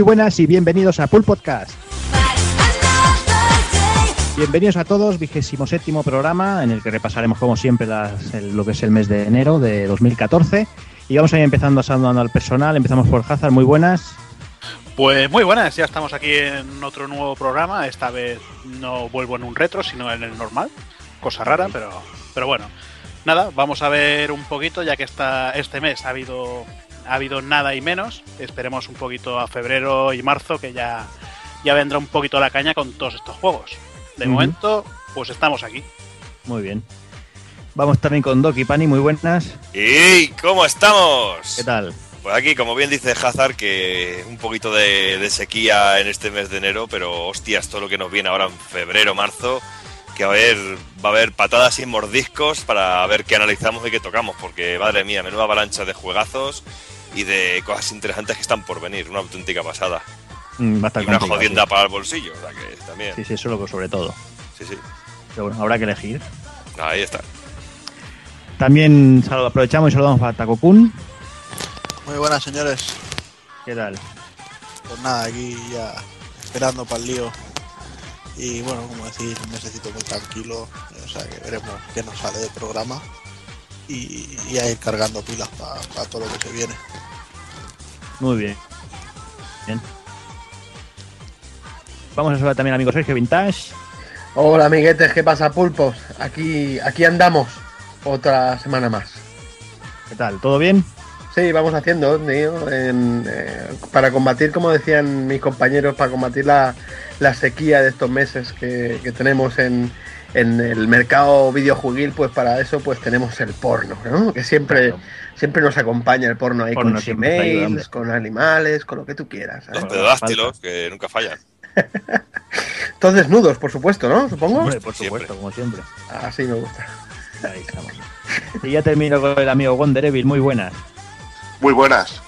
Muy buenas y bienvenidos a Pool Podcast. Bienvenidos a todos, vigésimo séptimo programa en el que repasaremos como siempre las- el- lo que es el mes de enero de 2014 y vamos a ir empezando saludando al personal. Empezamos por Hazard, muy buenas. Pues muy buenas, ya estamos aquí en otro nuevo programa. Esta vez no vuelvo en un retro, sino en el normal. Cosa rara, pero, pero bueno. Nada, vamos a ver un poquito, ya que esta, este mes ha habido, ha habido nada y menos. Esperemos un poquito a febrero y marzo, que ya, ya vendrá un poquito la caña con todos estos juegos. De momento, pues estamos aquí. Muy bien. Vamos también con Doc y Pani, muy buenas. ¿Y cómo estamos? ¿Qué tal? Pues aquí, como bien dice Hazard, que un poquito de, de sequía en este mes de enero, pero hostias, todo lo que nos viene ahora en febrero, marzo, que va a haber, va a haber patadas y mordiscos para ver qué analizamos y qué tocamos, porque madre mía, menuda avalancha de juegazos y de cosas interesantes que están por venir, una auténtica pasada. Mm, va a estar Y una jodienda para el bolsillo, o sea que también. Sí, sí, eso es lo que sobre todo. Sí, sí. Pero bueno, habrá que elegir. Ahí está. También aprovechamos y saludamos a Takokun. Muy buenas señores. ¿Qué tal? Pues nada, aquí ya esperando para el lío. Y bueno, como decís, un mesecito muy tranquilo. O sea que veremos qué nos sale del programa. Y, y a ir cargando pilas para todo lo que se viene. Muy bien. Bien. Vamos a saludar también al amigo Sergio Vintage. Hola amiguetes, ¿qué pasa pulpos? Aquí, aquí andamos otra semana más. ¿Qué tal? ¿Todo bien? Sí, vamos haciendo, tío, en, eh, para combatir, como decían mis compañeros, para combatir la, la sequía de estos meses que, que tenemos en, en el mercado videojuguil, pues para eso pues tenemos el porno, ¿no? Que siempre, Claro. siempre nos acompaña el porno ahí Porno con emails, con animales, con lo que tú quieras. ¿sabes? Los pedodáctilos, que nunca fallan. Todos desnudos, por supuesto, ¿no? Supongo. Hombre, por Siempre. supuesto, como siempre. Así me gusta. Ahí estamos. Y ya termino con el amigo Wonder Evil. Muy buenas. Muy buenas.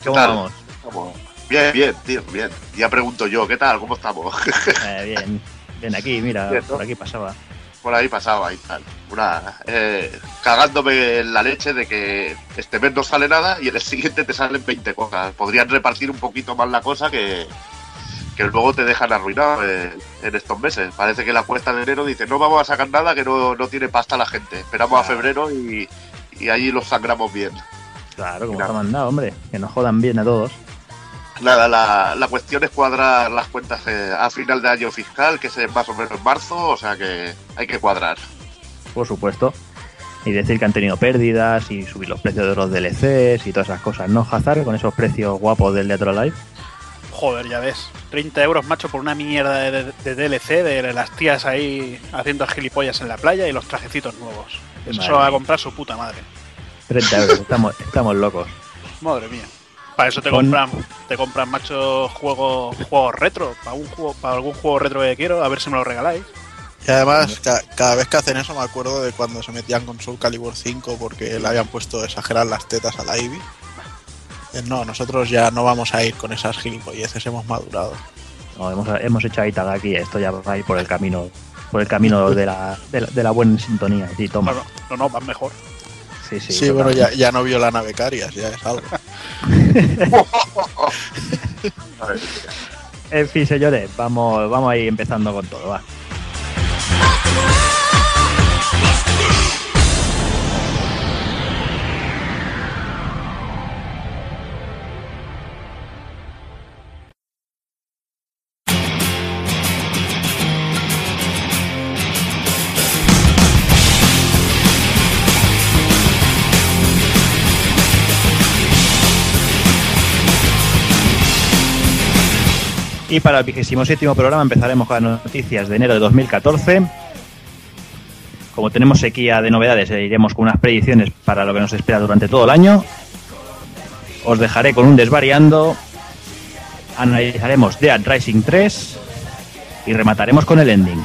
¿Qué ¿Cómo tal? vamos? ¿Cómo? Bien, bien, tío, bien. Ya pregunto yo, ¿qué tal? ¿Cómo estamos? Eh, bien. Bien, aquí, mira, Bien, ¿no? por aquí pasaba. Por ahí pasaba y tal. Una, eh, cagándome en la leche de que este mes no sale nada y en el siguiente te salen 20 cosas. Podrían repartir un poquito más la cosa que, que luego te dejan arruinado eh, en estos meses. Parece que la cuesta de enero dice, no vamos a sacar nada que no, no tiene pasta la gente. Esperamos a febrero y, y allí los sangramos bien. Claro, como Claro. está mandado, hombre. Que nos jodan bien a todos. Nada, la, la cuestión es cuadrar las cuentas eh, a final de año fiscal, que es más o menos en marzo, o sea que hay que cuadrar. Por supuesto. Y decir que han tenido pérdidas y subir los precios de los DLCs y todas esas cosas, ¿no, Hazard? Con esos precios guapos del Teatro Live. Joder, ya ves. 30 euros, macho, por una mierda de, de- de DLC, de las tías ahí haciendo gilipollas en la playa y los trajecitos nuevos. Eso Madre se va a comprar su puta madre. 30 euros. estamos, estamos locos. Madre mía. Para eso te Con- compran, te compran macho juegos juegos retro, para un juego, para algún juego retro que quiero, a ver si me lo regaláis. Y además, ca- cada vez que hacen eso me acuerdo de cuando se metían con Soul Calibur 5 porque le habían puesto exagerar las tetas a la Ivy. Eh, No, nosotros ya no vamos a ir con esas gilipolleces, hemos madurado. No, hemos, hemos hecho ahí aquí, esto ya va a ir por el camino, por el camino de la, de la, de la buena sintonía. Sí, toma. No, no, no, no, van mejor. Sí, sí. Sí, bueno, ya, ya no violan a becarias, ya es algo. En fin, señores, vamos, vamos a ir empezando con todo, va. Y para el vigésimo séptimo programa empezaremos con las noticias de enero de 2014. Como tenemos sequía de novedades, eh, iremos con unas predicciones para lo que nos espera durante todo el año. Os dejaré con un desvariando. Analizaremos Dead Rising 3 y remataremos con el ending.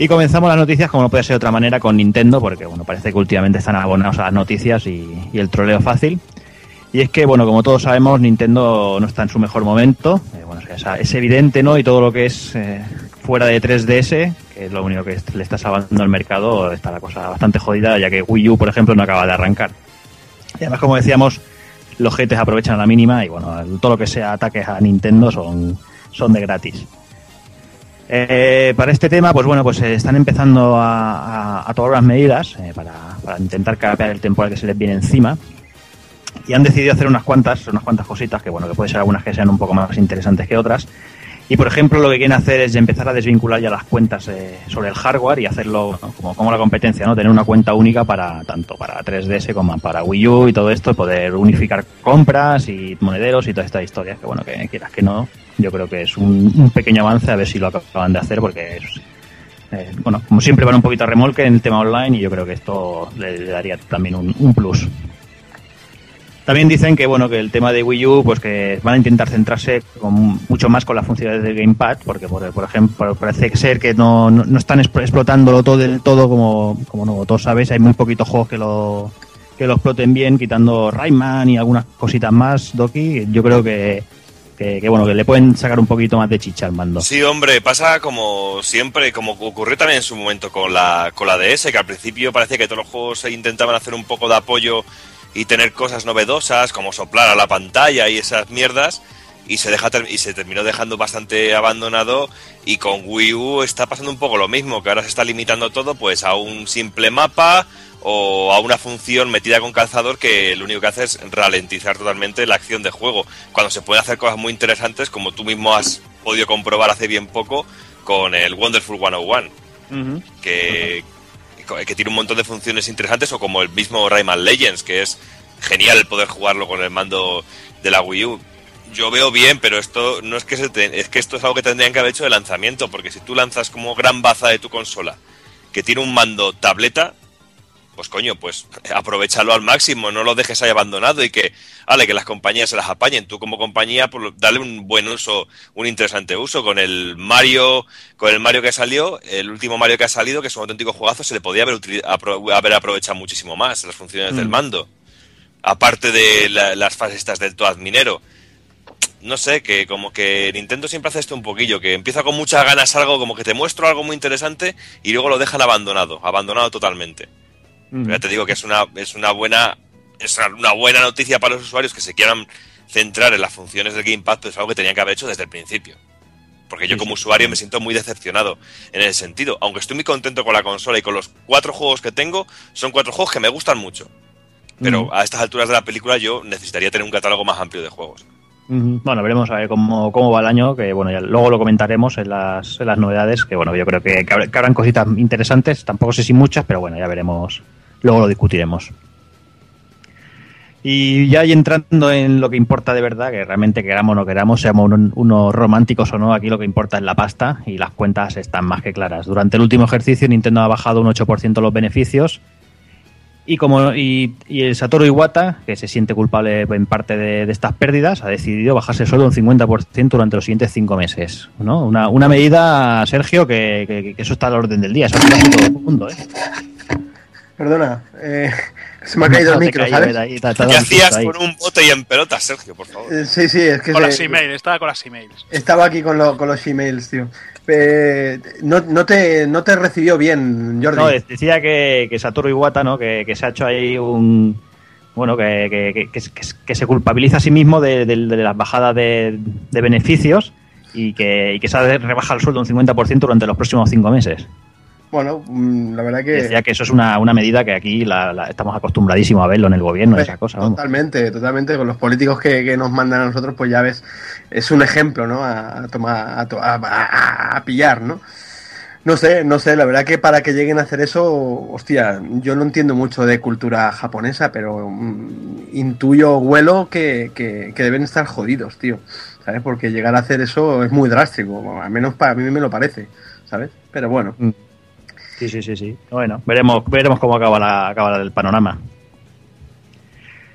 Y comenzamos las noticias, como no puede ser de otra manera, con Nintendo, porque bueno, parece que últimamente están abonados a las noticias y, el troleo fácil. Y es que, bueno, como todos sabemos, Nintendo no está en su mejor momento. Eh, bueno, es, es evidente, ¿no? Y todo lo que es eh, fuera de 3DS, que es lo único que le está salvando el mercado, está la cosa bastante jodida, ya que Wii U, por ejemplo, no acaba de arrancar. Y además, como decíamos, los GTs aprovechan la mínima y, bueno, todo lo que sea ataques a Nintendo son, son de gratis. Eh, para este tema, pues bueno, pues eh, están empezando a, a, a tomar las medidas eh, para, para, intentar capear el temporal que se les viene encima. Y han decidido hacer unas cuantas, unas cuantas cositas, que bueno, que puede ser algunas que sean un poco más interesantes que otras. Y por ejemplo, lo que quieren hacer es empezar a desvincular ya las cuentas eh, sobre el hardware y hacerlo como, como la competencia, ¿no? Tener una cuenta única para tanto para 3DS como para Wii U y todo esto, poder unificar compras y monederos y toda esta historia. Que bueno, que quieras que no, yo creo que es un, pequeño avance a ver si lo acaban de hacer porque eh, bueno, como siempre van un poquito a remolque en el tema online y yo creo que esto le, daría también un, plus. También dicen que bueno que el tema de Wii U pues que van a intentar centrarse con, mucho más con las funciones del gamepad porque por, por ejemplo parece ser que no, no, no están explotándolo todo del todo como como no todos sabéis hay muy poquitos juegos que lo que lo exploten bien quitando Rayman y algunas cositas más Doki yo creo que que, que, bueno, que le pueden sacar un poquito más de chicha al mando. Sí, hombre, pasa como siempre, como ocurrió también en su momento con la, con la DS, que al principio parecía que todos los juegos intentaban hacer un poco de apoyo y tener cosas novedosas, como soplar a la pantalla y esas mierdas, y se, deja y se terminó dejando bastante abandonado, y con Wii U está pasando un poco lo mismo, que ahora se está limitando todo pues a un simple mapa, o a una función metida con calzador que lo único que hace es ralentizar totalmente la acción de juego. Cuando se pueden hacer cosas muy interesantes, como tú mismo has podido comprobar hace bien poco con el Wonderful 101, uh -huh. que, que tiene un montón de funciones interesantes, o como el mismo Rayman Legends, que es genial poder jugarlo con el mando de la Wii U. Yo veo bien, pero esto no es que se te, es que esto es algo que tendrían que haber hecho de lanzamiento, porque si tú lanzas como gran baza de tu consola, que tiene un mando tableta, pues coño, pues aprovechalo al máximo, no lo dejes ahí abandonado y que, vale, que las compañías se las apañen. Tú como compañía, pues dale un buen uso, un interesante uso. Con el Mario, con el Mario que salió, el último Mario que ha salido, que es un auténtico juegazo, se le podía haber, apro haber aprovechado muchísimo más las funciones mm. del mando. Aparte de la, las fases estas del Toad minero. No sé, que como que Nintendo siempre hace esto un poquillo, que empieza con muchas ganas algo, como que te muestro algo muy interesante y luego lo dejan abandonado, abandonado totalmente. Mm. Ya te digo que es una, es una buena es una buena noticia para los usuarios que se quieran centrar en las funciones del Gamepad, pero es algo que tenían que haber hecho desde el principio. Porque yo como usuario me siento muy decepcionado en ese sentido. Aunque estoy muy contento con la consola y con los cuatro juegos que tengo, son cuatro juegos que me gustan mucho. Pero a estas alturas de la película yo necesitaría tener un catálogo más amplio de juegos. Bueno, veremos a ver cómo, cómo va el año, que bueno, ya luego lo comentaremos en las, en las novedades, que bueno, yo creo que, que habrán cositas interesantes, tampoco sé si muchas, pero bueno, ya veremos luego lo discutiremos. Y ya entrando en lo que importa de verdad, que realmente queramos o no queramos, seamos unos, románticos o no, aquí lo que importa es la pasta y las cuentas están más que claras. Durante el último ejercicio Nintendo ha bajado un 8% los beneficios y como y, y, el Satoru Iwata, que se siente culpable en parte de, estas pérdidas, ha decidido bajarse solo un 50% durante los siguientes cinco meses. ¿no? Una, una medida, Sergio, que, que, eso está al orden del día, eso está todo el mundo. ¿eh? Perdona, eh, se me ha caído no, el micro, ¿Qué hacías ahí. con un bote y en pelota, Sergio, por favor? Eh, sí, sí, es que... Con se, las emails, estaba con las emails. Estaba aquí con, lo, con los emails, tío. Eh, no, no, te, no te recibió bien, Jordi. No, decía que, que Satoru Iwata, ¿no? Que, que se ha hecho ahí un... Bueno, que, que, que se culpabiliza a sí mismo de, de, de las bajadas de, de beneficios y que, y que se rebajar el sueldo un 50% durante los próximos cinco meses. Bueno, mm, la verdad que. Decía que eso es una, una medida que aquí la, la estamos acostumbradísimos a verlo en el gobierno, pues, esa cosa. Totalmente, vamos. totalmente. Con los políticos que, que, nos mandan a nosotros, pues ya ves, es un ejemplo, ¿no? A, a tomar, a, a, a, pillar, ¿no? No sé, no sé, la verdad que para que lleguen a hacer eso, hostia, yo no entiendo mucho de cultura japonesa, pero mm, intuyo, huelo que, que, que deben estar jodidos, tío. ¿Sabes? Porque llegar a hacer eso es muy drástico, al menos para mí me lo parece, ¿sabes? Pero bueno. Mm. Sí, sí, sí, sí. Bueno, veremos, veremos cómo acaba, la, acaba el panorama.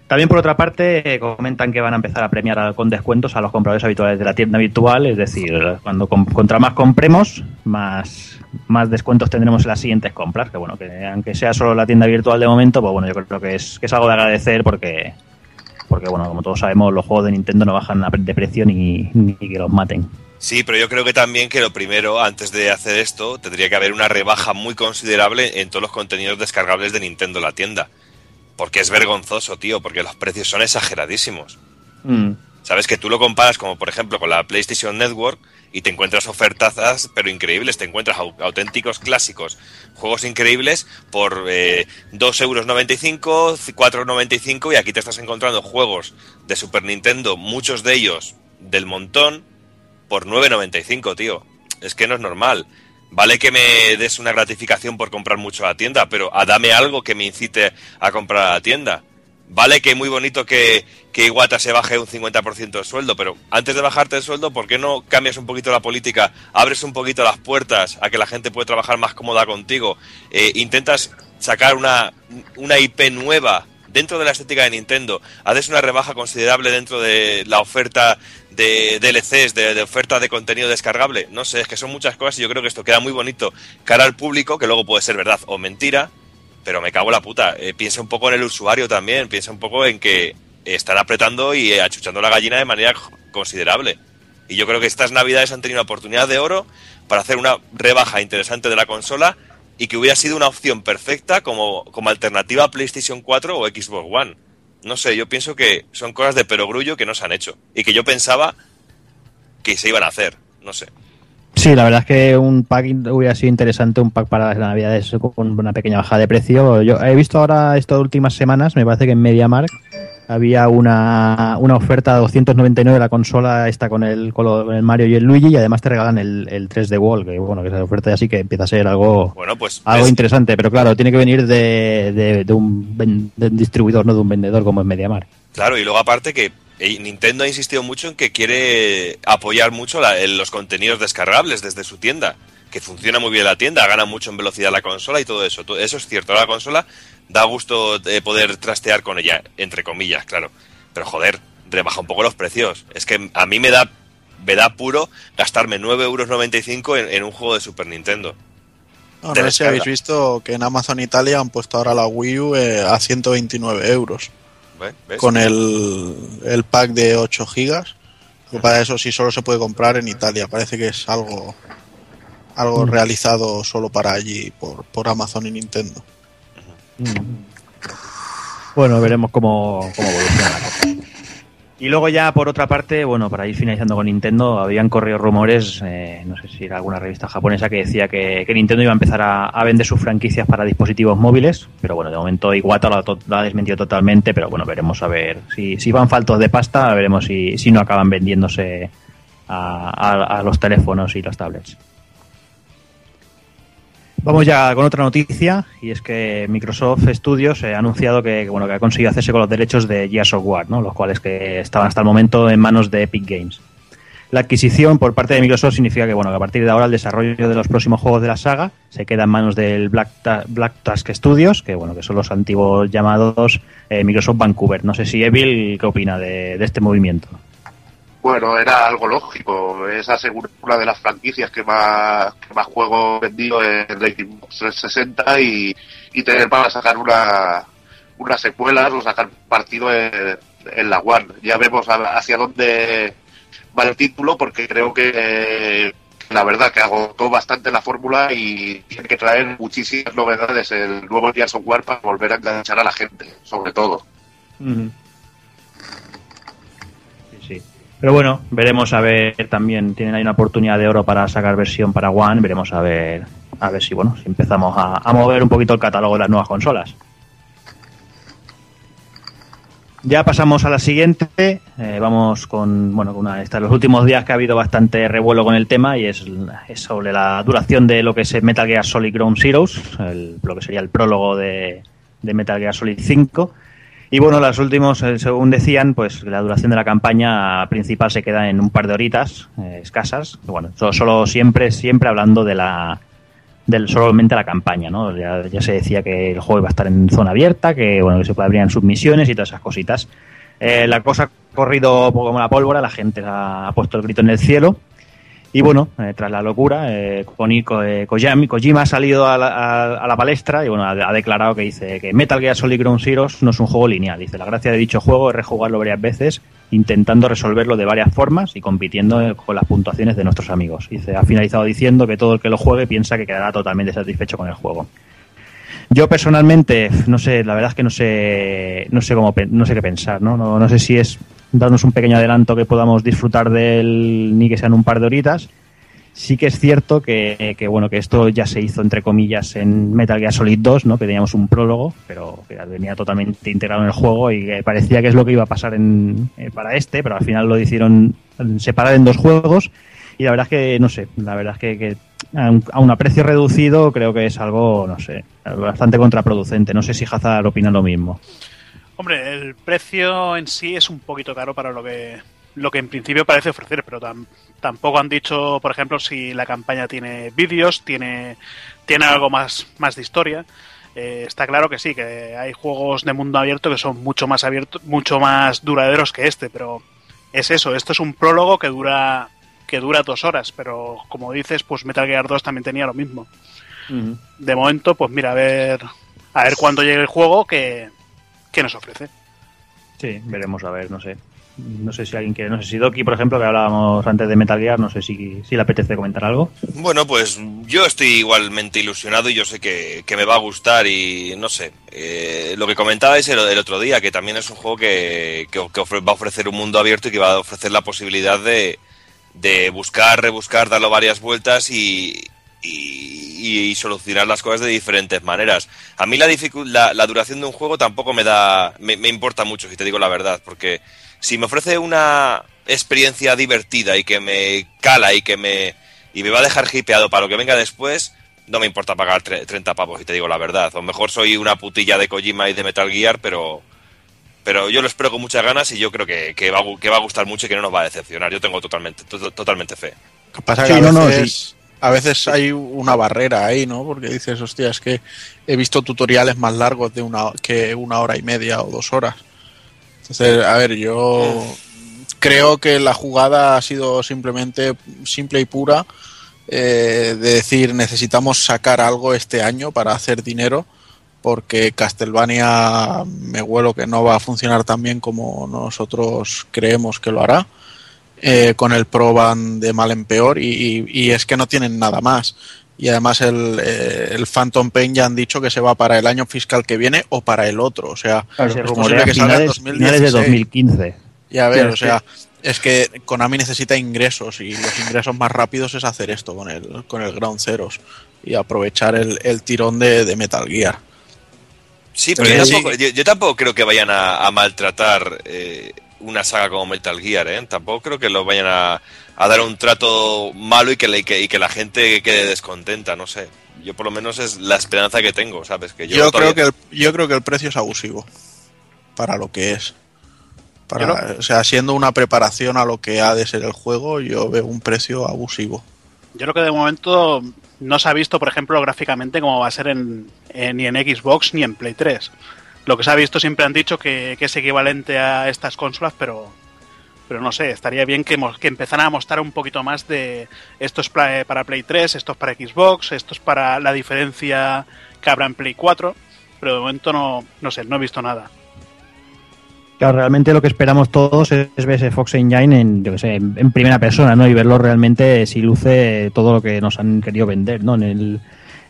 También por otra parte eh, comentan que van a empezar a premiar con descuentos a los compradores habituales de la tienda virtual, es decir, cuando contra más compremos, más, más descuentos tendremos en las siguientes compras, que bueno, que aunque sea solo la tienda virtual de momento, pues bueno, yo creo que es, que es algo de agradecer porque, porque bueno, como todos sabemos, los juegos de Nintendo no bajan de precio ni, ni que los maten. Sí, pero yo creo que también que lo primero, antes de hacer esto, tendría que haber una rebaja muy considerable en todos los contenidos descargables de Nintendo en la tienda. Porque es vergonzoso, tío, porque los precios son exageradísimos. Mm. Sabes que tú lo comparas como por ejemplo con la PlayStation Network y te encuentras ofertazas pero increíbles, te encuentras au- auténticos clásicos, juegos increíbles por eh, 2,95€, 4,95€ y aquí te estás encontrando juegos de Super Nintendo, muchos de ellos del montón, por 9,95, tío. Es que no es normal. Vale que me des una gratificación por comprar mucho a la tienda, pero a dame algo que me incite a comprar a la tienda. Vale que muy bonito que, que Iwata se baje un 50% el sueldo, pero antes de bajarte el sueldo, ¿por qué no cambias un poquito la política? Abres un poquito las puertas a que la gente pueda trabajar más cómoda contigo. Eh, intentas sacar una, una IP nueva dentro de la estética de Nintendo. Haces una rebaja considerable dentro de la oferta de DLCs, de, de de contenido descargable. No sé, es que son muchas cosas y yo creo que esto queda muy bonito cara al público, que luego puede ser verdad o mentira, pero me cago en la puta. Eh, piensa un poco en el usuario también, piensa un poco en que están apretando y achuchando la gallina de manera considerable. Y yo creo que estas navidades han tenido una oportunidad de oro para hacer una rebaja interesante de la consola y que hubiera sido una opción perfecta como, como alternativa a PlayStation 4 o Xbox One. No sé, yo pienso que son cosas de perogrullo que no se han hecho y que yo pensaba que se iban a hacer. No sé. Sí, la verdad es que un pack hubiera sido interesante, un pack para las navidades con una pequeña baja de precio. Yo he visto ahora estas últimas semanas, me parece que en MediaMarkt había una, una oferta de 299 de la consola esta con el, con el Mario y el Luigi y además te regalan el, el 3D Wall, que bueno, que esa oferta ya sí que empieza a ser algo, Bueno, pues algo ves, interesante, pero claro, tiene que venir de, de, de un, de un distribuidor, no de un vendedor como es MediaMarkt. Claro, y luego aparte que eh, Nintendo ha insistido mucho en que quiere apoyar mucho la- en los contenidos descargables desde su tienda, que funciona muy bien la tienda, gana mucho en velocidad la consola y todo eso. Eso es cierto, la consola da gusto de poder trastear con ella, entre comillas, claro. Pero joder, rebaja un poco los precios. Es que a mí me da, me da puro gastarme 9,95 euros en, en un juego de Super Nintendo. No, no sé si habéis visto que en Amazon Italia han puesto ahora la Wii U eh, a 129 euros con el, el pack de 8 gigas. Que para eso sí solo se puede comprar en Italia. Parece que es algo algo Mm. realizado solo para allí por, por Amazon y Nintendo. Bueno, veremos cómo, cómo evoluciona la cosa. Y luego ya, por otra parte, bueno, para ir finalizando con Nintendo, habían corrido rumores, eh, no sé si era alguna revista japonesa que decía que, que Nintendo iba a empezar a, a vender sus franquicias para dispositivos móviles, pero bueno, de momento Iwata lo lo ha desmentido totalmente, pero bueno, veremos a ver si, si van faltos de pasta, veremos si, si no acaban vendiéndose a, a- a los teléfonos y las tablets. Vamos ya con otra noticia y es que Microsoft Studios eh, ha anunciado que, bueno que ha conseguido hacerse con los derechos de Gears of War, ¿no? los cuales que estaban hasta el momento en manos de Epic Games. La adquisición por parte de Microsoft significa que bueno que a partir de ahora el desarrollo de los próximos juegos de la saga se queda en manos del Black, Black Task Studios, que bueno que son los antiguos llamados eh, Microsoft Vancouver. No sé si Evil qué opina de este movimiento. Bueno, era algo lógico. Es asegurar una de las franquicias que más, que más juegos vendido en la Xbox 360 y, y tener para sacar una, una secuela o sacar partido en, en la One. Ya vemos hacia dónde va el título porque creo que la verdad que agotó bastante la fórmula y tiene que traer muchísimas novedades el nuevo Gears of War para volver a enganchar a la gente, sobre todo. Pero bueno, veremos a ver también, tienen ahí una oportunidad de oro para sacar versión para One, veremos a ver a ver si bueno, si empezamos a, mover un poquito el catálogo de las nuevas consolas. Ya pasamos a la siguiente, eh, vamos con, bueno, con una de los últimos días que ha habido bastante revuelo con el tema y es, sobre la duración de lo que es Metal Gear Solid Ground Zeroes, lo que sería el prólogo de, de Metal Gear Solid 5. Y bueno, los últimos, eh, según decían, pues la duración de la campaña principal se queda en un par de horitas eh, escasas. Bueno, so- solo siempre, siempre hablando de la del solamente la campaña, ¿no? Ya, ya se decía que el juego iba a estar en zona abierta, que bueno, que se podrían submisiones y todas esas cositas. Eh, la cosa ha corrido como la pólvora, la gente ha puesto el grito en el cielo. Y bueno, eh, tras la locura, eh, Koni- Ko- eh, Kojima ha salido a la, a- la palestra y bueno, ha, declarado que dice que Metal Gear Solid Ground Zeroes no es un juego lineal. Dice, la gracia de dicho juego es rejugarlo varias veces, intentando resolverlo de varias formas y compitiendo eh, con las puntuaciones de nuestros amigos. Dice, ha finalizado diciendo que todo el que lo juegue piensa que quedará totalmente satisfecho con el juego. Yo personalmente, no sé, la verdad es que no sé, no sé cómo, no sé qué pensar, ¿no? No, no sé si es darnos un pequeño adelanto que podamos disfrutar del ni que sean un par de horitas. Sí que es cierto que, que, bueno que esto ya se hizo entre comillas en Metal Gear Solid 2, ¿no? Que teníamos un prólogo, pero que venía totalmente integrado en el juego y que parecía que es lo que iba a pasar en, eh, para este, pero al final lo hicieron separar en dos juegos y la verdad es que no sé, la verdad es que, que a un precio reducido creo que es algo, no sé, bastante contraproducente. No sé si Hazard opina lo mismo. Hombre, el precio en sí es un poquito caro para lo que lo que en principio parece ofrecer, pero tam- tampoco han dicho, por ejemplo, si la campaña tiene vídeos, tiene tiene algo más más de historia. Eh, está claro que sí, que hay juegos de mundo abierto que son mucho más abiertos, mucho más duraderos que este, pero es eso. Esto es un prólogo que dura que dura dos horas, pero como dices, pues Metal Gear 2 también tenía lo mismo. De momento, pues mira, a ver a ver cuándo llegue el juego que, que nos ofrece. Sí, veremos a ver, no sé. No sé si alguien quiere, no sé si Doki, por ejemplo, que hablábamos antes de Metal Gear, no sé si, si le apetece comentar algo. Bueno, pues yo estoy igualmente ilusionado y yo sé que, que me va a gustar y no sé, eh, lo que comentabais el, el otro día, que también es un juego que, que- que ofre- va a ofrecer un mundo abierto y que va a ofrecer la posibilidad de, de buscar, rebuscar, darlo varias vueltas y, y- y solucionar las cosas de diferentes maneras. A mí la, la, la duración de un juego tampoco me da, me, me importa mucho, si te digo la verdad, porque si me ofrece una experiencia divertida y que me cala y que me, y me va a dejar hipeado para lo que venga después, no me importa pagar tre- 30 pavos, si te digo la verdad. O mejor soy una putilla de Kojima y de Metal Gear, pero, pero yo lo espero con muchas ganas y yo creo que, que va, que va a gustar mucho y que no nos va a decepcionar. Yo tengo totalmente, to- totalmente fe. Que pasa Sí, que no, no, a veces hay una barrera ahí, ¿no? Porque dices, hostia, es que he visto tutoriales más largos de una que una hora y media o dos horas. Entonces, a ver, yo creo que la jugada ha sido simplemente simple y pura eh, de decir necesitamos sacar algo este año para hacer dinero porque Castlevania me huelo que no va a funcionar tan bien como nosotros creemos que lo hará. Eh, con el Pro van de mal en peor y, y- y es que no tienen nada más. Y además el, eh, el Phantom Pain ya han dicho que se va para el año fiscal que viene o para el otro. O sea, se es posible rumorea que salga en finales, finales de 2016. 2015. Ya Claro, o sea, es que Konami necesita ingresos y los ingresos más rápidos es hacer esto con el, con el Ground Zeroes y aprovechar el, el tirón de, de Metal Gear. Sí, pero Sí. yo, tampoco, yo, yo tampoco creo que vayan a, a maltratar eh, una saga como Metal Gear, ¿eh? Tampoco creo que lo vayan a, a dar un trato malo y que, le- y que, y que la gente quede descontenta, no sé. Yo por lo menos es la esperanza que tengo, ¿sabes? Que yo, Yo, todavía- creo que el, yo creo que el precio es abusivo para lo que es. Para, O sea, siendo una preparación a lo que ha de ser el juego, yo veo un precio abusivo. Yo creo que de momento no se ha visto, por ejemplo, gráficamente cómo va a ser en, en- ni en Xbox ni en Play 3. Lo que se ha visto siempre han dicho que, es equivalente a estas consolas, pero, pero no sé, estaría bien que, que empezaran a mostrar un poquito más de esto es para Play 3, esto es para Xbox, esto es para la diferencia que habrá en Play 4, pero de momento no, no sé, no he visto nada. Claro, realmente lo que esperamos todos es, ver ese Fox Engine en, yo en primera persona, ¿no? Y verlo realmente si luce todo lo que nos han querido vender, ¿no? En el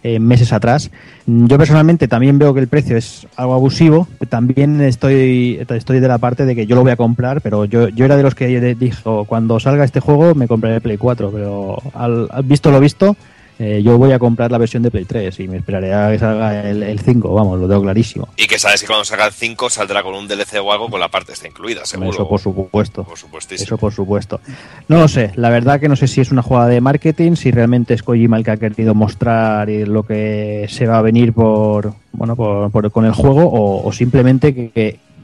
eh, meses atrás. Yo personalmente también veo que el precio es algo abusivo. También estoy estoy de la parte de que yo lo voy a comprar, pero yo, yo era de los que dijo cuando salga este juego me compraré Play 4, pero al visto lo visto, eh, yo voy a comprar la versión de Play 3 y me esperaré a que salga el, el 5, vamos, lo tengo clarísimo. Y que sabes que cuando salga el 5 saldrá con un DLC o algo con la parte está incluida, seguro. Eso por supuesto. Por supuestísimo. Eso por supuesto. No lo sé, la verdad que no sé si es una jugada de marketing, si realmente es Kojima el que ha querido mostrar lo que se va a venir por bueno por, por- con el juego o, o simplemente que,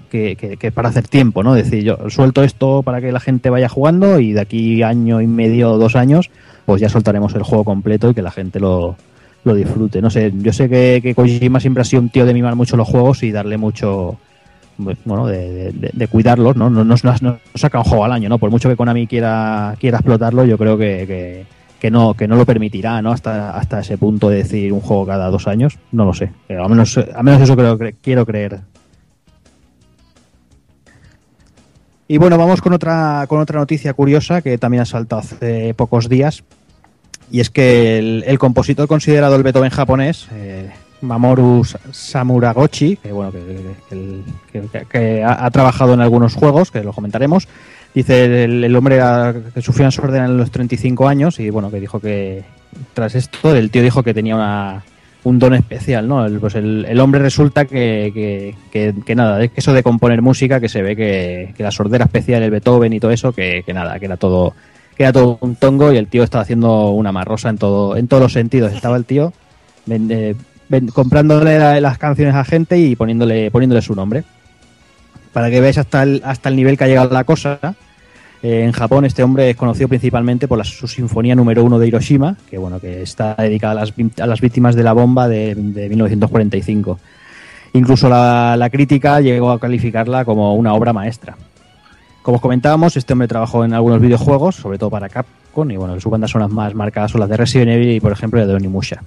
que- que- que- para hacer tiempo, ¿no? Es decir, yo suelto esto para que la gente vaya jugando y de aquí año y medio o dos años, pues ya soltaremos el juego completo y que la gente lo, lo disfrute. No sé, yo sé que, que Kojima siempre ha sido un tío de mimar mucho los juegos y darle mucho, pues, bueno, de, cuidarlos, ¿no? No, no, no- saca un juego al año, ¿no? Por mucho que Konami quiera, quiera explotarlo, yo creo que, que, no, que no lo permitirá, ¿no? Hasta, hasta ese punto de decir un juego cada dos años, no lo sé. Pero al menos, al menos eso creo, quiero creer. Y bueno, vamos con otra, con otra noticia curiosa que también ha saltado hace pocos días. Y es que el, el compositor considerado el Beethoven japonés, eh, Mamoru Sa- Samuragochi, que bueno, que, que- que- ha, ha trabajado en algunos juegos, que lo comentaremos, dice el, el hombre que sufrió una sordera en los 35 años y bueno, que dijo que tras esto el tío dijo que tenía una, un don especial, ¿no? El, pues el, el hombre resulta que, que, que- que nada, es que eso de componer música, que se ve que, la sordera especial, el Beethoven y todo eso, que, nada, que era todo era todo un tongo y el tío estaba haciendo una marrosa en todo en todos los sentidos. Estaba el tío eh, comprándole la- las canciones a gente y poniéndole poniéndole su nombre. Para que veáis hasta el, hasta el nivel que ha llegado la cosa, eh, en Japón este hombre es conocido principalmente por la, su sinfonía número uno de Hiroshima, que bueno que está dedicada a las, a las víctimas de la bomba de, de 1945. Incluso la, la crítica llegó a calificarla como una obra maestra. Como os comentábamos, este hombre trabajó en algunos videojuegos, sobre todo para Capcom, y bueno, sus bandas sonoras más marcadas son las de Resident Evil y, por ejemplo, de Onimusha.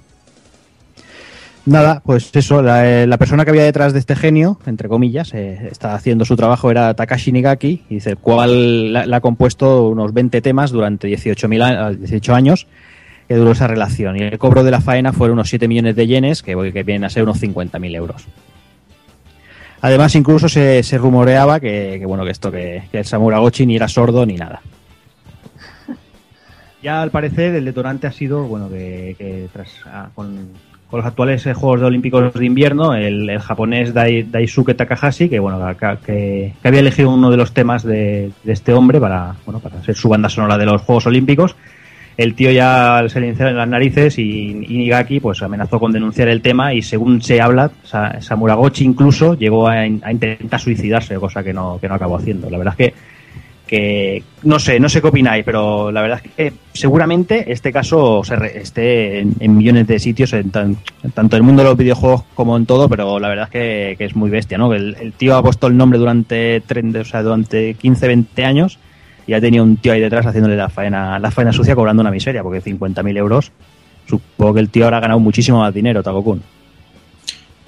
Nada, pues eso, la, eh, la persona que había detrás de este genio, entre comillas, eh, estaba haciendo su trabajo, era Takashi Nigaki, y dice, el cual la, ha compuesto unos 20 temas durante 18, a- 18 años que duró esa relación. Y el cobro de la faena fueron unos 7 millones de yenes, que, que vienen a ser unos 50.000 euros. Además, incluso se, se rumoreaba que, que, bueno, que esto, que, el Samuragochi ni era sordo ni nada. Ya al parecer el detonante ha sido, bueno, que, que tras ah, con, los actuales eh, Juegos de Olímpicos de Invierno, el, el japonés Dai- Daisuke Takahashi, que bueno, que- que había elegido uno de los temas de, de este hombre para, bueno, para ser su banda sonora de los Juegos Olímpicos, el tío ya se le iniciaron en las narices y, y Nigaki pues amenazó con denunciar el tema y según se habla, Sa- Samuragochi incluso llegó a, in- a intentar suicidarse, cosa que no, que no acabó haciendo. La verdad es que, que no sé, no sé qué opináis, pero la verdad es que seguramente este caso se re- esté en, millones de sitios, en tan- tanto en el mundo de los videojuegos como en todo, pero la verdad es que, que es muy bestia, ¿no? El, el tío ha puesto el nombre durante, tren- o sea, durante 15, 20 años y ha tenido un tío ahí detrás haciéndole la faena, la faena sucia cobrando una miseria, porque 50.000 euros, supongo que el tío habrá ganado muchísimo más dinero, Takokun.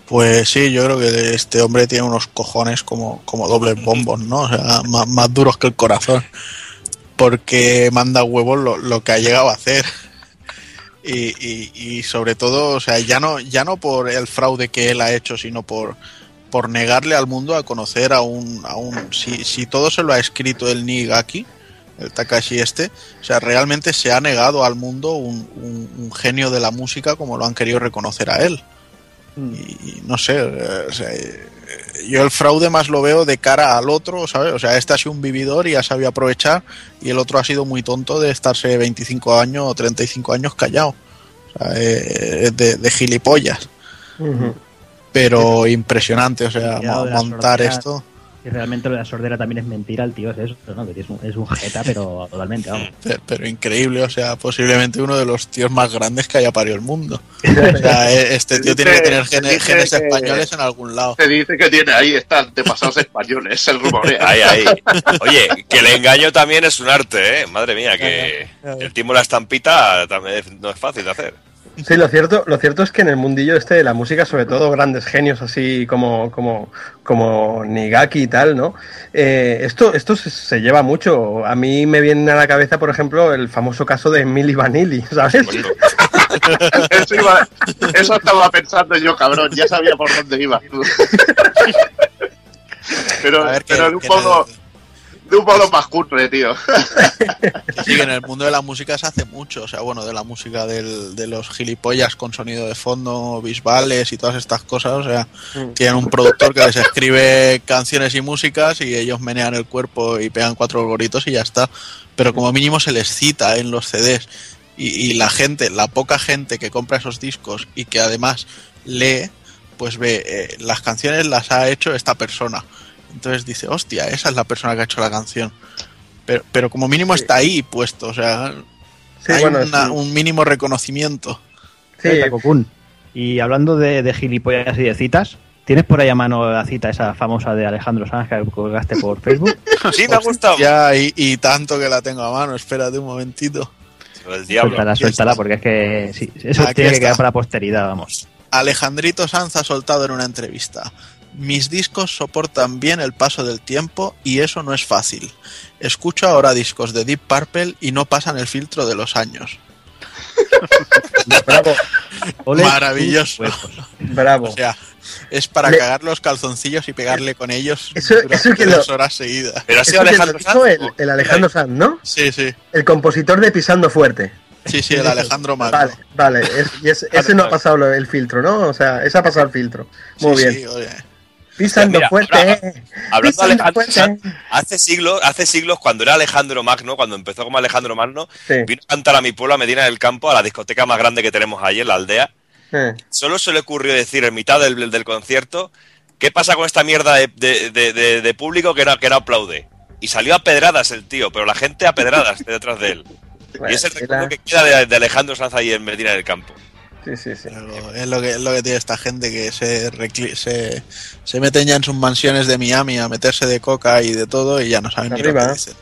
Pues sí, yo creo que este hombre tiene unos cojones como, como dobles bombos, ¿no? O sea, más, más duros que el corazón. Porque manda huevos lo, lo que ha llegado a hacer. Y, y, y sobre todo, o sea, ya no, ya no por el fraude que él ha hecho, sino por, por negarle al mundo a conocer a un, a un si, si todo se lo ha escrito el Nigaki, el Takashi este, o sea, realmente se ha negado al mundo un, un- un genio de la música como lo han querido reconocer a él. Y no sé, eh, o sea, eh, yo el fraude más lo veo de cara al otro, ¿sabes? O sea, este ha sido un vividor y ha sabido aprovechar y el otro ha sido muy tonto de estarse 25 años o 35 años callado. O sea, eh, de, de gilipollas. Pero impresionante, o sea, montar sordera. esto. Y realmente lo de la sordera también es mentira, el tío es eso, ¿no? Que es un, es un jeta, pero totalmente, vamos. Pero, pero increíble, o sea, posiblemente uno de los tíos más grandes que haya parido el mundo. O sea, eh, este tío tiene que tener genes que- españoles en algún lado. Se dice que tiene ahí, está antepasados españoles, el rumorea. Ahí, ahí. Oye, que el engaño también es un arte, ¿eh? Madre mía, que el timo la estampita también no es fácil de hacer. Sí, lo cierto, lo cierto es que en el mundillo este de la música, sobre todo grandes genios así como, como, como Nigaki y tal, ¿no? Eh, esto, esto se, se lleva mucho. A mí me viene a la cabeza, por ejemplo, el famoso caso de Milli Vanilli, ¿sabes? Bueno, Eso, iba- eso estaba pensando yo, cabrón, ya sabía por dónde ibas tú. Pero, A ver, que- pero de un que modo, de un más cutre, tío. Sí, que en el mundo de la música se hace mucho, o sea, bueno, de la música del- de los gilipollas con sonido de fondo, bisbales y todas estas cosas, o sea, tienen un productor que les escribe canciones y músicas y ellos menean el cuerpo y pegan cuatro goritos y ya está. Pero como mínimo se les cita en los CDs y, y la gente, la poca gente que compra esos discos y que además lee, pues ve, eh, las canciones las ha hecho esta persona. Entonces dice, hostia, esa es la persona que ha hecho la canción. Pero, pero como mínimo está ahí puesto, o sea, Sí, hay bueno, una- sí. un mínimo reconocimiento. Sí. Y hablando de, de gilipollas y de citas, ¿tienes por ahí a mano la cita esa famosa de Alejandro Sanz que colgaste por Facebook? Sí, me ha gustado. Ya, y, y tanto que la tengo a mano, espérate un momentito. Diablo. Suéltala, suéltala, porque es que sí, eso Aquí tiene que está. quedar para la posteridad, vamos. Alejandrito Sanz ha soltado en una entrevista. Mis discos soportan bien el paso del tiempo y eso no es fácil. Escucho ahora discos de Deep Purple y no pasan el filtro de los años. Bravo, Ole Maravilloso. huevos. bravo. O sea, es para Le- cagar los calzoncillos y pegarle con ellos Eso- durante eso que lo- dos horas seguidas. Pero ha sido Alejandro Sanz. el, el Alejandro Sanz, ¿no? Sí, sí. El compositor de Pisando Fuerte. Sí, sí, el Alejandro Magno. Vale, vale. es- y es- ese no ha pasado el filtro, ¿no? O sea, ese ha pasado el filtro. Muy Sí, bien. sí, oye. Pisando Mira, fuerte. ahora, eh. Hablando de Pisando Alejandro fuerte. Sanz, hace siglos, hace siglos, cuando era Alejandro Magno, cuando empezó como Alejandro Magno, Sí. vino a cantar a mi pueblo, a Medina del Campo, a la discoteca más grande que tenemos allí en la aldea. Solo se le ocurrió decir en mitad del, del concierto, ¿qué pasa con esta mierda de, de- de- de- de público que no, que no aplaude? Y salió a pedradas el tío, pero la gente a pedradas detrás de él. Y es el recuerdo que queda de, de Alejandro Sanz ahí en Medina del Campo. Sí, sí, sí. Pero es lo que, es lo que tiene esta gente que se, recli- se, se meten ya en sus mansiones de Miami a meterse de coca y de todo y ya no saben ni lo Arriba. que dicen.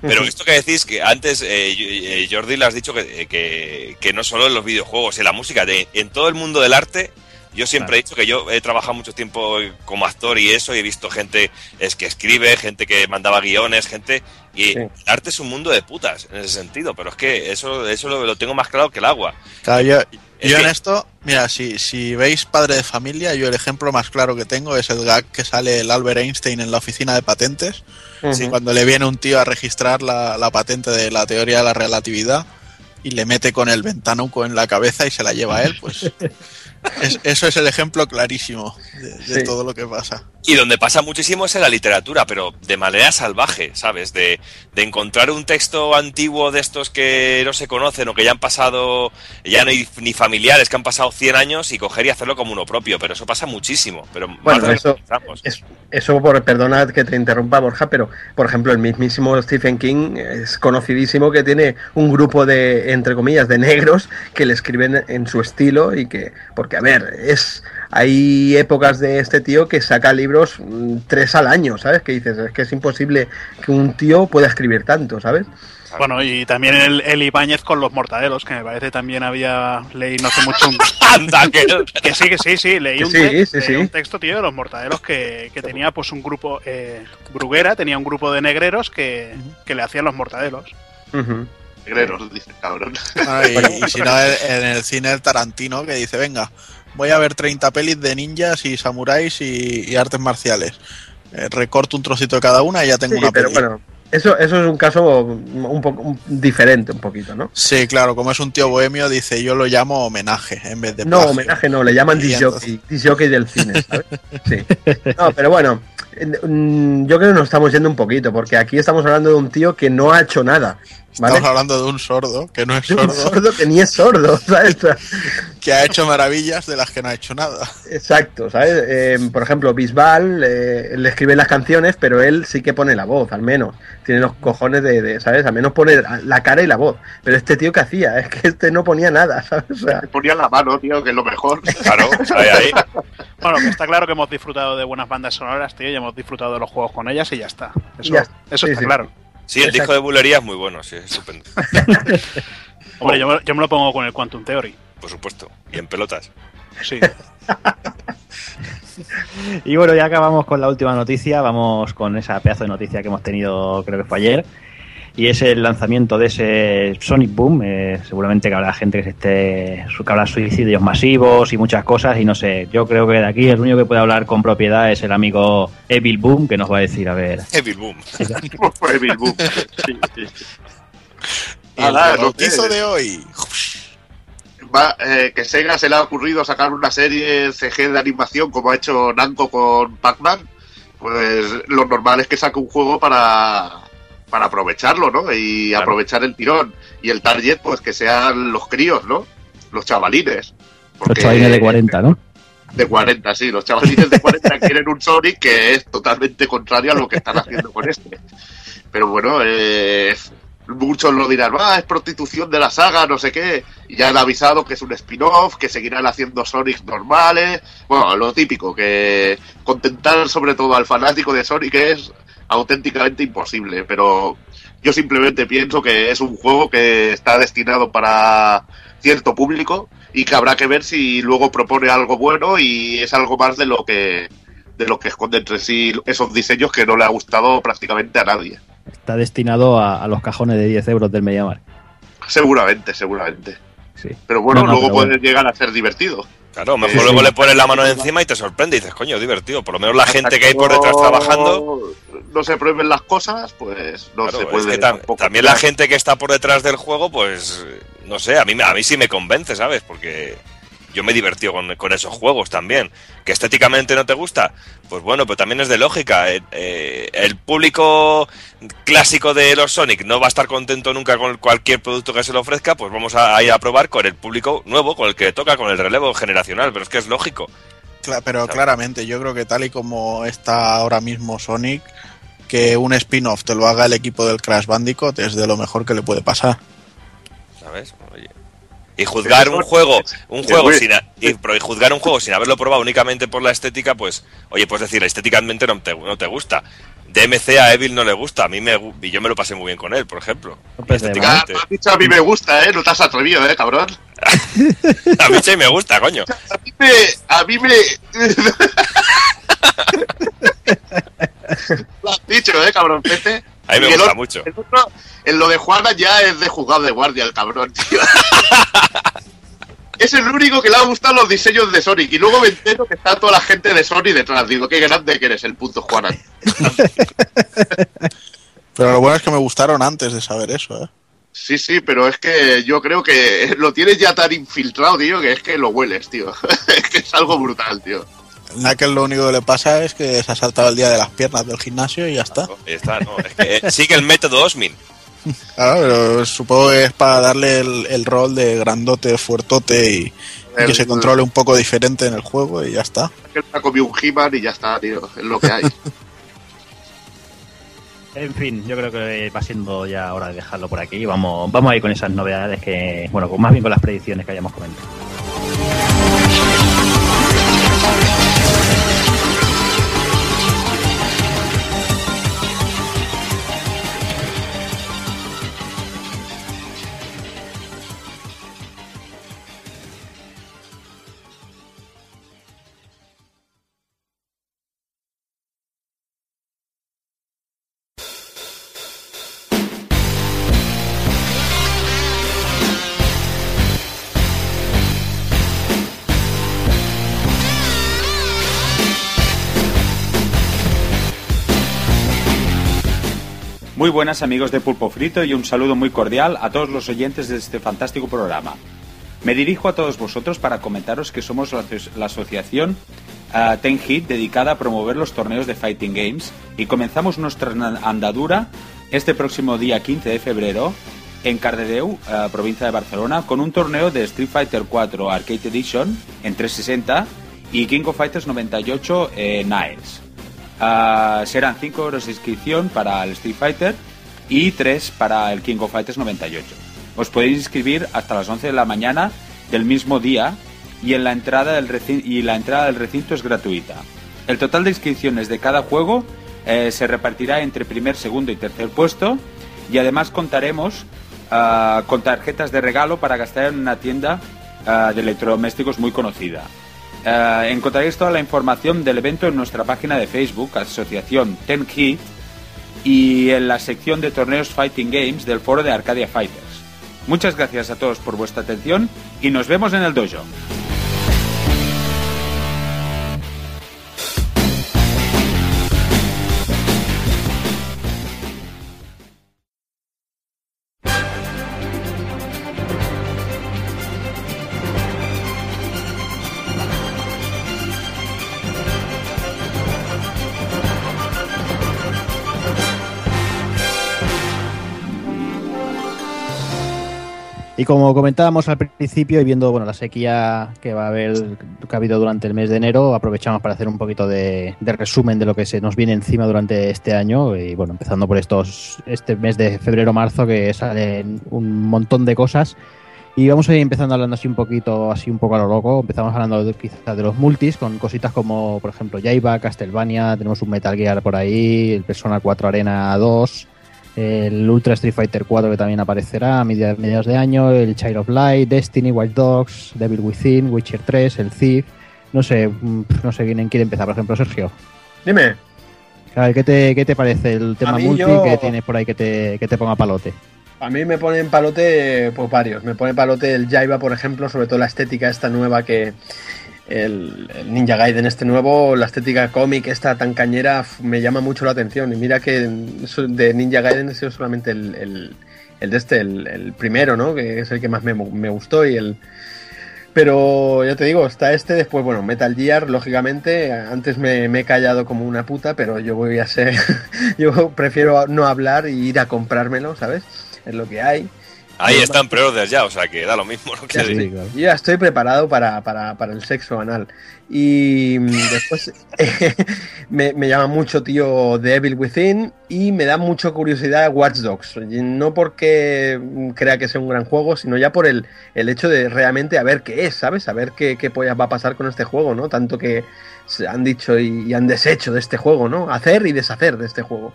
Pero esto que decís, que antes eh, eh, Jordi le has dicho que, que, que no solo en los videojuegos, en la música, de- en todo el mundo del arte, yo siempre he dicho que yo he trabajado mucho tiempo como actor y eso, y he visto gente es que escribe, gente que mandaba guiones, gente... Y Sí. el arte es un mundo de putas, en ese sentido, pero es que eso, eso lo, lo tengo más claro que el agua. Claro, yo, Es yo en esto, mira, si, si veis Padre de Familia, yo el ejemplo más claro que tengo es el gag que sale el Albert Einstein en la oficina de patentes, cuando le viene un tío a registrar la, la patente de la teoría de la relatividad y le mete con el ventanuco en la cabeza y se la lleva a él, pues es- eso es el ejemplo clarísimo de, de Sí. todo lo que pasa. Y donde pasa muchísimo es en la literatura, pero de manera salvaje, ¿sabes? De, de encontrar un texto antiguo de estos que no se conocen o que ya han pasado, ya no hay ni familiares, que han pasado 100 años y coger y hacerlo como uno propio, pero eso pasa muchísimo. Pero Bueno, eso-. Es- eso, por, perdona que te interrumpa, Borja, pero por ejemplo, el mismísimo Stephen King es conocidísimo que tiene un grupo de, entre comillas, de negros que le escriben en su estilo y que, porque a ver, es hay épocas de este tío que saca libros mm, tres al año, ¿sabes? Que dices, es que es imposible que un tío pueda escribir tanto, ¿sabes? Bueno, y también el, el Ibáñez con los mortadelos, que me parece también había leí no hace mucho un, que... que sí, que sí, sí, leí, un, sí, te- sí, leí sí. un texto, tío, de los mortadelos que, que tenía pues un grupo, eh, Bruguera tenía un grupo de negreros que, que le hacían los mortadelos. Ujú. Negreros, dice el cabrón. Ah, y, y si no, en en el cine el Tarantino que dice, venga, voy a ver 30 pelis de ninjas y samuráis y, y artes marciales. Eh, recorto un trocito de cada una y ya tengo Sí, una pero peli. bueno, eso, eso es un caso un poco un- diferente, un poquito, ¿no? Sí, claro, como es un tío bohemio, dice yo lo llamo homenaje en vez de No, plagio. homenaje no, le llaman disjockey, disjockey del cine, ¿sabes? Sí. No, pero bueno, en- yo creo que nos estamos yendo un poquito, porque aquí estamos hablando de un tío que no ha hecho nada, ¿vale? Estamos hablando de un sordo, que no es De un sordo, que ni es sordo, ¿sabes? que ha hecho maravillas de las que no ha hecho nada. Exacto, ¿sabes? Eh, por ejemplo, Bisbal eh, le escribe las canciones, pero él sí que pone la voz, al menos. Tiene los cojones de, de, ¿sabes? Al menos pone la cara y la voz. Pero este tío, ¿qué hacía? Es que este no ponía nada, ¿sabes? O sea, Me ponía la mano, tío, que es lo mejor. Claro, ahí, ahí. Bueno, está claro que hemos disfrutado de buenas bandas sonoras, tío, y hemos disfrutado de los juegos con ellas y ya está. Eso, Ya. eso Sí, está sí. claro. Sí, el Exacto. disco de bulería es muy bueno, sí, es estupendo. Hombre, yo, me- yo me lo pongo con el Quantum Theory. Por supuesto. Y en pelotas. Sí. Y bueno, ya acabamos con la última noticia. Vamos con esa pedazo de noticia que hemos tenido, creo que fue ayer. Y es el lanzamiento de ese Sonic Boom. Eh, seguramente que habrá gente que se esté. que habrá suicidios masivos y muchas cosas. Y no sé, yo creo que de aquí el único que puede hablar con propiedad es el amigo Evil Boom, que nos va a decir, a ver. Evil Boom. Bill Boom. Sí, sí. El de hoy. Va, eh, que Sega se le ha ocurrido sacar una serie CG de animación como ha hecho Namco con Pac-Man, pues lo normal es que saque un juego para, para aprovecharlo, ¿no? Y Claro. aprovechar el tirón. Y el target, pues que sean los críos, ¿no? Los chavalines. Los chavales de 40, ¿no? De 40, sí. Los chavalines de 40 quieren un Sonic que es totalmente contrario a lo que están haciendo con este. Pero bueno, eh, muchos lo dirán, ah, es prostitución de la saga, no sé qué, y ya han avisado que es un spin-off, que seguirán haciendo Sonic normales, bueno, lo típico, que contentar sobre todo al fanático de Sonic es auténticamente imposible, pero yo simplemente pienso que es un juego que está destinado para cierto público y que habrá que ver si luego propone algo bueno y es algo más de lo que de lo que esconde entre sí esos diseños que no le ha gustado prácticamente a nadie. Está destinado a, a los cajones de 10 euros del Mediamar. Seguramente, seguramente. Sí. Pero bueno, No, no, luego pero puede bueno. llegar a ser divertido. Claro, mejor luego le pones la mano encima y te sorprende y dices, coño, divertido. Por lo menos la gente que hay por detrás trabajando. No se prueben las cosas, pues no Claro, se es puede. que tam- tampoco también la gente que está por detrás del juego, pues no sé, a mí, me- a mí sí me convence, ¿sabes? Porque yo me he divertido con, con esos juegos también. Que estéticamente no te gusta, pues bueno, pero también es de lógica. Eh, eh, el público clásico de los Sonic no va a estar contento nunca con cualquier producto que se le ofrezca, pues vamos a, a ir a probar con el público nuevo, con el que toca, con el relevo generacional, pero es que es lógico. Cla- pero claramente, yo creo que tal y como está ahora mismo Sonic, que un spin-off te lo haga el equipo del Crash Bandicoot es de lo mejor que le puede pasar. ¿sabes? Oye. Y juzgar un juego, un Sí, juego sin a- y, pero juzgar un juego sin haberlo probado únicamente por la estética, pues, oye, pues decir, estéticamente no te, no te gusta. DMC a Evil no le gusta, a mí me y yo me lo pasé muy bien con él, por ejemplo. Pues estéticamente. me has dicho, a mí me gusta, ¿eh? No te has atrevido, ¿eh, cabrón? A mí sí me gusta, coño. A mí me. A mí me. Lo has dicho, ¿eh, cabrón, Pete? A mí me el gusta otro- mucho. el otro, en lo de Juana ya es de juzgado de guardia, el cabrón, tío. es el único que le ha gustado los diseños de Sonic. Y luego me entero que está toda la gente de Sony detrás. Digo, qué grande que eres el punto Juana. Pero lo bueno es que me gustaron antes de saber eso, ¿eh? Sí, sí, pero es que yo creo que lo tienes ya tan infiltrado, tío, que es que lo hueles, tío. es que es algo brutal, tío. Knuckles lo único que le pasa es que se ha saltado el día de las piernas del gimnasio y ya está. Ahí está, no, es que, eh, sigue el método Osmin. Claro, pero supongo que es para darle el, el rol de grandote, fuertote y, y que se controle un poco diferente en el juego y ya está. Es que comido un He-Man y ya está, tío. Es lo que hay. En fin, yo creo que va siendo ya hora de dejarlo por aquí. Vamos, vamos a ir con esas novedades que, bueno, más bien con las predicciones que hayamos comentado. Muy buenas amigos de Pulpo Frito y un saludo muy cordial a todos los oyentes de este fantástico programa. Me dirijo a todos vosotros para comentaros que somos la, aso- la asociación ah, Ten Hit dedicada a promover los torneos de Fighting Games y comenzamos nuestra andadura este próximo día 15 de febrero en Cardedeu, ah, provincia de Barcelona, con un torneo de Street Fighter 4 Arcade Edition en 360 y King of Fighters 98 eh, Niles. Ah, serán 5 euros de inscripción para el Street Fighter y 3 para el King of Fighters 98. Os podéis inscribir hasta las 11 de la mañana del mismo día y, en la entrada del recin- y la entrada del recinto es gratuita. El total de inscripciones de cada juego eh, se repartirá entre primer, segundo y tercer puesto y además contaremos ah, con tarjetas de regalo para gastar en una tienda ah, de electrodomésticos muy conocida. Eh, encontraréis toda la información del evento en nuestra página de Facebook, Asociación Ten y en la sección de torneos Fighting Games del foro de Arcadia Fighters. Muchas gracias a todos por vuestra atención y nos vemos en el dojo. Y como comentábamos al principio y viendo bueno la sequía que va a haber que ha habido durante el mes de enero, aprovechamos para hacer un poquito de, de resumen de lo que se nos viene encima durante este año y bueno, empezando por estos este mes de febrero-marzo que salen un montón de cosas y vamos a ir empezando hablando así un poquito, así un poco a lo loco. Empezamos hablando de, quizás de los multis, con cositas como, por ejemplo, Jaiba, Castlevania, tenemos un Metal Gear por ahí, el Persona 4 Arena 2, el Ultra Street Fighter 4 que también aparecerá a media- mediados de año, el Child of Light, Destiny, Watch Dogs, Devil Within, Witcher 3, el Thief. No sé, mm, no sé quién quiere empezar, por ejemplo, Sergio. Dime. A ver, ¿qué te, qué te parece el tema multi yo- que tienes por ahí que te, que te ponga palote? A mí me pone en palote, pues varios. Me pone palote el Jaiba, por ejemplo, sobre todo la estética esta nueva que. El, Ninja Gaiden este nuevo, la estética cómic esta tan cañera, me llama mucho la atención. Y mira que de Ninja Gaiden ha sido solamente el, el, de este, el, el primero, ¿no? Que es el que más me, me gustó y el. Pero ya te digo, está este, después, bueno, Metal Gear, lógicamente. Antes me, me he callado como una puta, pero yo voy a ser. yo prefiero no hablar y ir a comprármelo, ¿sabes? Es lo que hay. Ahí Pero- están pre-orders ya, o sea que da lo mismo. Ya Que- estoy, yo ya estoy preparado para, para- para el sexo anal. Y mm, después me, me llama mucho, tío, The Evil Within y me da mucha curiosidad Watch Dogs. No porque mm, crea que sea un gran juego, sino ya por el, el hecho de realmente a ver qué es, ¿sabes? A ver qué, qué pollas va a pasar con este juego, ¿no? Tanto que se han dicho y, y han deshecho de este juego, ¿no? Hacer y deshacer de este juego.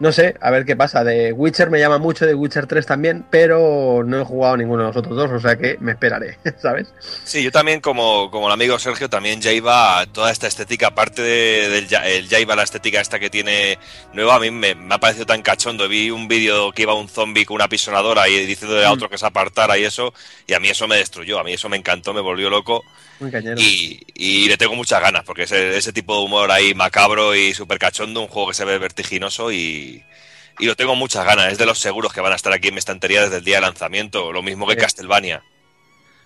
No sé, a ver qué pasa. De Witcher me llama mucho, de Witcher 3 también, pero no he jugado ninguno de los otros dos, o sea que me esperaré, ¿sabes? Sí, yo también, como, como el amigo Sergio, también ya iba a toda esta estética, aparte de- del ya- el ya iba la estética esta que tiene nueva, a mí me, me ha parecido tan cachondo. Vi un vídeo que iba un zombie con una pisonadora y diciéndole a otro que se apartara y eso, y a mí eso me destruyó, a mí eso me encantó, me volvió loco. Muy cañero. Y, y le tengo muchas ganas, porque ese, ese tipo de humor ahí macabro y súper cachondo, un juego que se ve vertiginoso y, y lo tengo muchas ganas. Es de los seguros que van a estar aquí en mi estantería desde el día de lanzamiento, lo mismo que Sí. Castlevania.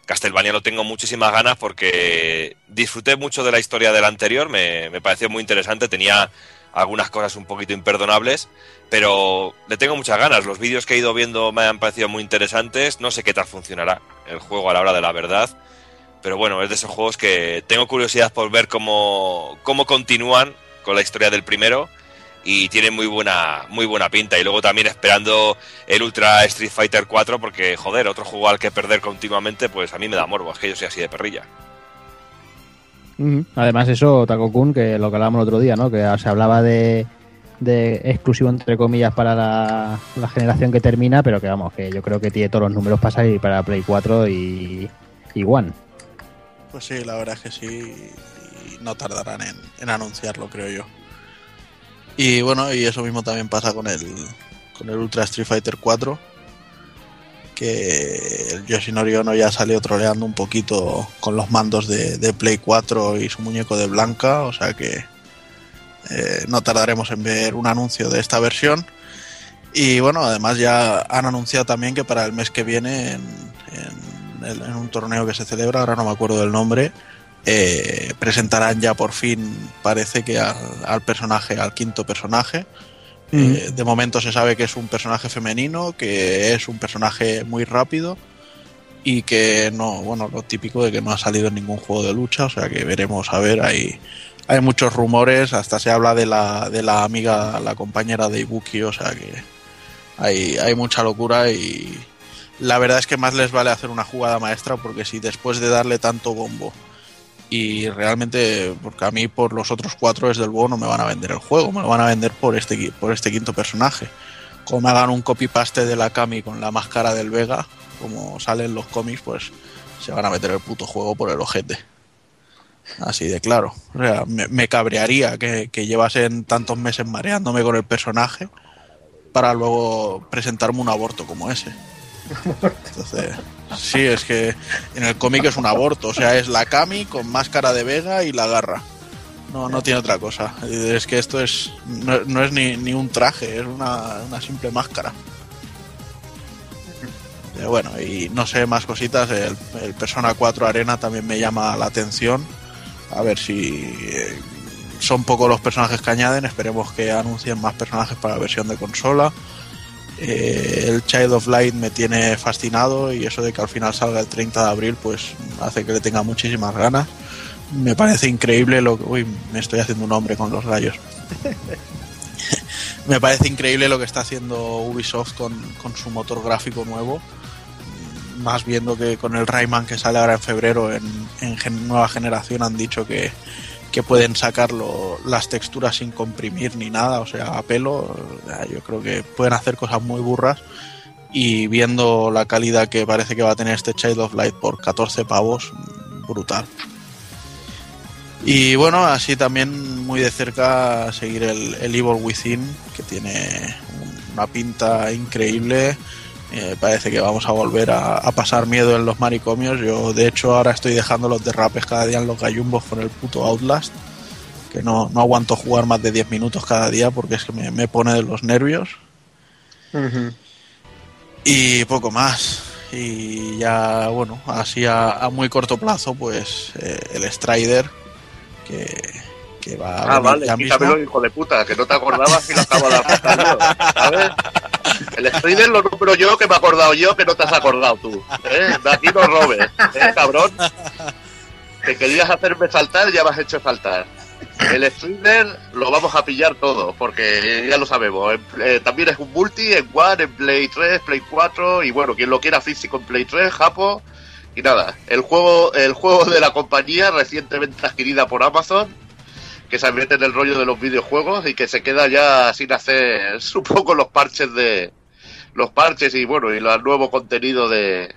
Castlevania lo tengo muchísimas ganas porque disfruté mucho de la historia del anterior, me, me pareció muy interesante, tenía algunas cosas un poquito imperdonables, pero le tengo muchas ganas. Los vídeos que he ido viendo me han parecido muy interesantes, no sé qué tal funcionará el juego a la hora de la verdad. Pero bueno, es de esos juegos que tengo curiosidad por ver cómo, cómo continúan con la historia del primero y tienen muy buena, muy buena pinta. Y luego también esperando el Ultra Street Fighter 4 porque, joder, otro juego al que perder continuamente, pues a mí me da morbo, es que yo soy así de perrilla. Además, eso, Takokun, que lo que hablábamos el otro día, ¿no? Que se hablaba de, de exclusivo, entre comillas, para la, la generación que termina, pero que vamos, que yo creo que tiene todos los números para salir para Play 4 y, y One. Pues sí, la verdad es que sí. Y no tardarán en, en anunciarlo, creo yo. Y bueno, y eso mismo también pasa con el, con el Ultra Street Fighter 4. Que el Yoshinori Ono ya salió troleando un poquito con los mandos de, de Play 4 y su muñeco de Blanca. O sea que eh, no tardaremos en ver un anuncio de esta versión. Y bueno, además ya han anunciado también que para el mes que viene, en, en en un torneo que se celebra, ahora no me acuerdo del nombre, eh, presentarán ya por fin, parece que al, al personaje, al quinto personaje. Eh, de momento se sabe que es un personaje femenino, que es un personaje muy rápido y que no, bueno, lo típico de que no ha salido en ningún juego de lucha, o sea que veremos a ver, hay, hay muchos rumores, hasta se habla de la, de la amiga, la compañera de Ibuki, o sea que hay, hay mucha locura y la verdad es que más les vale hacer una jugada maestra porque si después de darle tanto bombo y realmente porque a mí por los otros cuatro es del no me van a vender el juego, me lo van a vender por este por este quinto personaje. Como me hagan un copy paste de la Kami con la máscara del Vega, como salen los cómics, pues se van a meter el puto juego por el ojete. Así de claro. O sea, me, me cabrearía que, que llevasen tantos meses mareándome con el personaje para luego presentarme un aborto como ese. Entonces, sí, es que en el cómic es un aborto, o sea, es la Kami con máscara de Vega y la garra. No, no tiene otra cosa. Es que esto es no, es ni, ni un traje, es una, una simple máscara. Bueno, y no sé más cositas. El, el Persona 4 Arena también me llama la atención. A ver si eh, son pocos los personajes que añaden. Esperemos que anuncien más personajes para la versión de consola. Eh, el Child of Light me tiene fascinado y eso de que al final salga el 30 de abril pues hace que le tenga muchísimas ganas. Me parece increíble lo que... Uy, me estoy haciendo un hombre con los gallos. me parece increíble lo que está haciendo Ubisoft con, su motor gráfico nuevo. Más viendo que con el Rayman que sale ahora en febrero en, en gen- nueva generación han dicho que, que pueden sacarlo las texturas sin comprimir ni nada, o sea, a pelo. eh, Yo creo que pueden hacer cosas muy burras. Y viendo la calidad que parece que va a tener este Child of Light por 14 pavos, brutal. Y bueno, así también muy de cerca seguir el Evil Within, que tiene una pinta increíble. Eh, parece que vamos a volver a, a pasar miedo en los manicomios. Yo, de hecho, ahora estoy dejando los derrapes cada día en los gallumbos con el puto Outlast. Que no, no aguanto jugar más de 10 minutos cada día porque es que me, me pone de los nervios. Y poco más. Y ya, bueno, así a, a muy corto plazo, pues eh, el Strider, que, que va a Ah, vale, ya quítamelo, mismo. hijo de puta, que no te acordabas y lo acabo de apuntar yo, ¿sabes? El Strider lo nombro yo, que me he acordado yo, que no te has acordado tú. ¿eh? De aquí no robes, ¿eh, cabrón? Que querías hacerme saltar, ya me has hecho saltar. El Strider lo vamos a pillar todo, porque ya lo sabemos. Eh, también es un multi en One, en Play 3, Play 4, y bueno, quien lo quiera físico en Play 3, Japo. Y nada, el juego, el juego de la compañía recientemente adquirida por Amazon, que se mete en el rollo de los videojuegos y que se queda ya sin hacer, supongo, los parches de los parches y bueno, y el nuevo contenido de,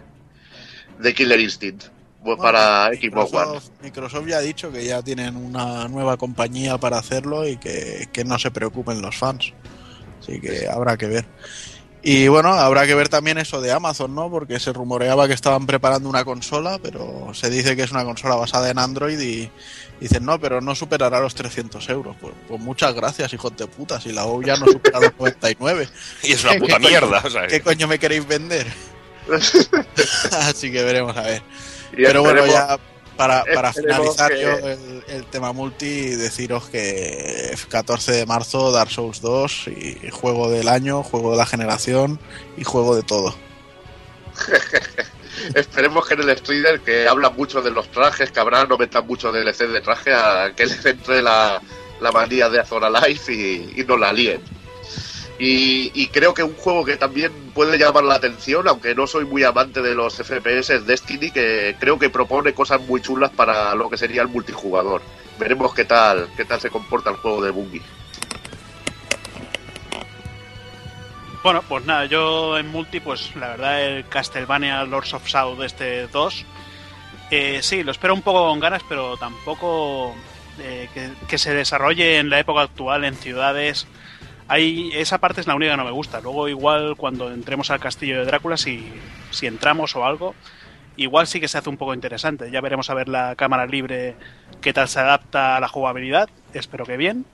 de Killer Instinct pues, para Xbox One. Microsoft, Microsoft ya ha dicho que ya tienen una nueva compañía para hacerlo y que, que no se preocupen los fans. Así que habrá que ver. Y bueno, habrá que ver también eso de Amazon, ¿no? Porque se rumoreaba que estaban preparando una consola, pero se dice que es una consola basada en Android y dicen, no, pero no superará los 300 euros. Pues, pues muchas gracias, hijos de puta, si la OU ya no supera los 99. Y es una ¿Qué- puta coño- mierda. O sea, ¿Qué coño me queréis vender? Así que veremos a ver. Pero bueno, ya para, para esperemos finalizar que- yo el, el tema multi, deciros que 14 de marzo Dark Souls 2 y juego del año, juego de la generación y juego de todo. Esperemos que en el Strider, que habla mucho de los trajes, que habrá, no metan mucho DLC de traje, a que les entre la, la manía de Azora Life y, y no la líen. Y, creo que un juego que también puede llamar la atención, aunque no soy muy amante de los FPS, es Destiny, que creo que propone cosas muy chulas para lo que sería el multijugador. Veremos qué tal, qué tal se comporta el juego de Bungie. Bueno, pues nada, yo en multi, pues la verdad, el Castlevania Lords of South este 2, eh, sí, lo espero un poco con ganas, pero tampoco eh, que se desarrolle en la época actual en ciudades. Ahí, esa parte es la única que no me gusta. Luego, igual, cuando entremos al castillo de Drácula, si, si entramos o algo, igual sí que se hace un poco interesante. Ya veremos a ver la cámara libre qué tal se adapta a la jugabilidad. Espero que bien.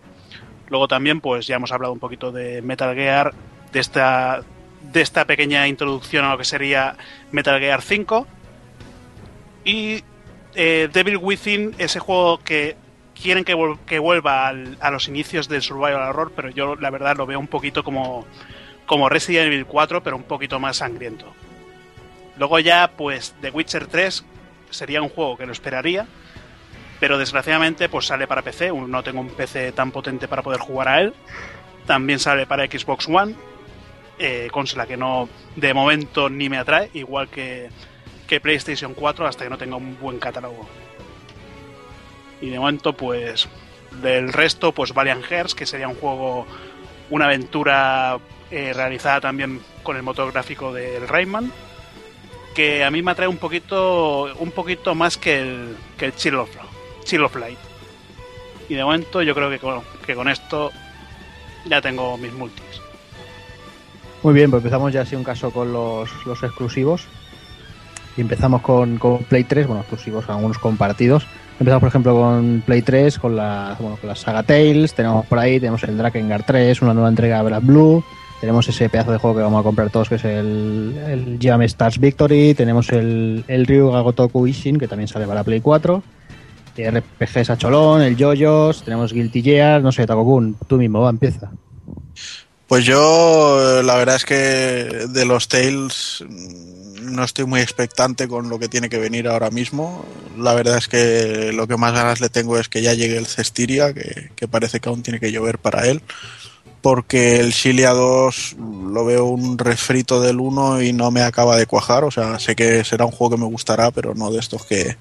Luego también, pues ya hemos hablado un poquito de Metal Gear, de esta, de esta pequeña introducción a lo que sería Metal Gear 5. Y eh, Devil Within, ese juego que quieren que, vuel- que vuelva al- a los inicios del Survival Horror, pero yo la verdad lo veo un poquito como, Resident Evil 4, pero un poquito más sangriento. Luego ya, pues, The Witcher 3 sería un juego que lo esperaría, pero desgraciadamente pues sale para PC, no tengo un PC tan potente para poder jugar a él. También sale para Xbox One, eh, consola que no de momento ni me atrae, igual que PlayStation 4 hasta que no tenga un buen catálogo. Y de momento pues del resto pues Valiant Hearts, que sería un juego, una aventura eh, realizada también con el motor gráfico del Rayman, que a mí me atrae un poquito un poquito más que el, que el Chill of, Chill of Light. Y de momento yo creo que con, que con esto ya tengo mis multis. Muy bien, pues empezamos ya así un caso con los, los exclusivos. Y empezamos con, con Play 3, bueno, exclusivos, algunos compartidos. Empezamos, por ejemplo, con Play 3, con la, bueno, con la saga Tales. Tenemos por ahí, tenemos el Drakengard 3, una nueva entrega de Black Blue. Tenemos ese pedazo de juego que vamos a comprar todos, que es el, el Stars Victory. Tenemos el, el Ryu Gagotoku Ishin, que también sale para Play 4. Y RPGs a cholón, el Yoyos. Tenemos Guilty Gear, no sé, Takokun, tú mismo, va, empieza. Pues yo, eh, la verdad es que de los Tales no estoy muy expectante con lo que tiene que venir ahora mismo. La verdad es que lo que más ganas le tengo es que ya llegue el Cestiria, que, que parece que aún tiene que llover para él. Porque el Shilia 2 lo veo un refrito del 1 y no me acaba de cuajar. O sea, sé que será un juego que me gustará, pero no de estos que,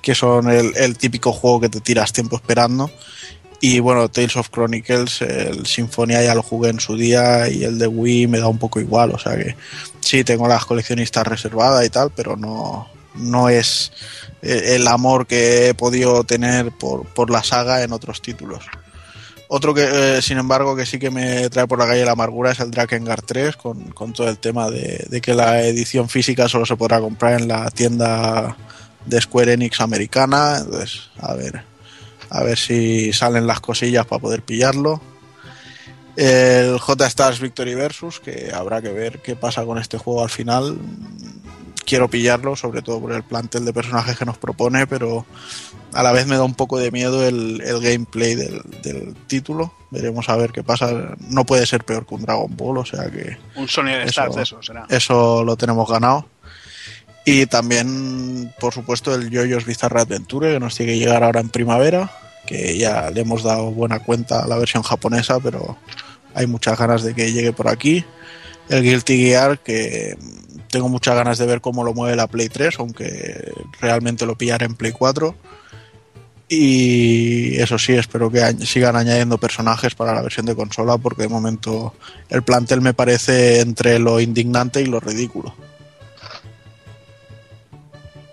que son el, el típico juego que te tiras tiempo esperando. Y bueno, Tales of Chronicles, el Sinfonia ya lo jugué en su día y el de Wii me da un poco igual. O sea que sí, tengo las coleccionistas reservadas y tal, pero no, no es el amor que he podido tener por, por la saga en otros títulos. Otro que, eh, sin embargo, que sí que me trae por la calle la amargura es el Drakengard 3, con, con todo el tema de, de que la edición física solo se podrá comprar en la tienda de Square Enix americana. Entonces, a ver, a ver si salen las cosillas para poder pillarlo. El J Stars Victory Versus, que habrá que ver qué pasa con este juego al final. Quiero pillarlo, sobre todo por el plantel de personajes que nos propone, pero a la vez me da un poco de miedo el, el gameplay del, del título. Veremos a ver qué pasa. No puede ser peor que un Dragon Ball, o sea que Un Sony de Stars, eso será. eso lo tenemos ganado. Y también, por supuesto, el JoJo's Bizarre Adventure, que nos tiene que llegar ahora en primavera, que ya le hemos dado buena cuenta a la versión japonesa, pero hay muchas ganas de que llegue por aquí. El Guilty Gear, que tengo muchas ganas de ver cómo lo mueve la Play 3, aunque realmente lo pillaré en Play 4. Y eso sí, espero que sigan añadiendo personajes para la versión de consola, porque de momento el plantel me parece entre lo indignante y lo ridículo.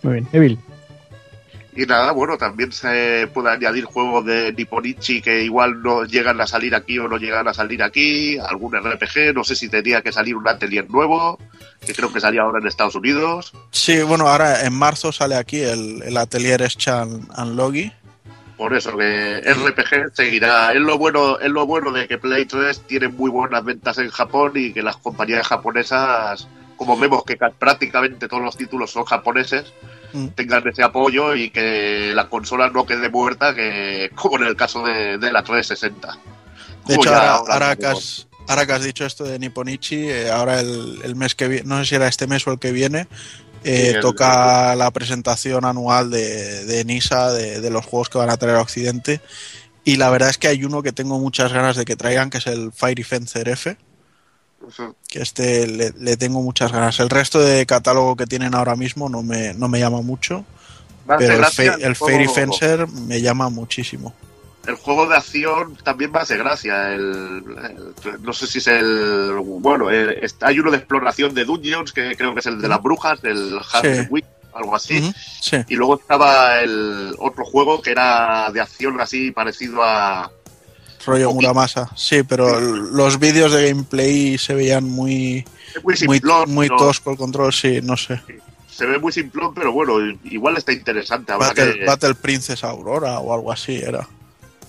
Muy bien. Evil. Y nada, bueno, también se puede añadir juegos de Nipponichi que igual no llegan a salir aquí o no llegan a salir aquí, algún RPG, no sé si tenía que salir un atelier nuevo, que creo que salía ahora en Estados Unidos. Sí, bueno, ahora en marzo sale aquí el, el atelier Eschan and Logi. Por eso que RPG seguirá. Es lo bueno, es lo bueno de que Play 3 tiene muy buenas ventas en Japón y que las compañías japonesas, como vemos que ca- prácticamente todos los títulos son japoneses, Mm. tengan ese apoyo y que la consola no quede muerta, que como en el caso de, de la 360. De hecho, ahora, que has, ahora que has dicho esto de Nipponichi, eh, ahora el, el mes que viene, no sé si era este mes o el que viene, eh, el- toca la presentación anual de, de NISA, de, de los juegos que van a traer a Occidente. Y la verdad es que hay uno que tengo muchas ganas de que traigan, que es el Fiery Fencer F. que este le, le tengo muchas ganas. El resto de catálogo que tienen ahora mismo no me, no me llama mucho, pero el, Fe- Fairy Fencer me llama muchísimo. el juego de acción también me hace gracia. El, el- no sé si es el. Bueno, hay uno de exploración de dungeons que creo que es el de las brujas, el Hunter Week, algo así. Sí. Y luego estaba el otro juego que era de acción así parecido a. Rollo. Muramasa, sí, pero los vídeos de gameplay se veían muy, muy simplón. muy tosco el control, sí, no sé. Se ve muy simplón, pero bueno, igual está interesante. Habrá Battle, que, Battle Princess Aurora o algo así era.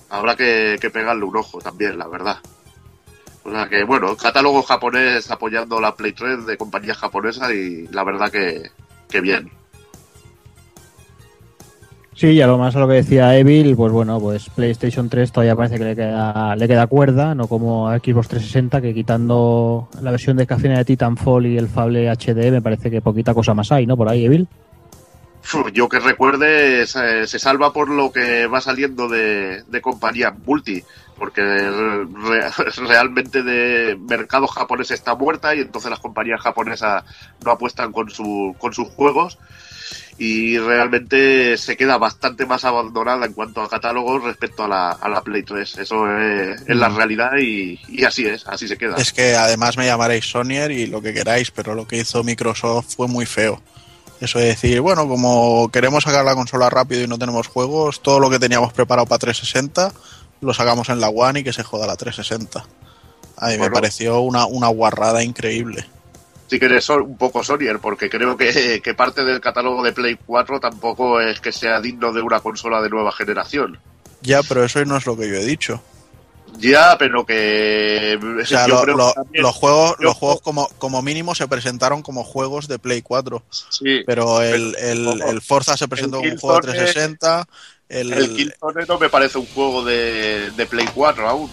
habrá que, que pegarle un ojo también, la verdad. O sea que, bueno, catálogo japonés apoyando la Play 3 de compañías japonesas y la verdad que, que bien. Sí, y a lo más a lo que decía Evil, pues bueno, pues PlayStation 3 todavía parece que le queda, le queda cuerda, no como a Xbox 360, que quitando la versión de cafeína de Titanfall y el Fable HD, me parece que poquita cosa más hay, ¿no? Por ahí, Evil. Yo que recuerde, se, se salva por lo que va saliendo de, de compañías multi, porque re- realmente de mercado japonés está muerta y entonces las compañías japonesas no apuestan con, su, con sus juegos y realmente se queda bastante más abandonada en cuanto a catálogos respecto a la, a la Play 3. Eso es, es la realidad y, y así es, así se queda. Es que además me llamaréis Sonyer y lo que queráis, pero lo que hizo Microsoft fue muy feo. Eso de decir, bueno, como queremos sacar la consola rápido y no tenemos juegos, todo lo que teníamos preparado para 360 lo sacamos en la One y que se joda la 360. A mí me pareció una, una guarrada increíble. Sí que eres un poco Sonyer, porque creo que, que parte del catálogo de Play 4 tampoco es que sea digno de una consola de nueva generación. Ya, pero eso no es lo que yo he dicho. Ya, pero que. O sea, yo lo- creo lo- que también- los juegos, yo- los juegos como, como mínimo se presentaron como juegos de Play 4, Sí, pero el, el, Forza se presentó como un juego de Killzone- 360, el, el Killzone no me parece un juego de, de Play 4 aún.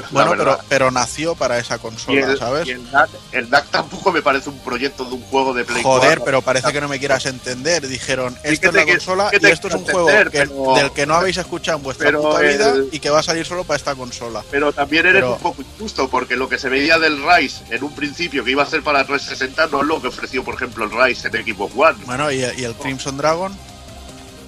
Bueno, pero, pero nació para esa Y consola, el, ¿sabes? y el DAC, el DAC tampoco me parece un proyecto de un juego de Play Joder, 4. pero parece que no me quieras entender. Dijeron, que es la consola que y esto es un juego entender, que- pero- del que no habéis escuchado en vuestra puta vida el- y que va a salir solo para esta consola. Pero también eres Pero- un poco injusto, porque lo que se veía del Rise en un principio que iba a ser para 360 no es lo que ofreció, por ejemplo, el Rise en Xbox One. Bueno, y, y el Crimson Dragon,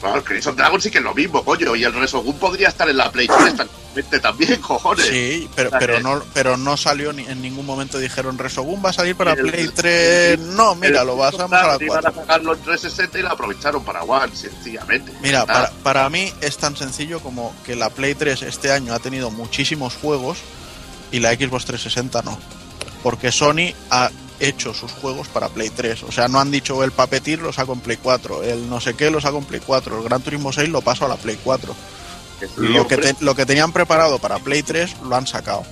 Claro, el Crimson Dragon sí que es lo mismo, coño, y el Resogun podría estar en la Play 3 tranquilamente también, cojones. sí, pero, pero no pero no salió ni, en ningún momento dijeron Resogun va a salir para El- Play 3. No, mira, El lo pasamos a la Dragon iban 4. sacarlo en 360 y lo aprovecharon para One, sencillamente. Mira, para, para mí es tan sencillo como que la Play 3 este año ha tenido muchísimos juegos y la Xbox 360 no. Porque Sony ha hecho sus juegos para Play 3. O sea, no han dicho el Papetir lo saco en Play 4, el no sé qué lo saco en Play 4, el Gran Turismo 6 lo paso a la Play 4. que sí, Lo que, te- lo que tenían preparado para Play 3 lo han sacado.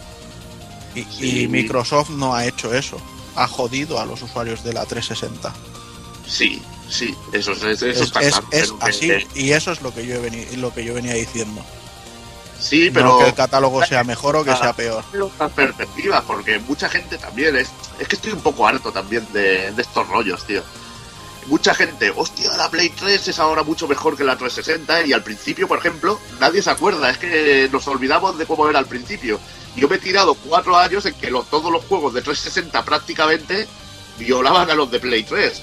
Y, Sí. y Microsoft no ha hecho eso. Ha jodido a los usuarios de la 360. Sí, sí, eso, es- eso Es, está es- es que- así y eso es lo que yo, he veni- lo que yo venía diciendo. Sí, No pero que el catálogo sea mejor o que sea peor. otras perspectivas, porque mucha gente también es. Es que estoy un poco harto también de, de estos rollos, tío. Mucha gente, hostia, la Play 3 es ahora mucho mejor que la 360 y al principio, por ejemplo, nadie se acuerda, es que nos olvidamos de cómo era al principio. Yo me he tirado cuatro años en que los- todos los juegos de 360 prácticamente violaban a los de Play 3.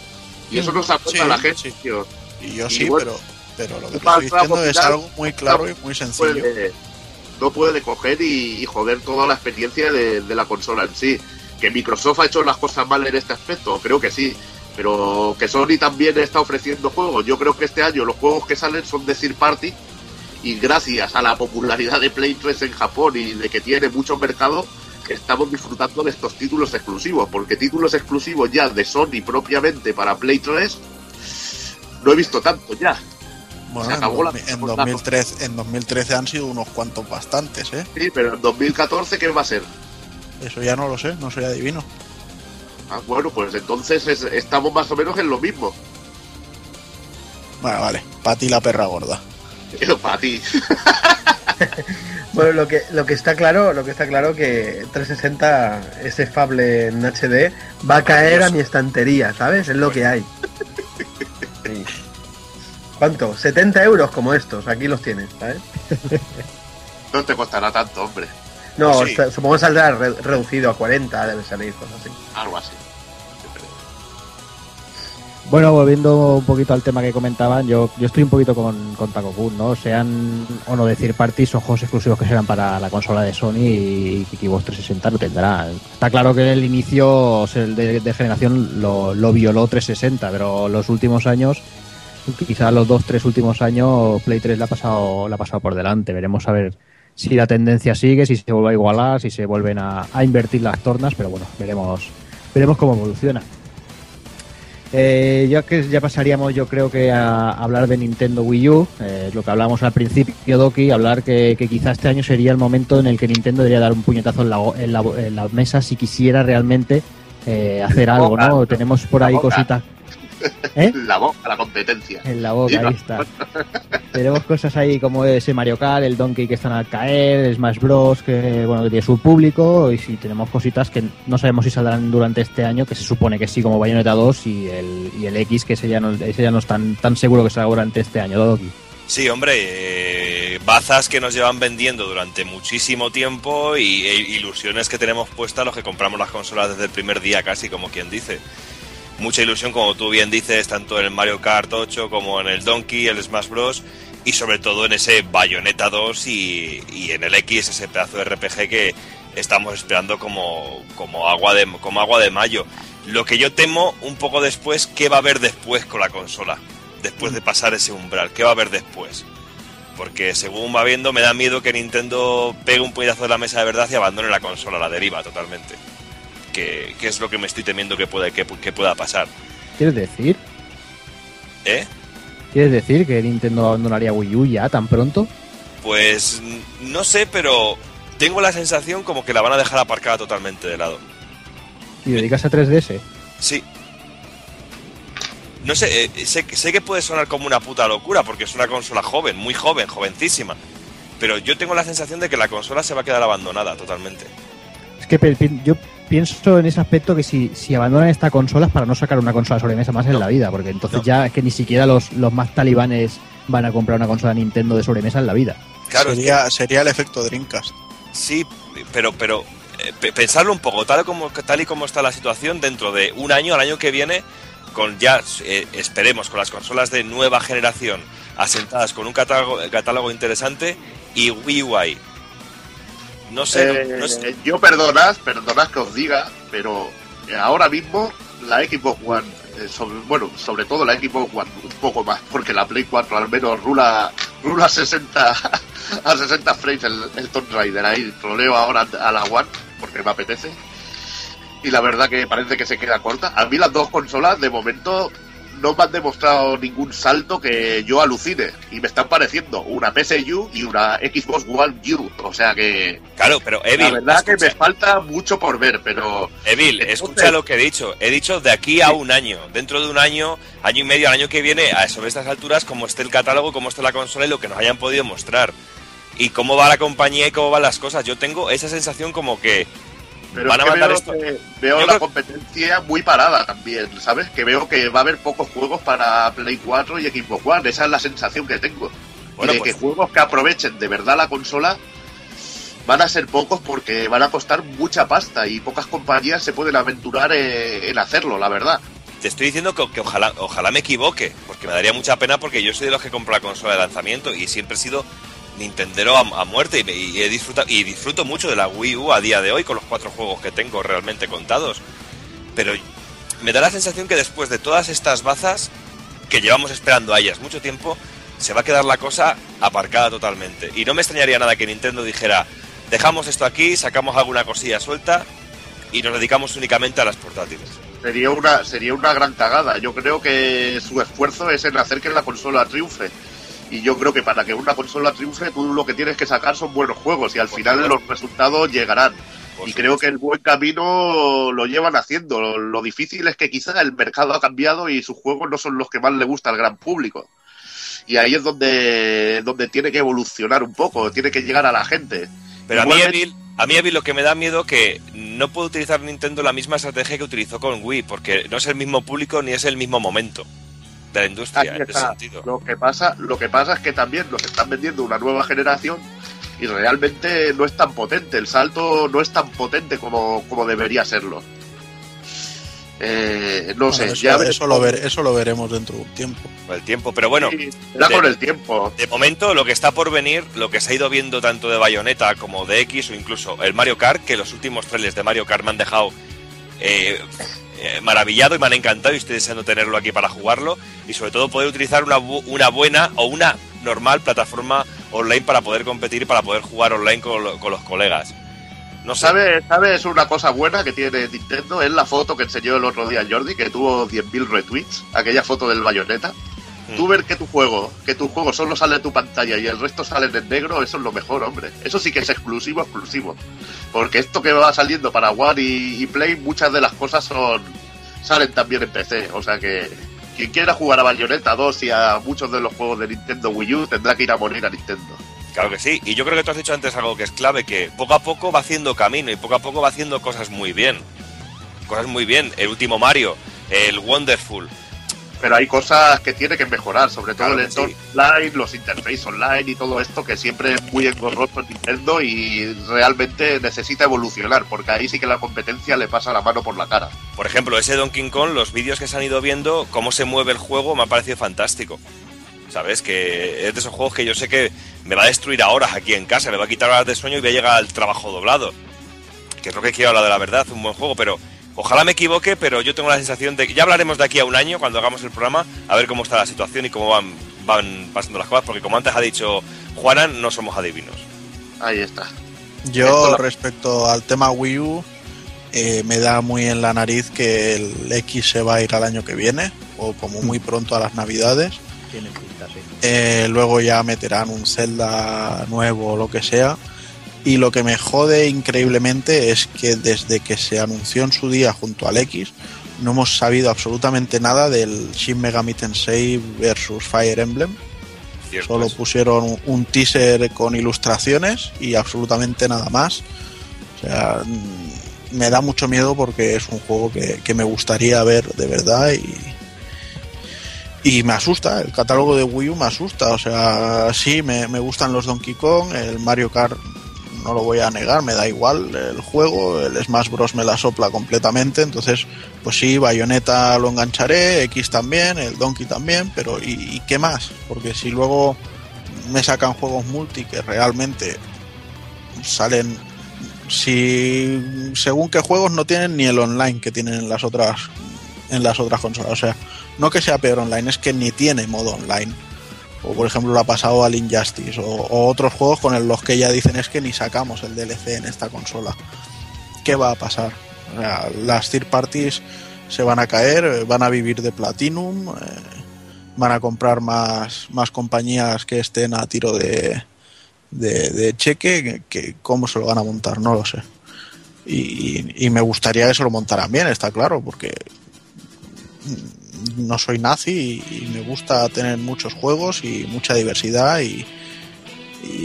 Y eso no se acuerda Sí, la gente, sí. tío. Y yo Y sí, bueno, pero, pero lo que te estoy diciendo es algo muy claro y muy sencillo. No puede coger y, y joder toda la experiencia de, la consola en sí. Que Microsoft ha hecho las cosas mal en este aspecto, creo que sí. Pero que Sony también está ofreciendo juegos. Yo creo que este año los juegos que salen son de third party. Y gracias a la popularidad de Play 3 en Japón y de que tiene mucho mercado, estamos disfrutando de estos títulos exclusivos. Porque títulos exclusivos ya de Sony propiamente para Play 3, no he visto tanto ya. Bueno, se en, acabó la- 2000 en la- 2013, en 2013 han sido unos cuantos bastantes, ¿eh? Sí, pero en 2014, ¿qué va a ser? Eso ya no lo sé, no soy adivino. Ah, bueno, pues entonces es- estamos más o menos en lo mismo. Bueno, vale, para ti la perra gorda. Pero para ti. Bueno, lo que, lo que está claro, lo que está claro que 360, ese Fable en HD, va a caer a mi estantería, ¿sabes? Es lo que hay. Sí. ¿Cuánto? 70 euros como estos, aquí los tienes, ¿sabes? No te costará tanto, hombre. No, Sí. sa- supongo que saldrá re- reducido a 40, debe salir, cosas así. Algo así. Bueno, volviendo un poquito al tema que comentaban, yo, yo estoy un poquito con, con Taco Kun, ¿no? Sean o no decir parties o juegos exclusivos que serán para la consola de Sony y que Xbox 360 lo tendrá. Está claro que el inicio o sea, el de, de generación lo, lo violó 360, pero los últimos años, quizá los dos, tres últimos años, Play 3 la ha pasado, la ha pasado por delante. Veremos a ver si la tendencia sigue, si se vuelve a igualar, si se vuelven a, a invertir las tornas, pero bueno, veremos, veremos cómo evoluciona. Eh, ya que ya pasaríamos, yo creo que a hablar de Nintendo Wii U, eh, lo que hablamos al principio, Doki, hablar que, que quizá este año sería el momento en el que Nintendo debería dar un puñetazo en la, en la, en la mesa si quisiera realmente eh, hacer algo, ¿no? Tenemos por ahí cositas. ¿Eh? La boca, la competencia. En la boca, ahí está. Tenemos cosas ahí como ese Mario Kart, el Donkey que están al caer, el Smash Bros. que bueno que tiene su público y si tenemos cositas que no sabemos si saldrán durante este año, que se supone que sí, como Bayonetta 2 y el, y el X, que ese ya no, ese ya no es tan, tan seguro que salga durante este año, ¿no, Doki? Sí, hombre, eh, bazas que nos llevan vendiendo durante muchísimo tiempo y e ilusiones que tenemos puestas los que compramos las consolas desde el primer día, casi como quien dice. Mucha ilusión, como tú bien dices, tanto en el Mario Kart 8 como en el Donkey, el Smash Bros. y sobre todo en ese Bayonetta 2 y, y en el X, ese pedazo de RPG que estamos esperando como, como, agua de, como agua de mayo. Lo que yo temo un poco después, ¿qué va a haber después con la consola? Después de pasar ese umbral, ¿qué va a haber después? Porque según va viendo, me da miedo que Nintendo pegue un puñetazo de la mesa de verdad y abandone la consola, la deriva totalmente. Que, que es lo que me estoy temiendo que, puede, que, que pueda pasar. ¿Quieres decir? ¿Eh? ¿Quieres decir que Nintendo abandonaría Wii U ya tan pronto? Pues no sé, pero tengo la sensación como que la van a dejar aparcada totalmente de lado. ¿Y dedicas a 3DS? Sí. No sé, eh, sé, sé que puede sonar como una puta locura porque es una consola joven, muy joven, jovencísima. pero yo tengo la sensación de que la consola se va a quedar abandonada totalmente. Es que yo pienso en ese aspecto que si, si abandonan esta consola es para no sacar una consola sobremesa más en la vida, porque entonces No. ya es que ni siquiera los, los más talibanes van a comprar una consola Nintendo de sobremesa en la vida. Claro, es sería, sería el efecto Dreamcast. Sí, pero, pero eh, pe- pensarlo un poco, tal como, tal y como está la situación, dentro de un año, al año que viene, con ya, eh, esperemos, con las consolas de nueva generación asentadas con un catálogo, catálogo interesante y Wii. No sé. Eh, Yo perdonad, perdonad que os diga, pero eh, ahora mismo la Xbox One, eh, bueno, sobre todo la Xbox One, un poco más, porque la Play 4 al menos rula, rula a 60 a 60 frames el, el Tomb Raider. Ahí troleo ahora a la One, porque me apetece. Y la verdad que parece que se queda corta. A mí las dos consolas, de momento, no me han demostrado ningún salto que yo alucine. Y me están pareciendo una PSU y una Xbox One U. O sea que Claro, pero la Evil, verdad que me falta mucho por ver, pero Evil, Entonces- escucha lo que he dicho. He dicho de aquí a un año. Dentro de un año, año y medio, al año que viene, a sobre estas alturas, como esté el catálogo, cómo esté la consola y lo que nos hayan podido mostrar. Y cómo va la compañía y cómo van las cosas. Yo tengo esa sensación como que pero van a es que matar veo, esto. que- veo la competencia muy parada también, ¿sabes? Que veo que va a haber pocos juegos para Play 4 y Xbox One. Esa es la sensación que tengo. Bueno, y de pues- que juegos que aprovechen de verdad la consola van a ser pocos porque van a costar mucha pasta y pocas compañías se pueden aventurar en hacerlo, la verdad. Te estoy diciendo que, que ojalá, ojalá me equivoque, porque me daría mucha pena porque yo soy de los que compro la consola de lanzamiento y siempre he sido Nintendero a, a muerte y, y he disfrutado y disfruto mucho de la Wii U a día de hoy con los cuatro juegos que tengo realmente contados. Pero me da la sensación que después de todas estas bazas que llevamos esperando a ellas mucho tiempo, se va a quedar la cosa aparcada totalmente. Y no me extrañaría nada que Nintendo dijera, dejamos esto aquí, sacamos alguna cosilla suelta y nos dedicamos únicamente a las portátiles. Sería una, sería una gran cagada. Yo creo que su esfuerzo es en hacer que la consola triunfe. Y yo creo que para que una consola triunfe, tú lo que tienes que sacar son buenos juegos y al Por final supuesto. los resultados llegarán. Por y creo que el buen camino lo llevan haciendo. Lo, lo difícil es que quizá el mercado ha cambiado y sus juegos no son los que más le gusta al gran público. Y ahí es donde, donde tiene que evolucionar un poco, tiene que llegar a la gente. Pero a mí, Evil, a mí, Evil, lo que me da miedo que no puedo utilizar Nintendo la misma estrategia que utilizó con Wii, porque no es el mismo público ni es el mismo momento de la industria en ese sentido. Lo que pasa, lo que pasa es que también nos están vendiendo una nueva generación y realmente no es tan potente. El salto no es tan potente como, como debería serlo. Eh, no Bueno, sé, eso, ya veremos. eso lo ver- eso lo veremos dentro de un tiempo. Con el tiempo. Pero bueno, Sí, será de- con el tiempo. de momento lo que está por venir, lo que se ha ido viendo tanto de Bayonetta como de X o incluso el Mario Kart, que los últimos trailers de Mario Kart me han dejado eh, eh, maravillado y me han encantado y estoy deseando tenerlo aquí para jugarlo y sobre todo poder utilizar una, bu- una buena o una normal plataforma online para poder competir y para poder jugar online con, con los colegas. No sé. ¿Sabes una cosa buena que tiene Nintendo? Es la foto que enseñó el otro día Jordi, que tuvo 10.000 retweets, aquella foto del bayoneta. Tú ver que tu juego, que tu juego solo sale en tu pantalla y el resto sale en negro, eso es lo mejor, hombre. Eso sí que es exclusivo, exclusivo. Porque esto que va saliendo para One y, y Play, muchas de las cosas son salen también en PC. O sea que quien quiera jugar a Bayonetta 2 y a muchos de los juegos de Nintendo Wii U tendrá que ir a morir a Nintendo. Claro que sí, y yo creo que tú has dicho antes algo que es clave, que poco a poco va haciendo camino y poco a poco va haciendo cosas muy bien. Cosas muy bien. El último Mario, el Wonderful. Pero hay cosas que tiene que mejorar, sobre todo Claro el sí. entorno online, los interfaces online y todo esto que siempre es muy engorroso en Nintendo y realmente necesita evolucionar, porque ahí sí que la competencia le pasa la mano por la cara. Por ejemplo, ese Donkey Kong, los vídeos que se han ido viendo, cómo se mueve el juego, me ha parecido fantástico. ¿Sabes? Que es de esos juegos que yo sé que me va a destruir a horas aquí en casa, me va a quitar horas de sueño y voy a llegar al trabajo doblado. Que es lo que quiero hablar de la verdad, un buen juego, pero ojalá me equivoque, pero yo tengo la sensación de que ya hablaremos de aquí a un año cuando hagamos el programa, a ver cómo está la situación y cómo van, van pasando las cosas, porque como antes ha dicho Juana, no somos adivinos. Ahí está. Yo respecto al tema Wii U, eh, me da muy en la nariz que el X se va a ir al año que viene, o como muy pronto a las navidades. Tiene pinta, sí. Eh, luego ya meterán un Zelda nuevo o lo que sea. Y lo que me jode increíblemente es que desde que se anunció en su día junto al X, no hemos sabido absolutamente nada del Shin Megami Tensei versus Fire Emblem. Solo pusieron un- un teaser con ilustraciones y absolutamente nada más. O sea, mm, me da mucho miedo porque es un juego que, que me gustaría ver de verdad y, y me asusta. El catálogo de Wii U me asusta. O sea, sí, me, me gustan los Donkey Kong, el Mario Kart no lo voy a negar, me da igual el juego, el Smash Bros me la sopla completamente, entonces pues sí, Bayonetta lo engancharé, X también, el Donkey también, pero ¿y, y qué más? Porque si luego me sacan juegos multi que realmente salen si según qué juegos no tienen ni el online que tienen en las otras en las otras consolas, o sea, no que sea peor online, es que ni tiene modo online. O por ejemplo lo ha pasado al Injustice o, o otros juegos con los que ya dicen es que ni sacamos el DLC en esta consola. ¿Qué va a pasar? O sea, las third parties se van a caer, eh, van a vivir de Platinum, eh, van a comprar más, más compañías que estén a tiro de, cheque, que, cómo se lo van a montar, no lo sé. Y, me gustaría que se lo montaran bien, está claro, porque no soy nazi y, me gusta tener muchos juegos y mucha diversidad y,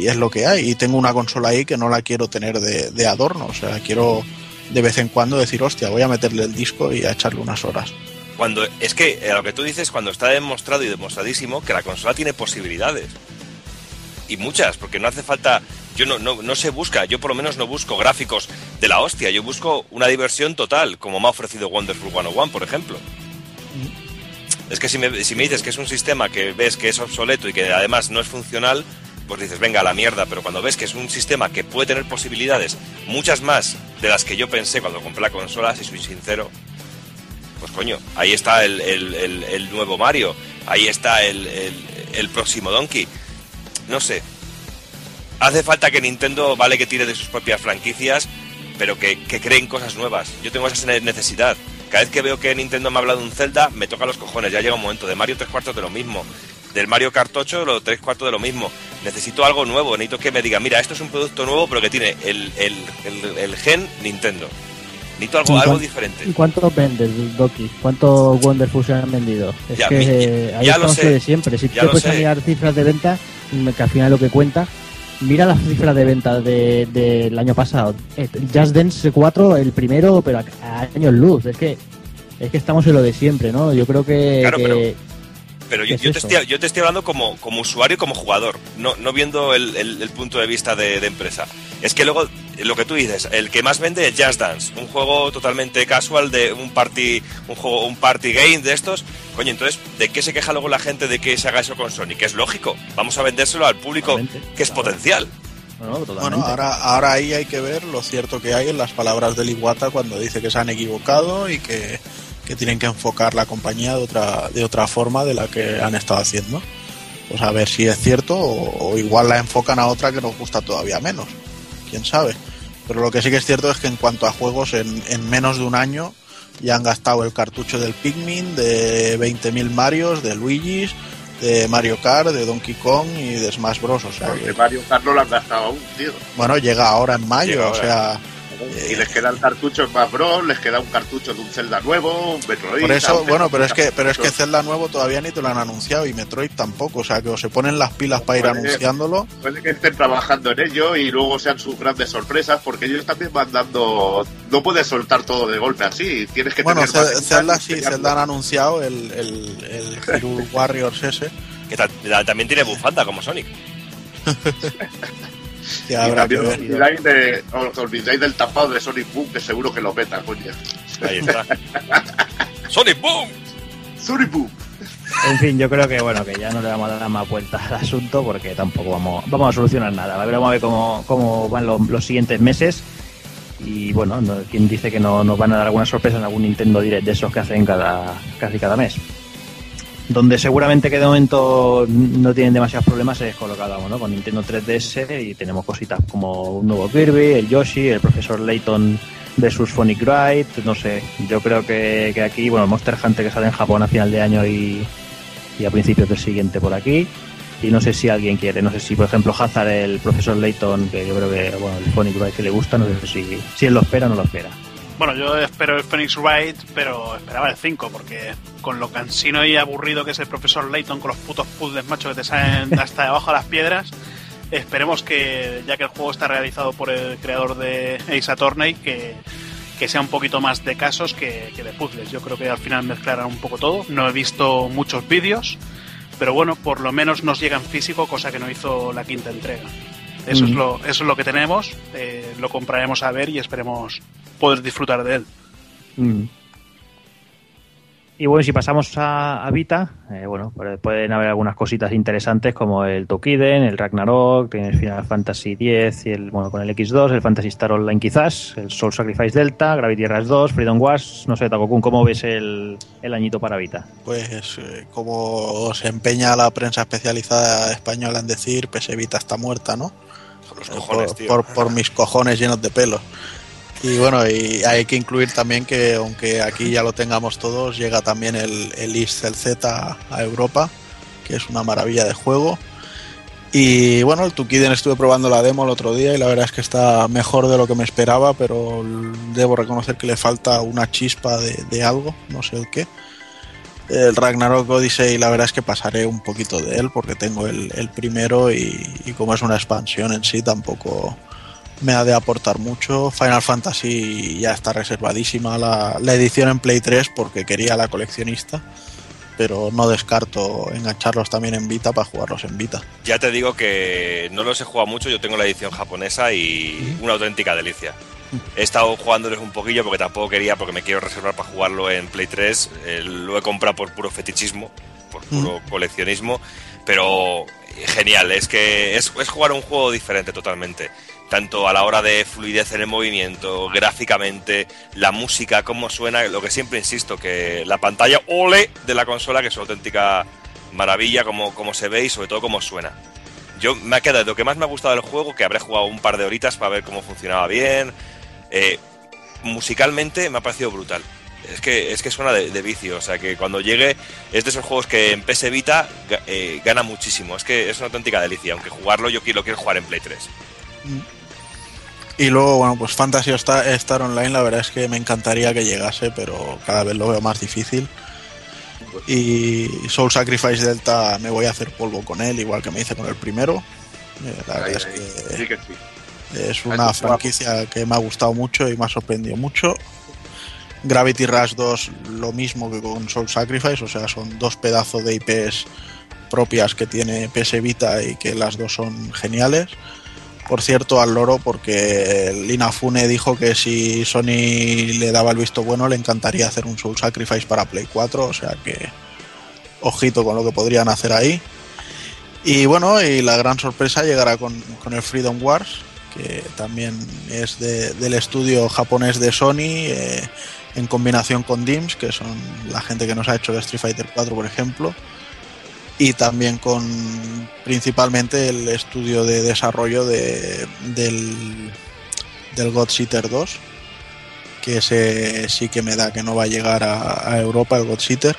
es lo que hay. Y tengo una consola ahí que no la quiero tener de, de adorno, o sea, quiero de vez en cuando decir, hostia, voy a meterle el disco y a echarle unas horas. Cuando, es que eh, lo que tú dices, cuando está demostrado y demostradísimo que la consola tiene posibilidades. Y muchas, porque no hace falta. Yo no, no, no se busca, yo por lo menos no busco gráficos de la hostia, yo busco una diversión total, como me ha ofrecido Wonderful 101, por ejemplo. Es que si me, si me dices que es un sistema que ves que es obsoleto y que además no es funcional, pues dices, venga, a la mierda. Pero cuando ves que es un sistema que puede tener posibilidades, muchas más de las que yo pensé cuando compré la consola, si soy sincero, pues coño, ahí está el, el- nuevo Mario, ahí está el próximo Donkey. No sé. Hace falta que Nintendo, vale que tire de sus propias franquicias, pero que, que creen cosas nuevas. Yo tengo esa necesidad. Cada vez que veo que Nintendo me habla de un Zelda, me toca los cojones. Ya llega un momento. De Mario tres cuartos de lo mismo. Del Mario Kart 8, los tres cuartos de lo mismo. Necesito algo nuevo. Necesito que me diga, mira, esto es un producto nuevo, pero que tiene el, el, el- el gen Nintendo. Necesito algo, ¿Y algo diferente. ¿Y cuánto vendes, Doki? ¿Cuántos Wonderful se han vendido? Es Ya, que mi- eh, ahí ya lo sé, de siempre. Si ya te puedes sé. mirar cifras de venta, que al final lo que cuenta, mira las cifras de venta de- del año pasado. Eh, Just Dance 4, el primero, pero a, a años luz. Es que es que estamos en lo de siempre, ¿no? Yo creo que... Claro, que- pero- Pero ¿Qué yo, es yo te estoy, yo te estoy hablando como, como usuario y como jugador, no, no viendo el, el- el punto de vista de, de empresa. Es que luego, lo que tú dices, el que más vende es Just Dance, un juego totalmente casual de un party, un juego, un party game de estos. Coño, entonces, ¿de qué se queja luego la gente de que se haga eso con Sony? Que es lógico, vamos a vendérselo al público Totalmente, que es claro. potencial. Bueno, totalmente. Bueno, ahora, ahora ahí hay que ver lo cierto que hay en las palabras del Iwata cuando dice que se han equivocado y que, que tienen que enfocar la compañía de otra, de otra forma de la que han estado haciendo. Pues a ver si es cierto o, o igual la enfocan a otra que nos gusta todavía menos. Quién sabe. Pero lo que sí que es cierto es que en cuanto a juegos, en, en menos de un año ya han gastado el cartucho del Pikmin, de 20.000 Marios, de Luigi's, de Mario Kart, de Donkey Kong y de Smash Bros. O sea, que- Mario Kart no lo han gastado aún, tío. bueno, llega ahora en mayo, Llega o ahora. sea, Y les queda el cartucho en Smash Bros, les queda un cartucho de un Zelda nuevo, un Metroid. por eso, tal, bueno, pero es que, pero es que cartuchos. Zelda nuevo todavía ni te lo han anunciado y Metroid tampoco, o sea, que o se ponen las pilas para ir Puede- anunciándolo. Puede que estén trabajando en ello y luego sean sus grandes sorpresas, porque ellos también van dando. No puedes soltar todo de golpe así, tienes que Bueno, tener. Más Zelda sí. Zelda han anunciado el, el, el Hyrule Warriors ese, Que también tiene bufanda como Sonic. Y también os olvidáis, de, os olvidáis del tapado de Sonic Boom, que seguro que lo meta, coño. Ahí está. Sonic Boom. Sonic Boom. En fin, yo creo que bueno que ya no le vamos a dar más vueltas al asunto porque tampoco vamos, vamos a solucionar nada. A ver, vamos a ver cómo, cómo van los, los siguientes meses. Y bueno, no- quien dice que no nos van a dar alguna sorpresa en algún Nintendo Direct de esos que hacen cada, casi cada mes. Donde seguramente que de momento no tienen demasiados problemas es con ¿no? Con Nintendo 3DS y tenemos cositas como un nuevo Kirby, el Yoshi, el profesor Layton versus Phonic Ride, no sé. Yo creo que, que aquí, bueno, Monster Hunter que sale en Japón a final de año y, y a principios del siguiente por aquí. Y no sé si alguien quiere, no sé si por ejemplo Hazard, el profesor Layton, que yo creo que, bueno, el Phonic Ride que le gusta, no sé si, si él lo espera o no lo espera. Bueno, yo espero el Phoenix Wright, pero esperaba el 5, porque con lo cansino y aburrido que es el profesor Layton con los putos puzzles, macho, que te salen hasta debajo de las piedras, esperemos que, ya que el juego está realizado por el creador de Ace Attorney, que, que sea un poquito más de casos que, que de puzzles. Yo creo que al final mezclarán un poco todo. No he visto muchos vídeos, pero bueno, por lo menos nos llega en físico, cosa que no hizo la quinta entrega. Eso, es, Ujú. lo, eso es lo que tenemos, eh, lo compraremos a ver y esperemos poder disfrutar de él. Mm. Y bueno, si pasamos a, a Vita, eh, bueno, pues pueden haber algunas cositas interesantes como el Tokiden, el Ragnarok, el Final Fantasy X y el, bueno, con el X2, el Fantasy Star Online quizás, el Soul Sacrifice Delta, Gravity Rush 2, Freedom Wars, no sé, Takokun, ¿cómo ves el, el añito para Vita? Pues eh, como se empeña la prensa especializada española en decir, PS Vita está muerta, ¿no? Los cojones, por, tío. por- por mis cojones llenos de pelo. Y bueno, y hay que incluir también que aunque aquí ya lo tengamos todos, llega también el, el East el Z a Europa, que es una maravilla de juego. Y bueno, el Tukiden estuve probando la demo el otro día y la verdad es que está mejor de lo que me esperaba, pero debo reconocer que le falta una chispa de, de algo, no sé el qué. El Ragnarok Odyssey, la verdad es que pasaré un poquito de él porque tengo el, el primero y, y como es una expansión en sí, tampoco me ha de aportar mucho. Final Fantasy ya está reservadísima la, la edición en Play 3 porque quería la coleccionista, pero no descarto engancharlos también en Vita para jugarlos en Vita. Ya te digo que no los he jugado mucho, yo tengo la edición japonesa y una auténtica delicia. He estado jugándoles un poquillo porque tampoco quería, porque me quiero reservar para jugarlo en Play 3. eh, lo he comprado por puro fetichismo, por puro coleccionismo, pero genial, es que es, es jugar un juego diferente totalmente. Tanto a la hora de fluidez en el movimiento, gráficamente, la música, cómo suena, lo que siempre insisto, que la pantalla OLE de la consola, que es una auténtica maravilla, como, como se ve y sobre todo cómo suena. Yo me ha quedado lo que más me ha gustado del juego, que habré jugado un par de horitas para ver cómo funcionaba bien. Eh, musicalmente me ha parecido brutal. Es que, es que suena de, de vicio, o sea que cuando llegue es de esos juegos que en PS Vita eh, gana muchísimo. Es que es una auténtica delicia, aunque jugarlo yo quiero, lo quiero jugar en Play 3. Y luego, bueno, pues Fantasy Star, Star Online, la verdad es que me encantaría que llegase, pero cada vez lo veo más difícil. Y Soul Sacrifice Delta me voy a hacer polvo con él, igual que me hice con el primero. Eh, la verdad Ahí, es ahí. que Sí que sí. Es una Ahí, franquicia que me ha gustado mucho y me ha sorprendido mucho. Gravity Rush 2 lo mismo que con Soul Sacrifice, o sea, son dos pedazos de IPs propias que tiene PS Vita y que las dos son geniales. Por cierto, al loro, porque Lina Fune dijo que si Sony le daba el visto bueno, le encantaría hacer un Soul Sacrifice para Play 4, o sea que ojito con lo que podrían hacer ahí. Y bueno, y la gran sorpresa llegará con, con el Freedom Wars, que también es de- del estudio japonés de Sony, eh, en combinación con DIMS, que son la gente que nos ha hecho el Street Fighter 4, por ejemplo, y también con principalmente el estudio de desarrollo de, del, del God Seater 2, que ese sí que me da que no va a llegar a, Europa el God Seater.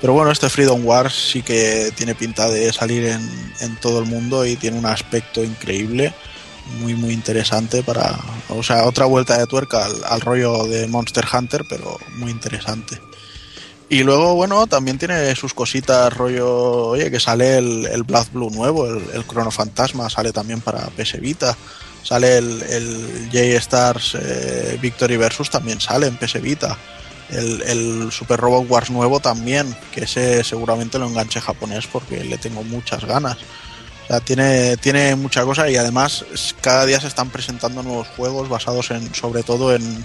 Pero bueno, este Freedom Wars sí que tiene pinta de salir en todo el mundo y tiene un aspecto increíble, muy muy interesante para, o sea, otra vuelta de tuerca al, rollo de Monster Hunter, pero muy interesante. Y luego, bueno, también tiene sus cositas, rollo, oye, que sale el, Blood Blue nuevo, el, el Fantasma, sale también para PS Vita. Sale el, el J-Stars eh, Victory Versus, también sale en PS Vita. El, el Super Robot Wars nuevo también, que ese seguramente lo enganche japonés porque le tengo muchas ganas. O sea, tiene, tiene mucha cosa y además cada día se están presentando nuevos juegos basados en, sobre todo en,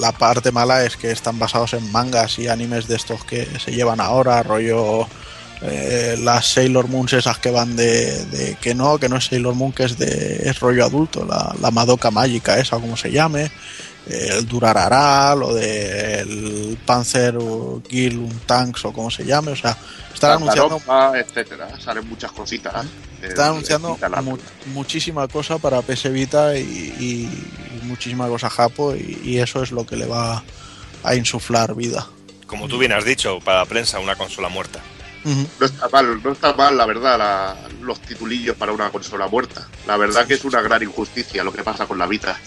la parte mala es que están basados en mangas y animes de estos que se llevan ahora, rollo eh, las Sailor Moons esas que van de, de- que no, que no es Sailor Moon, que es de es rollo adulto, la, la Madoka Mágica esa o como se llame, eh, el Durarara, lo del Panzer Gil Tanks o como se llame, o sea, están anunciando Taropa, etcétera. Salen muchas cositas. eh, están anunciando mu- muchísima cosa para PS Vita y, y- y muchísima cosa japo y, y eso es lo que le va a insuflar vida. Como tú bien has dicho, para la prensa, una consola muerta. No está mal, no está mal, la verdad, la- los titulillos para una consola muerta. La verdad que es una gran injusticia lo que pasa con la Vita.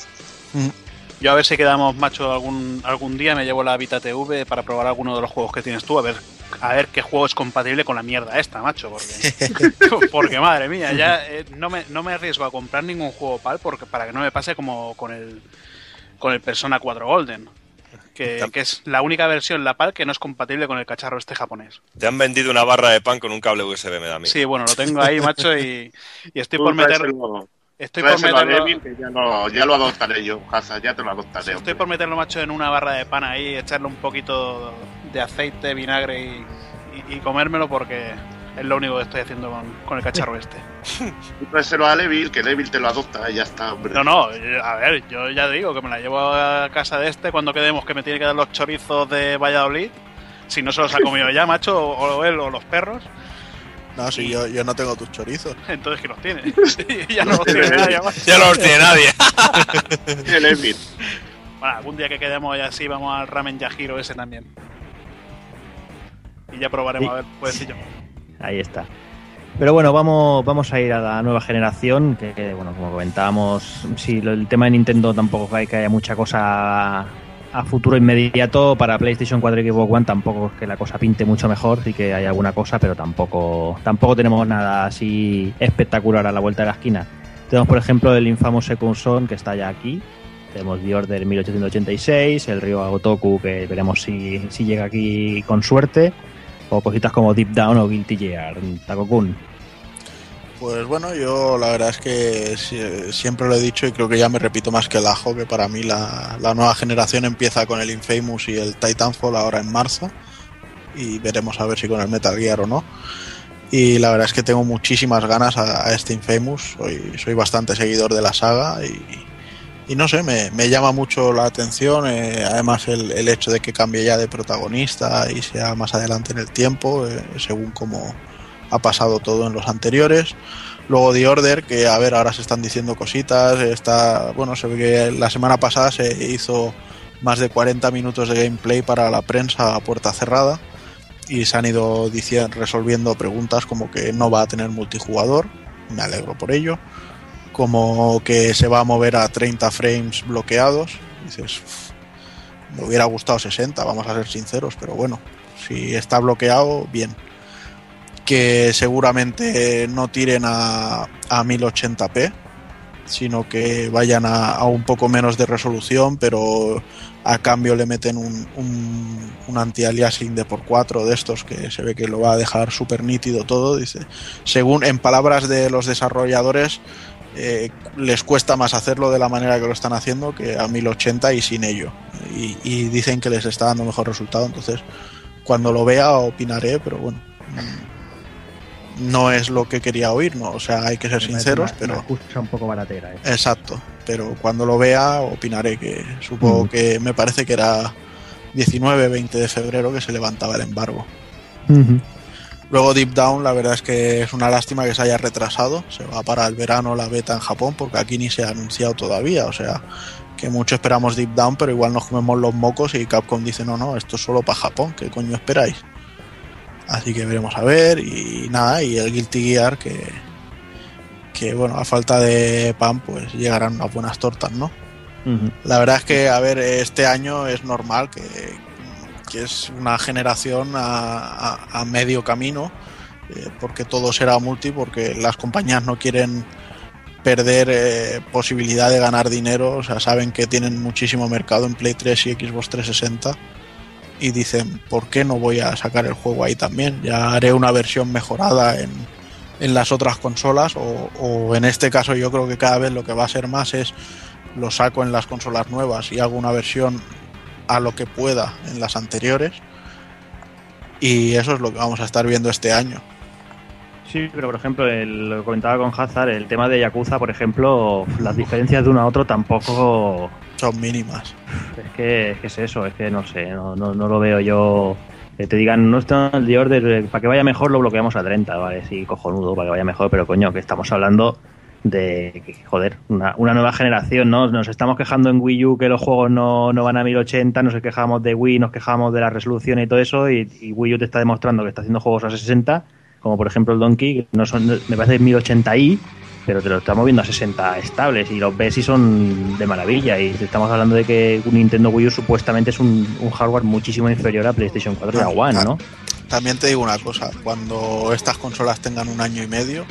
Yo a ver si quedamos, macho, algún, algún día me llevo la Vita TV para probar alguno de los juegos que tienes tú, a ver, a ver qué juego es compatible con la mierda esta, macho, porque, porque madre mía, ya eh, no, me, no me arriesgo a comprar ningún juego PAL porque, para que no me pase como con el, con el Persona 4 Golden. Que, que es la única versión, la PAL, que no es compatible con el cacharro este japonés. Te han vendido una barra de pan con un cable USB, me da mí. Sí, bueno, lo tengo ahí, macho, y, y estoy Tú por meter... Estoy por meterlo, que ya, no- ya lo adoptaré yo, Hazard, ya te lo adoptaré. estoy por meterlo, macho, en una barra de pan ahí, echarle un poquito de aceite, vinagre y, y- y comérmelo porque es lo único que estoy haciendo con, con el cacharro este. Tú tráeselo a Devil, que Devil te lo adopta y ya está, hombre. No, no, a ver, yo ya digo que me la llevo a casa de este cuando quedemos que me tiene que dar los chorizos de Valladolid. Si no se los ha comido ya, macho, o, él o los perros, No, si yo, yo no tengo tus chorizos. entonces que los tiene. ya no los tiene nadie, macho. Ya no los tiene nadie. El Devil. Bueno, algún día que quedemos así, vamos al ramen Yajiro ese también. Y ya probaremos Sí. a ver, pues decir yo. Ahí está. Pero bueno, vamos, vamos a ir a la nueva generación, que, bueno, como comentábamos, si el tema de Nintendo tampoco hay que haya mucha cosa a futuro inmediato, para PlayStation 4 y Xbox One tampoco es que la cosa pinte mucho mejor, sí que hay alguna cosa, pero tampoco, tampoco tenemos nada así espectacular a la vuelta de la esquina. Tenemos, por ejemplo, el infamo Second Son, que está ya aquí. Tenemos The Order 1886, el Ryo Agotoku, que veremos si, si llega aquí con suerte o cositas como Deep Down o Guilty Gear, Takokun. Pues bueno, yo la verdad es que si- siempre lo he dicho y creo que ya me repito más que el ajo, que para mí la, la nueva generación empieza con el Infamous y el Titanfall ahora en marzo y veremos a ver si con el Metal Gear o no. Y la verdad es que tengo muchísimas ganas a, a este Infamous, soy, soy bastante seguidor de la saga y, y no sé, me, me llama mucho la atención, eh, además el, el hecho de que cambie ya de protagonista y sea más adelante en el tiempo, eh, según como ha pasado todo en los anteriores. Luego The Order, que a ver, ahora se están diciendo cositas, está, bueno, se ve que la semana pasada se hizo más de 40 minutos de gameplay para la prensa a puerta cerrada y se han ido diciendo, resolviendo preguntas como que no va a tener multijugador, me alegro por ello, como que se va a mover a 30 frames bloqueados, dices, "Uf, me hubiera gustado 60, vamos a ser sinceros, pero bueno, si está bloqueado, bien que seguramente no tiren a, a 1080p, sino que vayan a, a un poco menos de resolución, pero a cambio le meten un, un, un anti-aliasing de por 4 de estos que se ve que lo va a dejar súper nítido todo. Dice, según en palabras de los desarrolladores, eh, les cuesta más hacerlo de la manera que lo están haciendo que a 1080 y sin ello. Y, y dicen que les está dando mejor resultado, entonces cuando lo vea opinaré, pero bueno. mm, No es lo que quería oír, ¿no? O sea, hay que ser sinceros, pero... Excusa un poco baratera. ¿eh? Exacto, pero cuando lo vea opinaré que supongo Mm. que me parece que era 19-20 de febrero que se levantaba el embargo. Luego Deep Down, la verdad es que es una lástima que se haya retrasado, se va para el verano la beta en Japón porque aquí ni se ha anunciado todavía, o sea que mucho esperamos Deep Down, pero igual nos comemos los mocos y Capcom dice no, no, esto es solo para Japón, ¿qué coño esperáis? Así que veremos a ver y nada, y el Guilty Gear que, que bueno, a falta de pan pues llegarán unas buenas tortas, ¿no? La verdad es que, a ver, este año es normal que, que es una generación a, medio camino, eh, porque todo será multi, porque las compañías no quieren perder eh, posibilidad de ganar dinero, o sea, saben que tienen muchísimo mercado en Play 3 y Xbox 360 y dicen, ¿por qué no voy a sacar el juego ahí también? Ya haré una versión mejorada en, en las otras consolas o en este caso yo creo que cada vez lo que va a ser más es lo saco en las consolas nuevas y hago una versión a lo que pueda en las anteriores y eso es lo que vamos a estar viendo este año. Sí, pero por ejemplo, el, lo comentaba con Hazard, el tema de Yakuza, por ejemplo, las diferencias de uno a otro tampoco Son mínimas. es que es, que es eso, es que no sé, no, no, no lo veo yo. Que te digan, no está el de order, para que vaya mejor lo bloqueamos a 30, vale, sí, cojonudo, para que vaya mejor, pero coño, que estamos hablando de, joder, una, una nueva generación, ¿no? Nos estamos quejando en Wii U que los juegos no, no van a 1080, nos quejamos de Wii, nos quejamos de la resolución y todo eso, y, y Wii U te está demostrando que está haciendo juegos a 60, como por ejemplo el Donkey, que no son, me parece 1080i, pero te lo estamos viendo a 60 estables y los ves y son de maravilla. Y estamos hablando de que un Nintendo Wii U supuestamente es un, un hardware muchísimo inferior a PlayStation 4 y a One, ¿no? También te digo una cosa, cuando estas consolas tengan un año y medio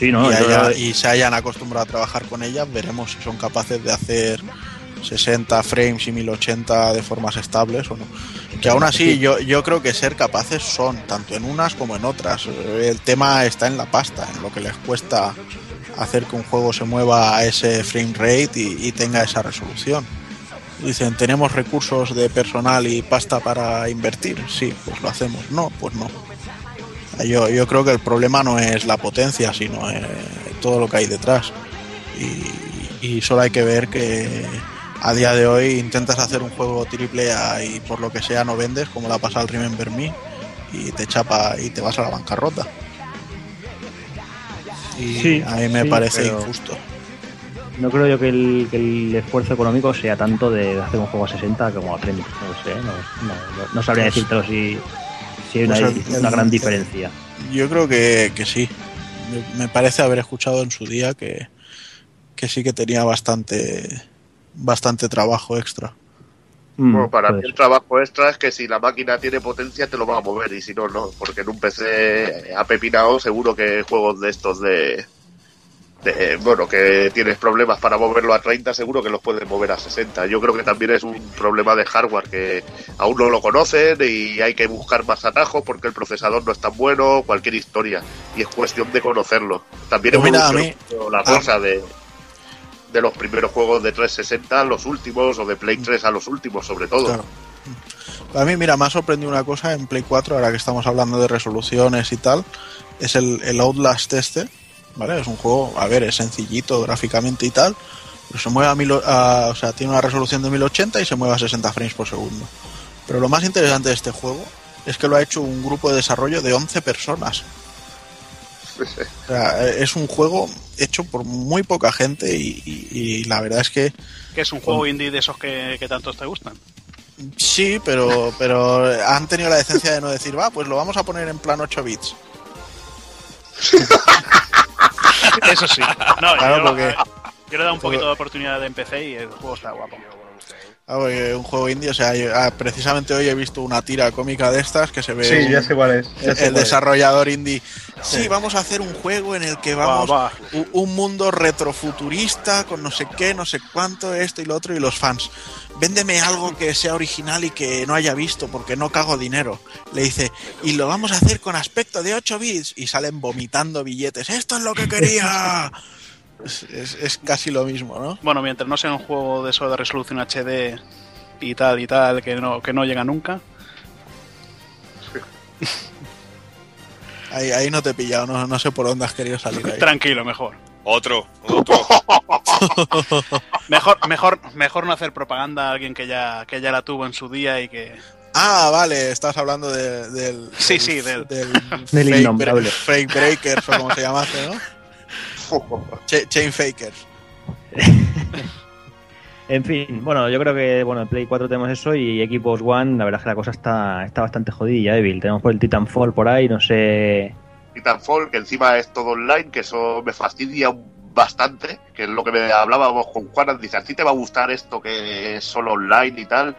Sí, no, y, yo- haya- y se hayan acostumbrado a trabajar con ellas, veremos si son capaces de hacer 60 frames y 1080 de formas estables o no. Que aún así yo, yo creo que ser capaces son, tanto en unas como en otras. El tema está en la pasta, en lo que les cuesta hacer que un juego se mueva a ese frame rate y, y tenga esa resolución. Dicen, ¿tenemos recursos de personal y pasta para invertir? Sí, pues lo hacemos. No, pues no. Yo, yo creo que el problema no es la potencia, sino eh, todo lo que hay detrás. Y, y solo hay que ver que a día de hoy intentas hacer un juego triple A y por lo que sea no vendes, como la pasa al Remember Me, y te chapa y te vas a la bancarrota. Y Sí, a mí me sí, parece injusto. No creo yo que el, que el esfuerzo económico sea tanto de hacer un juego a 60 como a 30. No sé, no, no- no- no sabría Pues- decírtelo si, si hay una, pues el- una el- gran diferencia. Yo creo que, que sí. Me, parece haber escuchado en su día que, que sí que tenía bastante bastante trabajo extra. Mm, Bueno, para puede mí el trabajo extra es que si la máquina tiene potencia te lo va a mover y si no, no. Porque en un PC apepinado seguro que juegos de estos de, de- Bueno, que tienes problemas para moverlo a 30 seguro que los puedes mover a 60. Yo creo que también es un problema de hardware que aún no lo conocen y hay que buscar más atajos porque el procesador no es tan bueno, cualquier historia. Y es cuestión de conocerlo. También Pues mira, a mí- evolucionó la cosa de de los primeros juegos de 360 a los últimos o de Play 3 a los últimos sobre todo. Claro. A mí, mira, me ha sorprendido una cosa en Play 4, ahora que estamos hablando de resoluciones y tal, es el, el Outlast este, ¿vale? Es un juego, a ver, es sencillito gráficamente y tal, pero se mueve a, mil, o- a- o sea, tiene una resolución de 1080 y se mueve a 60 frames por segundo. Pero lo más interesante de este juego es que lo ha hecho un grupo de desarrollo de 11 personas. O sea, es un juego hecho por muy poca gente y, y- y la verdad es que Que es un juego indie de esos que, que tanto te gustan. Sí, pero, pero han tenido la decencia de no decir, va, pues lo vamos a poner en plan 8 bits. Eso sí. No, Claro, yo, porque- yo le he dado un poquito de oportunidad en PC y el juego está guapo. Ah, un juego indie, o sea, yo- ah, precisamente hoy he visto una tira cómica de estas que se ve Sí, un- ya sé cuál es. ya sé el cuál es. desarrollador indie. Sí, vamos a hacer un juego en el que vamos Va, va. u- un mundo retrofuturista con no sé qué, no sé cuánto, esto y lo otro y los fans. Véndeme algo que sea original y que no haya visto porque no cago dinero. Le dice, y lo vamos a hacer con aspecto de 8 bits y salen vomitando billetes. Esto es lo que quería. es, es- es casi lo mismo, ¿no? Bueno, mientras no sea un juego de eso de resolución HD y tal y tal, que no, que no llega nunca. Ahí, ahí no te he pillado, no, no sé por dónde has querido salir ahí. Tranquilo, mejor. Otro, otro. Mejor, mejor, mejor no hacer propaganda a alguien que ya, que ya la tuvo en su día y que. Ah, vale, estás hablando de- del. Sí, del- sí, del- del Del fake, fake Breakers o como se llamase, ¿no? Cha- chain Fakers. En fin, bueno, yo creo que bueno, en Play 4 tenemos eso y Xbox One, la verdad es que la cosa está, está bastante jodida, Evil. Tenemos por el Titanfall por ahí, no sé. Titanfall, que encima es todo online, que eso me fastidia bastante, que es lo que me hablábamos con Juan, dice, ¿a ti te va a gustar esto que es solo online y tal?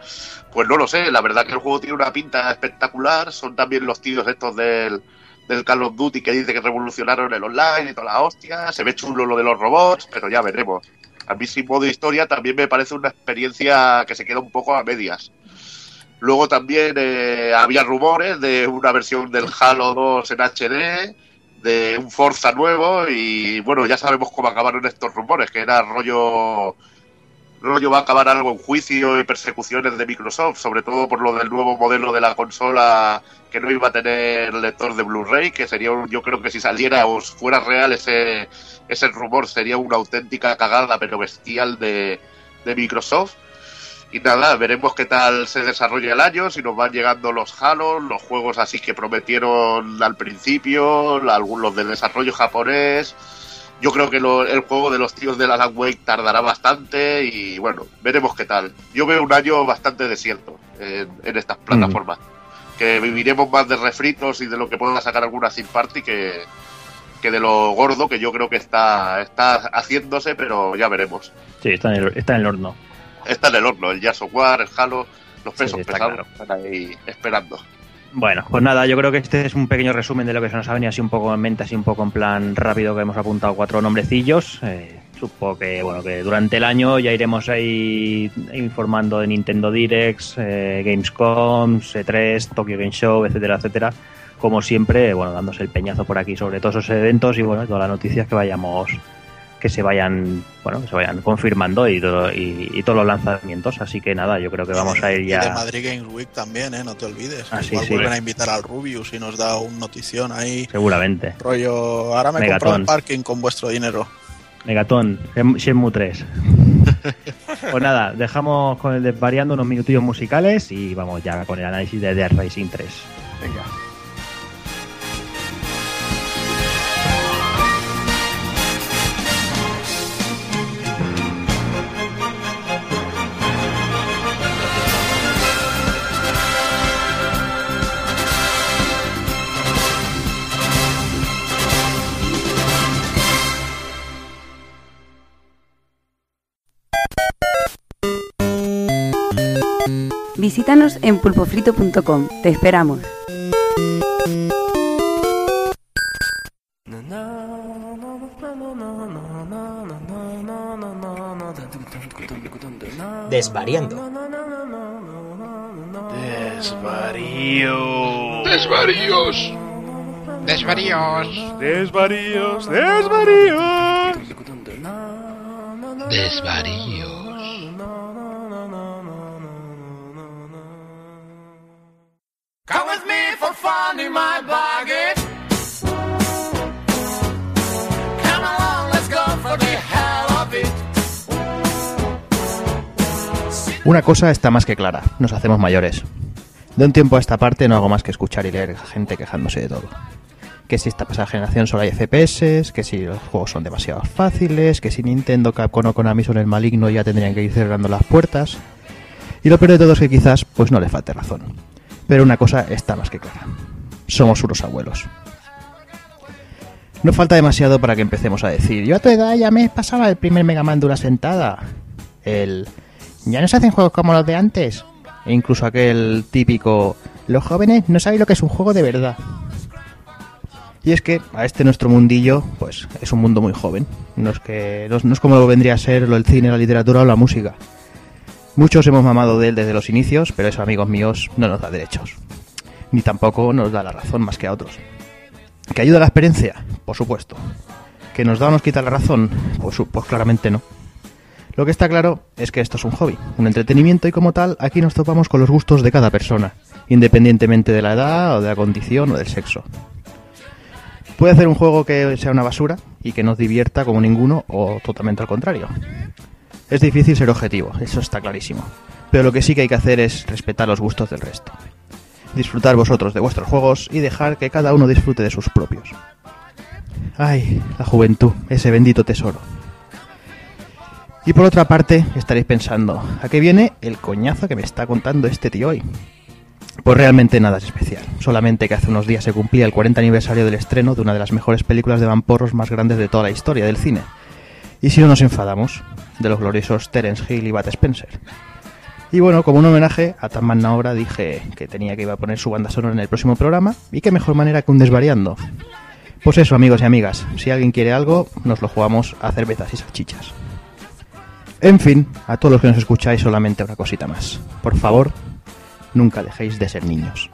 Pues no lo sé, la verdad que el juego tiene una pinta espectacular, son también los tíos estos del, del Call of Duty que dice que revolucionaron el online y toda la hostia, se ve chulo lo de los robots, pero ya veremos. A mí sin modo historia también me parece una experiencia que se queda un poco a medias. Luego también eh, había rumores de una versión del Halo 2 en HD, de un Forza nuevo y bueno, ya sabemos cómo acabaron estos rumores, que era rollo rollo va a acabar algo en juicio y persecuciones de Microsoft, sobre todo por lo del nuevo modelo de la consola que no iba a tener lector de Blu-ray, que sería un- yo creo que si saliera o fuera real ese ese rumor sería una auténtica cagada pero bestial de, de Microsoft. Y nada, veremos qué tal se desarrolla el año, si nos van llegando los Halo, los juegos así que prometieron al principio, algunos del desarrollo japonés. Yo creo que lo- el juego de los tíos de la Alan Wake tardará bastante y bueno, veremos qué tal. Yo veo un año bastante desierto en, en estas plataformas. Que viviremos más de refritos y de lo que pueda sacar alguna third party que, que de lo gordo que yo creo que está, está haciéndose, pero ya veremos. Sí, está en el, está en el horno. Está en el horno, el Jazz of War, el Halo, los pesos Sí, pesados claro. están ahí esperando. Bueno, pues nada, yo creo que este es un pequeño resumen de lo que se nos ha venido así un poco en mente, así un poco en plan rápido, que hemos apuntado cuatro nombrecillos. Eh, supongo que, bueno, que durante el año ya iremos ahí informando de Nintendo Directs, eh, Gamescom, E3, Tokyo Game Show, etcétera, etcétera. Como siempre, bueno, dándose el peñazo por aquí sobre todos esos eventos y bueno, todas las noticias que vayamos que se vayan bueno que se vayan confirmando y, todo- y, y todos los lanzamientos así que nada yo creo que vamos a ir Y de ya Madrid Games Week también, ¿eh? No te olvides. Ah, sí, Igual sí. vuelven a invitar al Rubius y nos da un notición ahí. seguramente Rollo, ahora me Megatón. comprado el parking con vuestro dinero. Megatón, Shen- Shenmue 3. pues nada, dejamos con el desvariando unos minutillos musicales y vamos ya con el análisis de Dead Racing 3. Venga. Visítanos en pulpofrito.com. Te esperamos. Desvariando. Desvarío. Desvaríos. Desvaríos. Desvaríos. Desvaríos. Desvaríos. Come with me for fun my it. Una cosa está más que clara, nos hacemos mayores. De un tiempo a esta parte no hago más que escuchar y leer gente quejándose de todo. Que si esta pasada generación solo hay FPS, que si los juegos son demasiado fáciles, que si Nintendo, Capcom o Konami son el maligno ya tendrían que ir cerrando las puertas. Y lo peor de todo es que quizás pues no les falte razón. Pero una cosa está más que clara. Somos unos abuelos. No falta demasiado para que empecemos a decir, yo a tu edad ya me pasaba el primer Mega Man de una sentada. El... Ya no se hacen juegos como los de antes. E incluso aquel típico, los jóvenes no sabéis lo que es un juego de verdad. Y es que a este nuestro mundillo, pues es un mundo muy joven. No es, que, no, es- como lo vendría a ser lo el cine, la literatura o la música. Muchos hemos mamado de él desde los inicios, pero eso, amigos míos, no nos da derechos. Ni tampoco nos da la razón más que a otros. ¿Que ayuda la experiencia? Por supuesto. ¿Que nos da o nos quita la razón? Pues, pues claramente no. Lo que está claro es que esto es un hobby, un entretenimiento y como tal aquí nos topamos con los gustos de cada persona, independientemente de la edad o de la condición o del sexo. Puede hacer un juego que sea una basura y que nos divierta como ninguno o totalmente al contrario. Es difícil ser objetivo, eso está clarísimo. Pero lo que sí que hay que hacer es respetar los gustos del resto. Disfrutar vosotros de vuestros juegos y dejar que cada uno disfrute de sus propios. Ay, la juventud, ese bendito tesoro. Y por otra parte, estaréis pensando, ¿a qué viene el coñazo que me está contando este tío hoy? Pues realmente nada es especial, solamente que hace unos días se cumplía el 40 aniversario del estreno de una de las mejores películas de vamporros más grandes de toda la historia del cine. Y si no nos enfadamos, de los gloriosos Terence Hill y Bat Spencer. Y bueno, como un homenaje a tan magna obra dije que tenía que iba a poner su banda sonora en el próximo programa, y qué mejor manera que un desvariando. Pues eso, amigos y amigas, si alguien quiere algo, nos lo jugamos a cervezas y salchichas. En fin, a todos los que nos escucháis solamente una cosita más. Por favor, nunca dejéis de ser niños.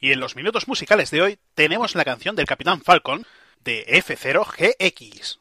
Y en los minutos musicales de hoy tenemos la canción del Capitán Falcon de F0GX.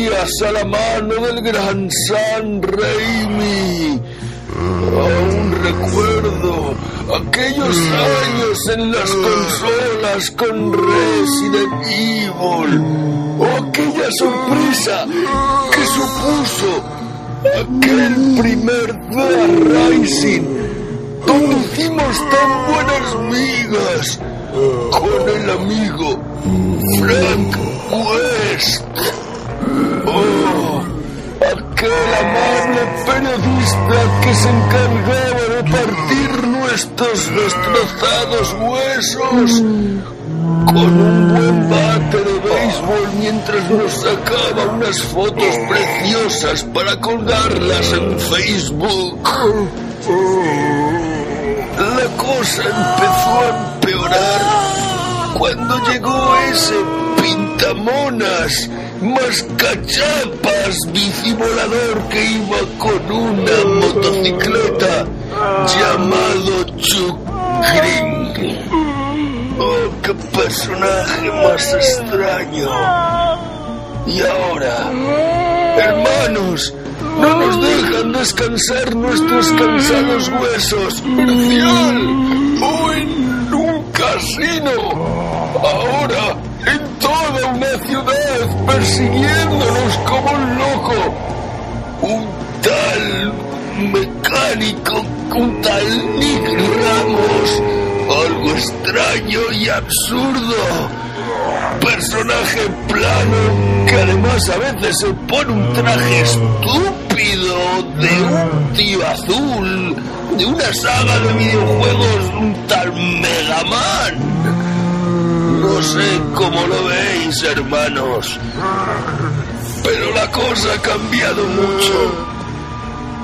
Gracias a la mano del gran San Raimi. Aún recuerdo aquellos años en las consolas con Resident Evil, o aquella sorpresa que supuso aquel primer Dead Rising, donde hicimos tan buenas migas con el amigo Frank West. Oh, aquel amable periodista que se encargaba de partir nuestros destrozados huesos con un buen bate de béisbol mientras nos sacaba unas fotos preciosas para colgarlas en Facebook. La cosa empezó a empeorar cuando llegó ese pintamonas, mascachapas, bicivolador que iba con una motocicleta llamado Chuck Green. Oh, qué personaje más extraño. Y ahora, hermanos, no nos dejan descansar nuestros cansados huesos. ¡Marcial! ¡O en un casino! Ahora, persiguiéndonos como un loco. Un tal mecánico, un tal Nick. Algo extraño y absurdo. Personaje plano que además a veces se pone un traje estúpido de un tío azul, de una saga de videojuegos, un tal Mega Man. No sé cómo lo veis, hermanos, pero la cosa ha cambiado mucho.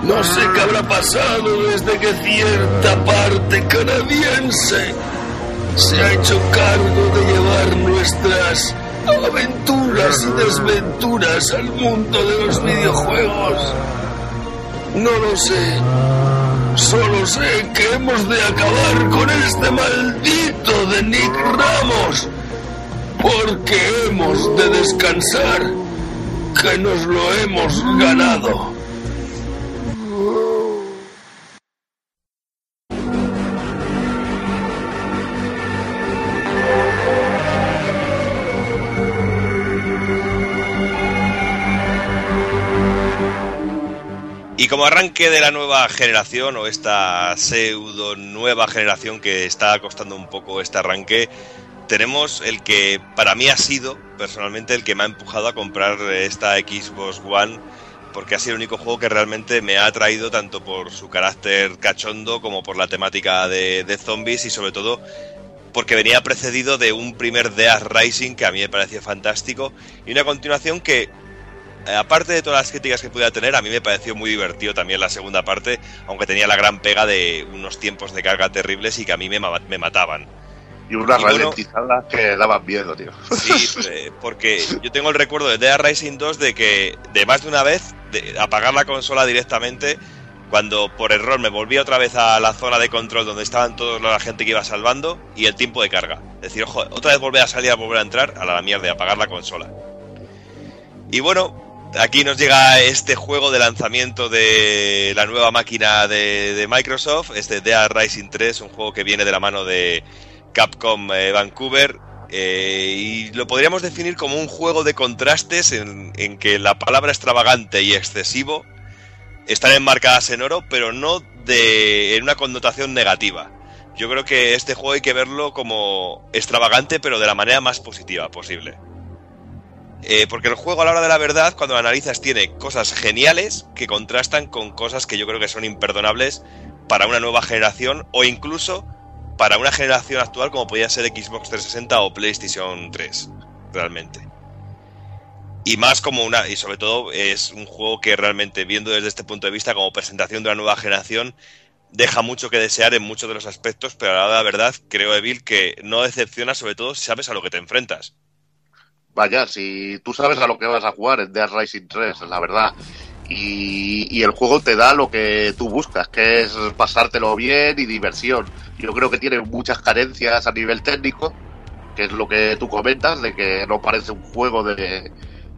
No sé qué habrá pasado desde que cierta parte canadiense se ha hecho cargo de llevar nuestras aventuras y desventuras al mundo de los videojuegos. No lo sé. Solo sé que hemos de acabar con este maldito de Nick Ramos. Porque hemos de descansar. Que nos lo hemos ganado. Y como arranque de la nueva generación o esta pseudo nueva generación que está costando un poco este arranque, tenemos el que para mí ha sido personalmente el que me ha empujado a comprar esta Xbox One porque ha sido el único juego que realmente me ha atraído tanto por su carácter cachondo como por la temática de, zombies y sobre todo porque venía precedido de un primer Death Rising que a mí me pareció fantástico y una continuación que eh, aparte de todas las críticas que pudiera tener, a mí me pareció muy divertido también la segunda parte, aunque tenía la gran pega de unos tiempos de carga terribles y que a mí me, me mataban. Y unas Y que daban miedo, tío. Sí, eh, porque yo tengo el recuerdo de Dead Rising 2 de que de más de una vez de apagar la consola directamente cuando por error me volví otra vez a la zona de control donde estaban toda la gente que iba salvando y el tiempo de carga. Es decir, ojo, otra vez volver a salir a volver a entrar a la mierda, apagar la consola. Y bueno, aquí nos llega este juego de lanzamiento de la nueva máquina de, de Microsoft, este Dead Rising 3, un juego que viene de la mano de Capcom eh, Vancouver, Eh, y lo podríamos definir como un juego de contrastes en, en que la palabra extravagante y excesivo están enmarcadas en oro, pero no de, en una connotación negativa. Yo creo que este juego hay que verlo como extravagante, pero de la manera más positiva posible. Eh, porque el juego a la hora de la verdad, cuando lo analizas, tiene cosas geniales que contrastan con cosas que yo creo que son imperdonables para una nueva generación o incluso para una generación actual como podía ser Xbox 360 o PlayStation 3, realmente. Y más como una, y sobre todo es un juego que realmente, viendo desde este punto de vista como presentación de una nueva generación, deja mucho que desear en muchos de los aspectos, pero la verdad creo, Evil, que no decepciona, sobre todo si sabes a lo que te enfrentas. Vaya, si tú sabes a lo que vas a jugar en Dead Rising 3, la verdad. Y, el juego te da lo que tú buscas, que es pasártelo bien y diversión. Yo creo que tiene muchas carencias a nivel técnico, que es lo que tú comentas, de que no parece un juego de,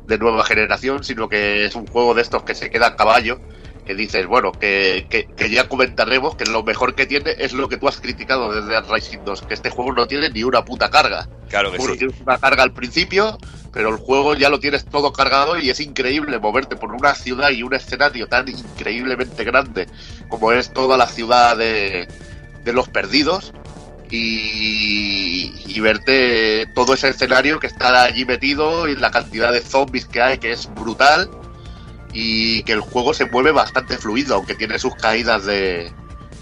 de nueva generación, sino que es un juego de estos que se queda a caballo, que dices, bueno, que, que, que ya comentaremos que lo mejor que tiene es lo que tú has criticado desde Dead Rising 2, que este juego no tiene ni una puta carga. Claro que sí. tienes una carga al principio, pero el juego ya lo tienes todo cargado y es increíble moverte por una ciudad y un escenario tan increíblemente grande como es toda la ciudad de, de los perdidos y, y verte todo ese escenario que está allí metido y la cantidad de zombies que hay que es brutal y que el juego se mueve bastante fluido aunque tiene sus caídas de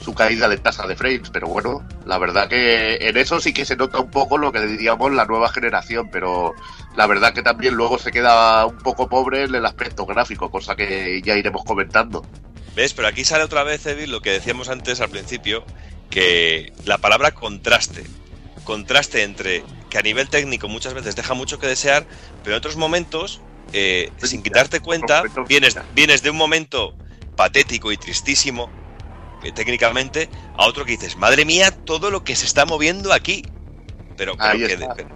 su caída de tasa de frames pero bueno la verdad que en eso sí que se nota un poco lo que diríamos la nueva generación pero la verdad que también luego se queda un poco pobre en el aspecto gráfico cosa que ya iremos comentando ¿Ves? Pero aquí sale otra vez, Evil, lo que decíamos antes al principio, que la palabra contraste. Contraste entre que a nivel técnico muchas veces deja mucho que desear, pero en otros momentos, eh, sin quitarte cuenta, vienes, vienes de un momento patético y tristísimo, técnicamente, a otro que dices, madre mía, todo lo que se está moviendo aquí. Pero, pero Ahí que- está. pero-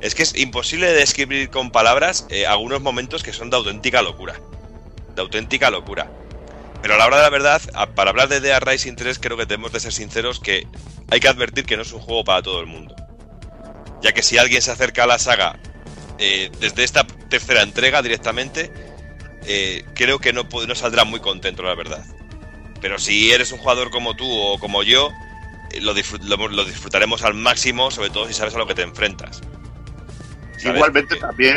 es que es imposible de describir con palabras eh, algunos momentos que son de auténtica locura. De auténtica locura. Pero a la hora de la verdad, a- para hablar de Dead Rising 3, creo que tenemos de ser sinceros que hay que advertir que no es un juego para todo el mundo. Ya que si alguien se acerca a la saga eh, desde esta tercera entrega directamente, eh, creo que no, no saldrá muy contento, la verdad. Pero si eres un jugador como tú o como yo, eh, lo, disfrut- lo- lo disfrutaremos al máximo, sobre todo si sabes a lo que te enfrentas. ¿Sabes? Igualmente también,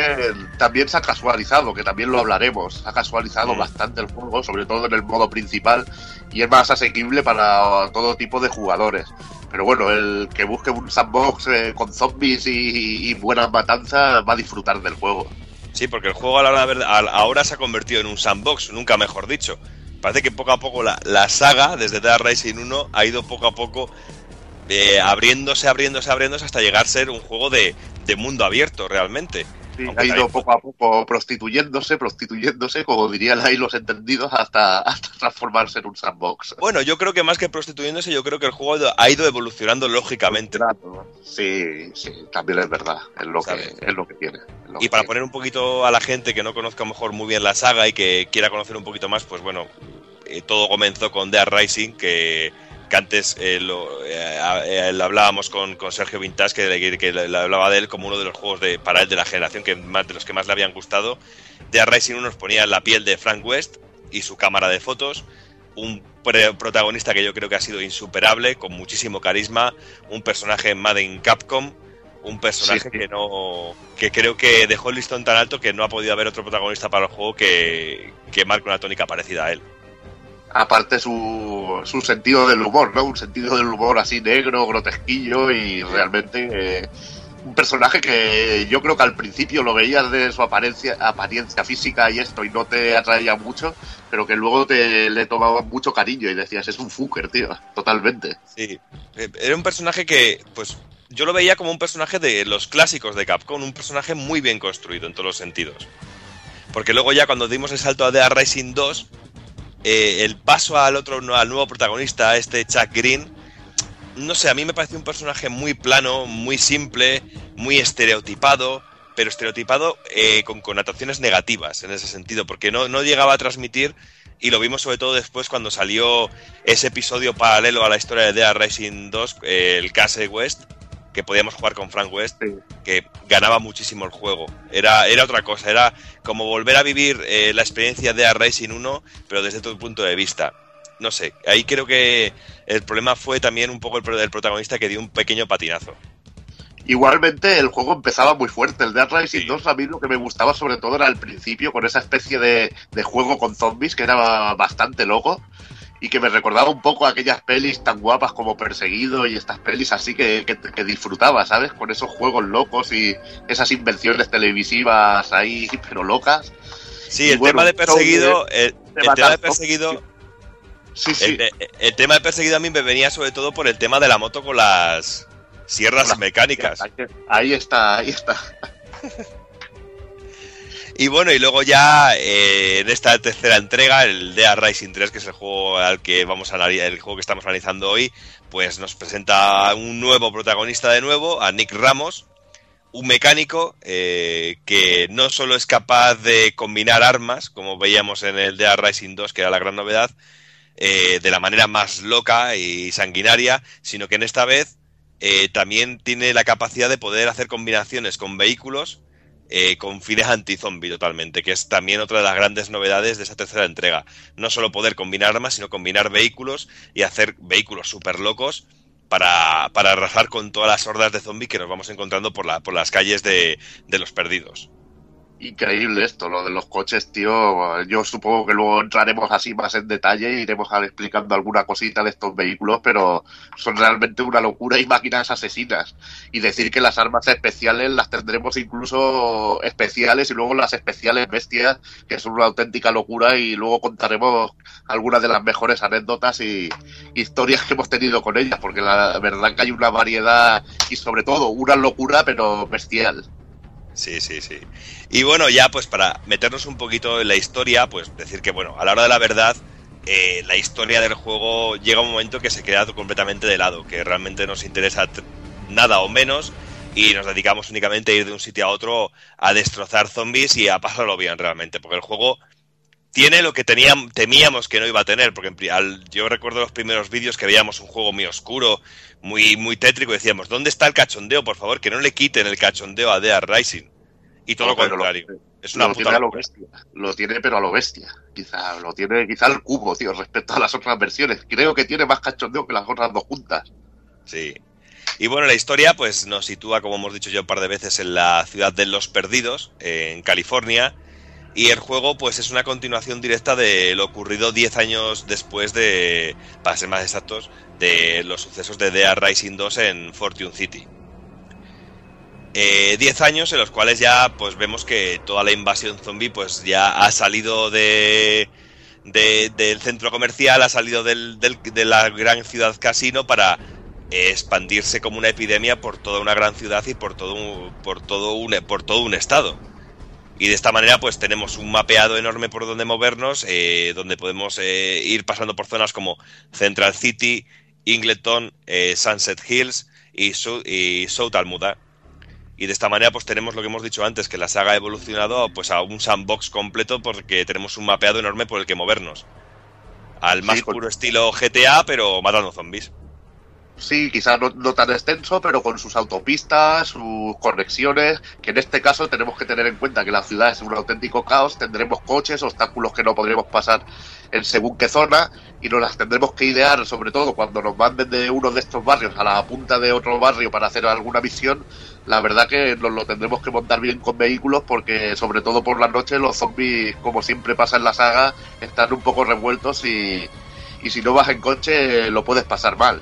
también se ha casualizado, que también lo hablaremos. Se ha casualizado Mm. bastante el juego, sobre todo en el modo principal, y es más asequible para todo tipo de jugadores. Pero bueno, el que busque un sandbox eh, con zombies y, y buenas matanzas va a disfrutar del juego. Sí, porque el juego a la hora de ahora se ha convertido en un sandbox, nunca mejor dicho. Parece que poco a poco la, la saga, desde Dead Rising 1, ha ido poco a poco eh, abriéndose, abriéndose, abriéndose hasta llegar a ser un juego de, de mundo abierto realmente. Ha ido poco a poco prostituyéndose, prostituyéndose, como dirían ahí los entendidos, hasta, hasta transformarse en un sandbox. Bueno, yo creo que más que prostituyéndose, yo creo que el juego ha ido- evolucionando lógicamente. Sí, sí, también es verdad, es lo, que, es lo que tiene. lo Y que para tiene. poner un poquito a la gente que no conozca a lo mejor muy bien la saga y que quiera conocer un poquito más, pues bueno, eh, todo comenzó con Dead Rising, que, que antes eh, lo, eh, eh, hablábamos con, con Sergio Vintage, que, le- que le, le hablaba de él como uno de los juegos de, para él de la generación que más, de los que más le habían gustado. Dead Rising 1 nos ponía la piel de Frank West y su cámara de fotos, un pre- protagonista que yo creo que ha sido insuperable, con muchísimo carisma, un personaje Made in Capcom, un personaje Sí, sí. que no que creo que dejó el listón tan alto que no ha podido haber otro protagonista para el juego que, que marque una tónica parecida a él. Aparte su, su sentido del humor, ¿no? Un sentido del humor así negro, grotesquillo y realmente eh, un personaje que yo creo que al principio lo veías de su apariencia, apariencia física y esto y no te atraía mucho, pero que luego te le tomabas mucho cariño y decías, es un fucker, tío, totalmente. Sí, eh, era un personaje que, pues, yo lo veía como un personaje de los clásicos de Capcom, un personaje muy bien construido en todos los sentidos. Porque luego ya cuando dimos el salto a Dead Rising 2, eh, el paso al otro, al nuevo protagonista, este Chuck Green, no sé, a mí me pareció un personaje muy plano, muy simple, muy estereotipado, pero estereotipado eh, con connotaciones negativas en ese sentido, porque no, no llegaba a transmitir, y lo vimos sobre todo después cuando salió ese episodio paralelo a la historia de Dead Rising 2, eh, el Case West, que podíamos jugar con Frank West, que ganaba muchísimo el juego. Era, era otra cosa, era como volver a vivir eh, la experiencia de A Racing 1, pero desde tu punto de vista. No sé, ahí creo que el problema fue también un poco el, del protagonista que dio un pequeño patinazo. Igualmente el juego empezaba muy fuerte. El Dead Rising 2 a mí lo que me gustaba sobre todo era el principio, con esa especie de, de juego con zombies que era bastante loco y que me recordaba un poco a aquellas pelis tan guapas como Perseguido y estas pelis así que, que, que disfrutaba, ¿sabes? Con esos juegos locos y esas invenciones televisivas ahí, pero locas. Sí, el bueno, tema de perseguido, de- el, tema de perseguido, Sí, sí. el, tema de perseguido a mí me venía sobre todo por el tema de la moto con las sierras Con las- mecánicas. Ahí está, ahí está. Y bueno, y luego ya eh, en esta tercera entrega, el Dead Rising 3, que es el juego al que vamos a el juego que estamos analizando hoy, pues nos presenta un nuevo protagonista de nuevo, a Nick Ramos, un mecánico eh, que no solo es capaz de combinar armas, como veíamos en el Dead Rising 2, que era la gran novedad, eh, de la manera más loca y sanguinaria, sino que en esta vez eh, también tiene la capacidad de poder hacer combinaciones con vehículos eh, con fines anti-zombie totalmente, que es también otra de las grandes novedades de esta tercera entrega. No solo poder combinar armas, sino combinar vehículos y hacer vehículos súper locos para, para arrasar con todas las hordas de zombies que nos vamos encontrando por, la, por las calles de, de los perdidos. Increíble esto, lo de los coches, tío. Yo supongo que luego entraremos así más en detalle y iremos a- explicando alguna cosita de estos vehículos, pero son realmente una locura y máquinas asesinas. Y decir que las armas especiales las tendremos incluso especiales y luego las especiales bestias, que son una auténtica locura y luego contaremos algunas de las mejores anécdotas y historias que hemos tenido con ellas, porque la verdad que hay una variedad y sobre todo una locura, pero bestial. Sí, sí, sí. Y bueno, ya pues para meternos un poquito en la historia, pues decir que bueno, a la hora de la verdad, eh, la historia del juego llega un momento que se queda completamente de lado, que realmente nos interesa nada o menos y nos dedicamos únicamente a ir de un sitio a otro a destrozar zombies y a pasarlo bien realmente, porque el juego tiene lo que teníamos, temíamos que no iba a tener, porque al- yo recuerdo los primeros vídeos que veíamos un juego muy oscuro, muy, muy tétrico, y decíamos, ¿dónde está el cachondeo? Por favor, que no le quiten el cachondeo a Dead Rising. Y todo No, lo contrario. es una lo puta tiene a lo bestia. Lo tiene, pero a lo bestia. Quizá lo tiene, quizá el cubo, tío, respecto a las otras versiones. Creo que tiene más cachondeo que las otras dos juntas. Sí. Y bueno, la historia pues nos sitúa, como hemos dicho yo un par de veces, en la ciudad de Los Perdidos, en California. Y el juego pues es una continuación directa de lo ocurrido 10 años después de, para ser más exactos, de los sucesos de Dead Rising 2 en Fortune City. Eh, 10 años en los cuales ya pues vemos que toda la invasión zombie pues ya ha salido de, de- del centro comercial, ha salido de la gran ciudad casino para eh, expandirse como una epidemia por toda una gran ciudad y por todo por todo un, por todo un estado. Y de esta manera pues tenemos un mapeado enorme por donde movernos, eh, donde podemos eh, ir pasando por zonas como Central City, Ingleton, eh, Sunset Hills y, Su- y South Almuda. Y de esta manera pues tenemos lo que hemos dicho antes, que la saga ha evolucionado pues a un sandbox completo porque tenemos un mapeado enorme por el que movernos. Al más puro estilo GTA, pero matando zombies. Sí, quizás no, no tan extenso, pero con sus autopistas, sus conexiones, que en este caso tenemos que tener en cuenta que la ciudad es un auténtico caos, tendremos coches, obstáculos que no podremos pasar en según qué zona, y nos las tendremos que idear, sobre todo cuando nos manden de uno de estos barrios a la punta de otro barrio para hacer alguna misión, la verdad que nos lo tendremos que montar bien con vehículos, porque sobre todo por la noche los zombies, como siempre pasa en la saga, están un poco revueltos y, y si no vas en coche lo puedes pasar mal.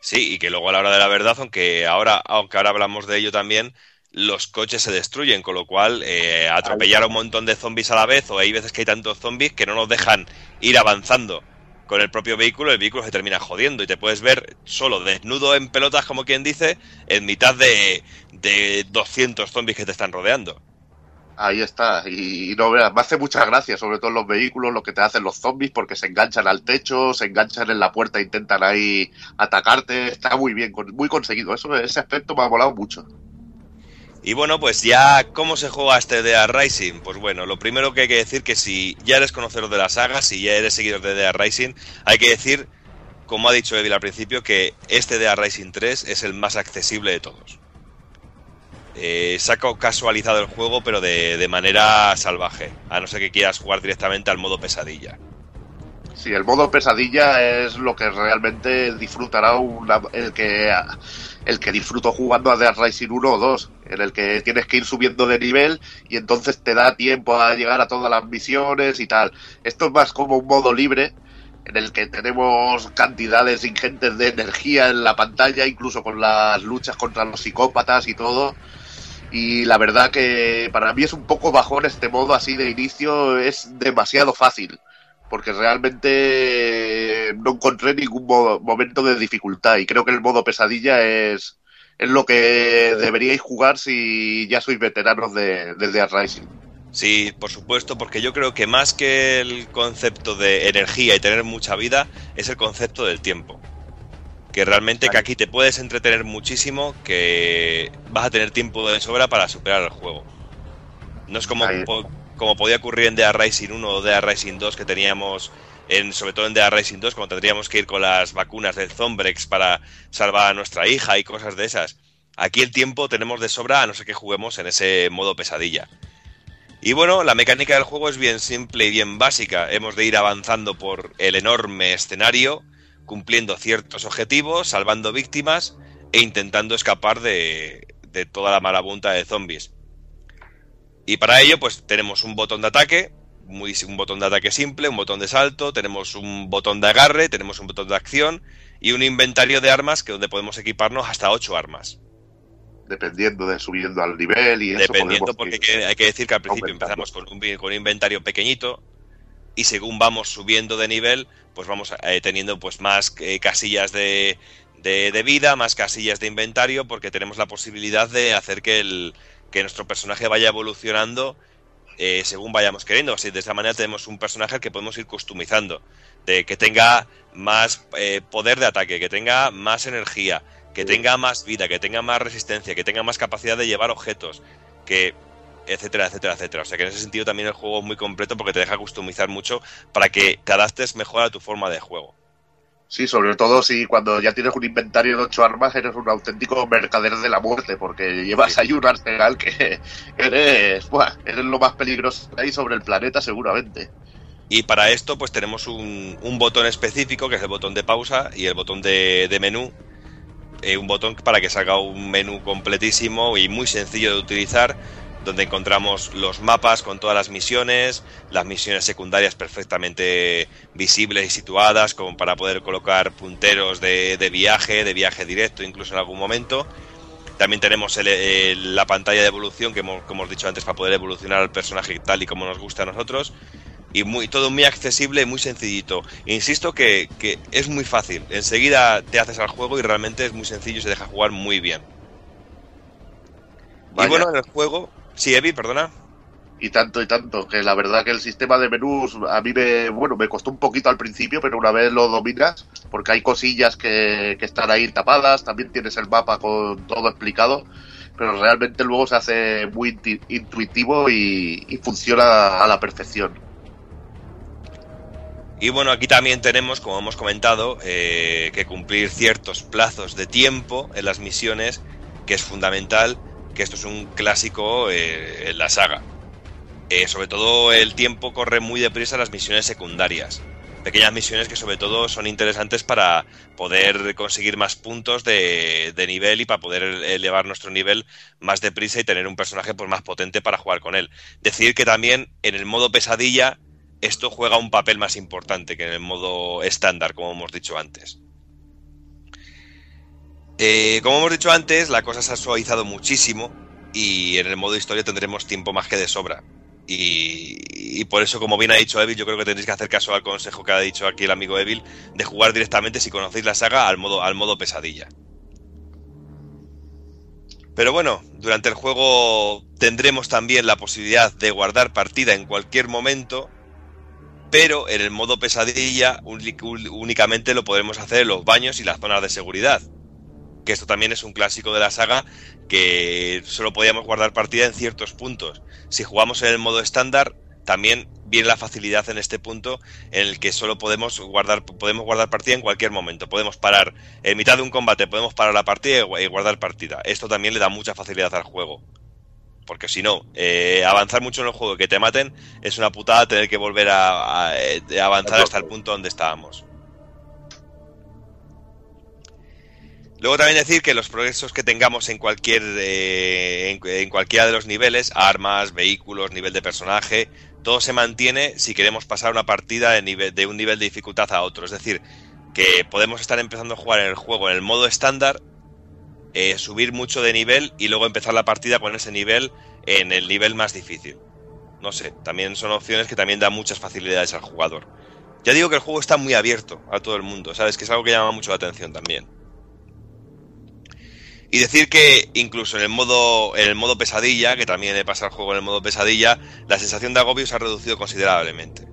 Sí, y que luego a la hora de la verdad, aunque ahora, aunque ahora hablamos de ello también, los coches se destruyen, con lo cual eh, atropellar a un montón de zombies a la vez, o hay veces que hay tantos zombies que no nos dejan ir avanzando con el propio vehículo, el vehículo se termina jodiendo y te puedes ver solo desnudo en pelotas, como quien dice, en mitad de, de 200 zombies que te están rodeando. Ahí está, y, no veas, me hace mucha gracia, sobre todo en los vehículos, lo que te hacen los zombies, porque se enganchan al techo, se enganchan en la puerta, intentan ahí atacarte, está muy bien, muy conseguido, eso, ese aspecto me ha molado mucho. Y bueno, pues ya, ¿cómo se juega este Dead Rising? Pues bueno, lo primero que hay que decir que si ya eres conocedor de la saga, si ya eres seguidor de Dead Rising, hay que decir como ha dicho Evil al principio, que este de Racing 3 es el más accesible de todos. Eh, se casualizado el juego, pero de, de manera salvaje, a no ser que quieras jugar directamente al modo pesadilla. Sí, el modo pesadilla es lo que realmente disfrutará una- el que el que disfruto jugando a Dead Rising 1 o 2, en el que tienes que ir subiendo de nivel y entonces te da tiempo a llegar a todas las misiones y tal. Esto es más como un modo libre en el que tenemos cantidades ingentes de energía en la pantalla, incluso con las luchas contra los psicópatas y todo. Y la verdad que para mí es un poco bajón este modo así de inicio, es demasiado fácil porque realmente no encontré ningún mo- momento de dificultad y creo que el modo pesadilla es, es lo que deberíais jugar si ya sois veteranos de, del Dead Rising. Sí, por supuesto, porque yo creo que más que el concepto de energía y tener mucha vida, es el concepto del tiempo. Que realmente que aquí te puedes entretener muchísimo, que vas a tener tiempo de sobra para superar el juego. No es como, po- como podía ocurrir en Dead Rising 1 o Dead Rising 2 que teníamos, en, sobre todo en Dead Rising 2, cuando tendríamos que ir con las vacunas del Zombrex para salvar a nuestra hija y cosas de esas. Aquí el tiempo tenemos de sobra a no ser que juguemos en ese modo pesadilla. Y bueno, la mecánica del juego es bien simple y bien básica. Hemos de ir avanzando por el enorme escenario, cumpliendo ciertos objetivos, salvando víctimas e intentando escapar de, de toda la marabunta de zombies. Y para ello, pues tenemos un botón de ataque, muy, un botón de ataque simple, un botón de salto, tenemos un botón de agarre, tenemos un botón de acción y un inventario de armas que donde podemos equiparnos hasta 8 armas. Dependiendo de subiendo al nivel y Dependiendo, porque ir- hay que, decir que al principio empezamos con un, con un inventario pequeñito y según vamos subiendo de nivel, pues vamos eh, teniendo pues más eh, casillas de, de- de vida, más casillas de inventario, porque tenemos la posibilidad de hacer que, el, que nuestro personaje vaya evolucionando eh, según vayamos queriendo. Así de esta manera tenemos un personaje al que podemos ir customizando, de que tenga más poder de ataque, que tenga más energía, que tenga más vida, que tenga más resistencia, que tenga más capacidad de llevar objetos, que etcétera, etcétera, etcétera. O sea que en ese sentido también el juego es muy completo porque te deja customizar mucho para que te adaptes mejor a tu forma de juego. Sí, sobre todo si cuando ya tienes un inventario de ocho armas eres un auténtico mercader de la muerte, porque llevas ahí un arsenal que eres, buah, eres lo más peligroso que hay sobre el planeta seguramente. Y para esto pues tenemos un, un botón específico que es el botón de pausa y el botón de, de menú. Eh, un botón para que salga un menú completísimo y muy sencillo de utilizar donde encontramos los mapas con todas las misiones, las misiones secundarias perfectamente visibles y situadas, como para poder colocar punteros de, de viaje, de viaje directo, incluso en algún momento. También tenemos el- el- la pantalla de evolución, que hemos, como hemos dicho antes, para poder evolucionar al personaje tal y como nos gusta a nosotros. Y muy, todo muy accesible y muy sencillito. Insisto que, que es muy fácil. Enseguida te haces al juego y realmente es muy sencillo y se deja jugar muy bien. Vaya. Y bueno, en el juego... Sí, Evi, perdona. Y tanto y tanto, que la verdad que el sistema de menús a mí me, bueno, me costó un poquito al principio, pero una vez lo dominas, porque hay cosillas que, que están ahí tapadas, también tienes el mapa con todo explicado, pero realmente luego se hace muy intuitivo y, y funciona a la perfección. Y bueno, aquí también tenemos, como hemos comentado, eh, que cumplir ciertos plazos de tiempo en las misiones, que es fundamental, que esto es un clásico eh, en la saga. Eh, sobre todo el tiempo corre muy deprisa las misiones secundarias. Pequeñas misiones que sobre todo son interesantes para poder conseguir más puntos de, de nivel y para poder elevar nuestro nivel más deprisa y tener un personaje pues, más potente para jugar con él. Decir que también en el modo pesadilla esto juega un papel más importante que en el modo estándar, como hemos dicho antes. Eh, como hemos dicho antes, la cosa se ha suavizado muchísimo y en el modo historia tendremos tiempo más que de sobra. Y, por eso, como bien ha dicho Evil, yo creo que tendréis que hacer caso al consejo que ha dicho aquí el amigo Evil de jugar directamente, si conocéis la saga, al modo, al modo pesadilla. Pero bueno, durante el juego tendremos también la posibilidad de guardar partida en cualquier momento, pero en el modo pesadilla únicamente lo podremos hacer en los baños y las zonas de seguridad. Que esto también es un clásico de la saga que solo podíamos guardar partida en ciertos puntos. Si jugamos en el modo estándar, también viene la facilidad en este punto en el que solo podemos guardar, podemos guardar partida en cualquier momento. Podemos parar en mitad de un combate, podemos parar la partida y gu- y guardar partida. Esto también le da mucha facilidad al juego. Porque si no, eh, avanzar mucho en el juego y que te maten es una putada tener que volver a, a, eh, avanzar hasta el punto donde estábamos. Luego también decir que los progresos que tengamos en cualquier eh, en, cualquiera de los niveles, armas, vehículos, nivel de personaje, todo se mantiene si queremos pasar una partida de un nivel de dificultad a otro. Es decir, que podemos estar empezando a jugar en el juego en el modo estándar, eh, subir mucho de nivel y luego empezar la partida con ese nivel en el nivel más difícil. No sé, también son opciones que también dan muchas facilidades al jugador. Ya digo que el juego está muy abierto a todo el mundo, ¿sabes? Que es algo que llama mucho la atención también. Y decir que incluso en el modo el modo pesadilla, que también he pasado el juego en el modo pesadilla, la sensación de agobio se ha reducido considerablemente.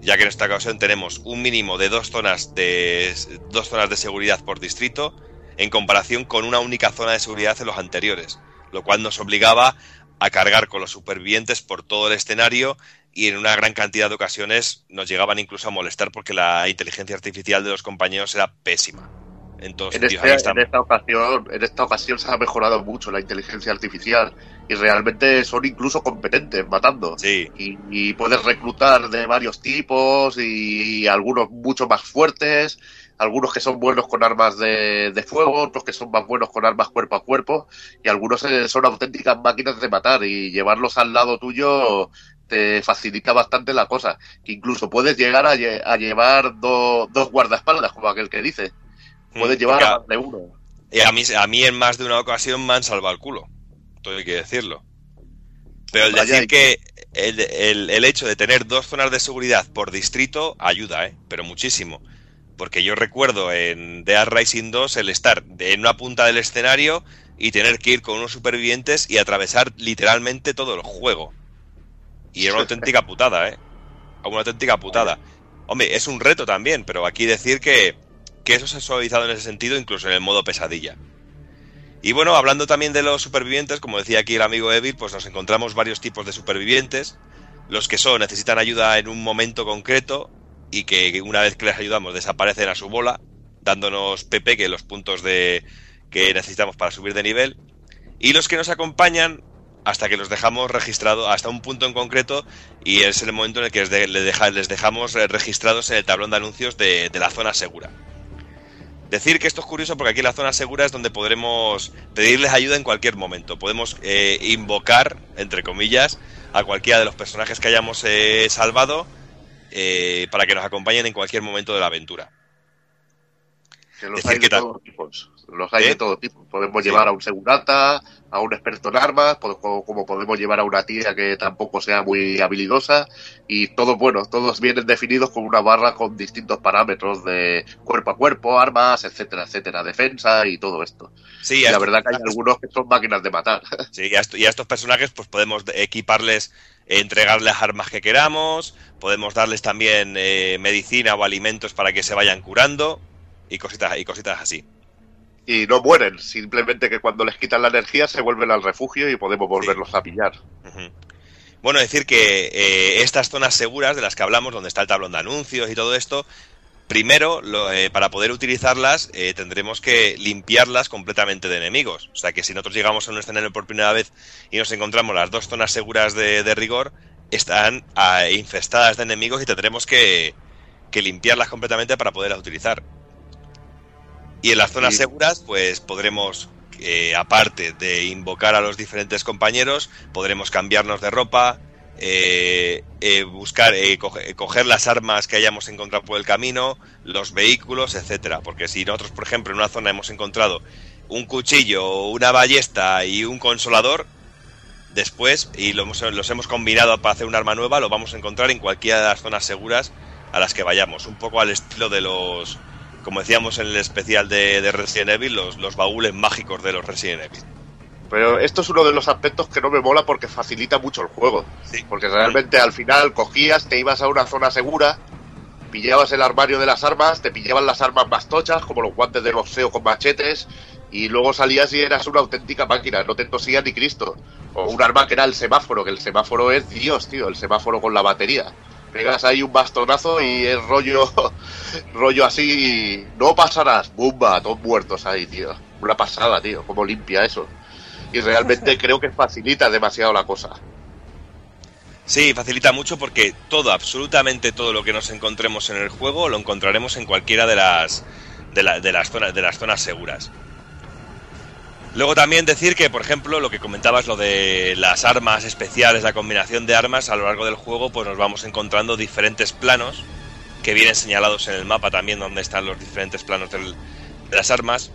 Ya que en esta ocasión tenemos un mínimo de dos zonas de dos zonas de seguridad por distrito, en comparación con una única zona de seguridad en los anteriores, lo cual nos obligaba a cargar con los supervivientes por todo el escenario y en una gran cantidad de ocasiones nos llegaban incluso a molestar porque la inteligencia artificial de los compañeros era pésima. En todos En, este- en esta ocasión, en esta ocasión se ha mejorado mucho la inteligencia artificial y realmente son incluso competentes matando. Sí. Y, y puedes reclutar de varios tipos y, algunos mucho más fuertes, algunos que son buenos con armas de, de fuego, otros que son más buenos con armas cuerpo a cuerpo y algunos eh, son auténticas máquinas de matar y llevarlos al lado tuyo te facilita bastante la cosa. Que incluso puedes llegar a, lle- a llevar do- dos guardaespaldas, como aquel que dice. Puedes Mm, llevar a a- más de uno. Y a mí, a mí en más de una ocasión me han salvado el culo. Todo hay que decirlo. Pero el decir que el, el- el hecho de tener dos zonas de seguridad por distrito ayuda, ¿eh? Pero muchísimo. Porque yo recuerdo en Dead Rising 2 el estar en una punta del escenario y tener que ir con unos supervivientes y atravesar literalmente todo el juego. Y era una auténtica putada, ¿eh? Una auténtica putada. Hombre, es un reto también, pero aquí decir que, que eso se ha suavizado en ese sentido, incluso en el modo pesadilla. Y bueno, hablando también de los supervivientes, como decía aquí el amigo Evil, pues nos encontramos varios tipos de supervivientes. Los que son necesitan ayuda en un momento concreto y que una vez que les ayudamos desaparecen a su bola, dándonos PP, que los puntos de que necesitamos para subir de nivel. Y los que nos acompañan hasta que los dejamos registrados, hasta un punto en concreto, y es el momento en el que les, de- les deja- les dejamos eh, registrados en el tablón de anuncios de la zona segura. Decir que esto es curioso porque aquí en la zona segura es donde podremos pedirles ayuda en cualquier momento. Podemos eh, invocar, entre comillas, a cualquiera de los personajes que hayamos eh, salvado eh, para que nos acompañen en cualquier momento de la aventura. Que los Decir hay que de todos tipos. Los hay ¿Eh? de todo tipo. Podemos Sí. llevar a un segurata, a un experto en armas, como, como podemos llevar a una tía que tampoco sea muy habilidosa. Y todos, bueno, todos vienen definidos con una barra con distintos parámetros de cuerpo a cuerpo, armas, etcétera, etcétera, defensa y todo esto. Sí, y la verdad que hay algunos que son máquinas de matar. Sí, y a, esto- y a estos personajes pues podemos de- equiparles, entregarles armas que queramos, podemos darles también eh, medicina o alimentos para que se vayan curando y cositas, y cositas así. Y no mueren, simplemente que cuando les quitan la energía se vuelven al refugio y podemos volverlos a pillar. Bueno, decir que eh, estas zonas seguras de las que hablamos, donde está el tablón de anuncios y todo esto, primero, lo- eh, para poder utilizarlas, eh, tendremos que limpiarlas completamente de enemigos. O sea que si nosotros llegamos a un escenario por primera vez y nos encontramos las dos zonas seguras de, de rigor, están ah, infestadas de enemigos y tendremos que, que limpiarlas completamente para poderlas utilizar. Y en las zonas Sí. seguras, pues podremos, eh, aparte de invocar a los diferentes compañeros, podremos cambiarnos de ropa, eh, eh, buscar, eh, coge- coger las armas que hayamos encontrado por el camino, los vehículos, etcétera. Porque si nosotros, por ejemplo, en una zona hemos encontrado un cuchillo, una ballesta y un consolador, después, y lo hemos- los hemos combinado para hacer un arma nueva, lo vamos a encontrar en cualquiera de las zonas seguras a las que vayamos. Un poco al estilo de los, como decíamos en el especial de, de Resident Evil, los, los baúles mágicos de los Resident Evil. Pero esto es uno de los aspectos que no me mola porque facilita mucho el juego. Sí. Porque realmente al final cogías, te ibas a una zona segura, pillabas el armario de las armas, te pillaban las armas más tochas, como los guantes de boxeo con machetes, y luego salías y eras una auténtica máquina, no te tosía ni Cristo. O un arma que era el semáforo, que el semáforo es Dios, tío, el semáforo con la batería. Pegas ahí un bastonazo y es rollo, rollo así, no pasarás, bumba, todos muertos ahí, tío. Una pasada, tío, como limpia eso. Y realmente creo que facilita demasiado la cosa. Sí, facilita mucho porque todo, absolutamente todo lo que nos encontremos en el juego lo encontraremos en cualquiera de las de, la- de las zonas de las zonas seguras. Luego también decir que, por ejemplo, lo que comentabas, lo de las armas especiales, la combinación de armas, a lo largo del juego, pues nos vamos encontrando diferentes planos que vienen señalados en el mapa también, donde están los diferentes planos del- de las armas.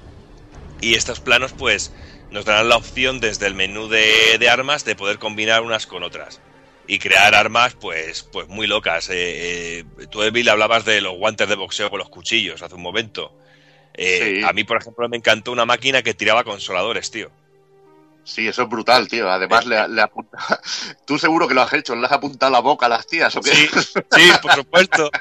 Y estos planos, pues, nos darán la opción desde el menú de, armas de poder combinar unas con otras. Y crear armas, pues, pues muy locas. Eh, eh, tú, Evil, hablabas de los guantes de boxeo con los cuchillos hace un momento. Eh, Sí. A mí, por ejemplo, me encantó una máquina que tiraba consoladores, tío. Sí, eso es brutal, tío. Además, le, le apunta... Tú seguro que lo has hecho, le has apuntado la boca a las tías, ¿o qué? Sí, sí, por supuesto.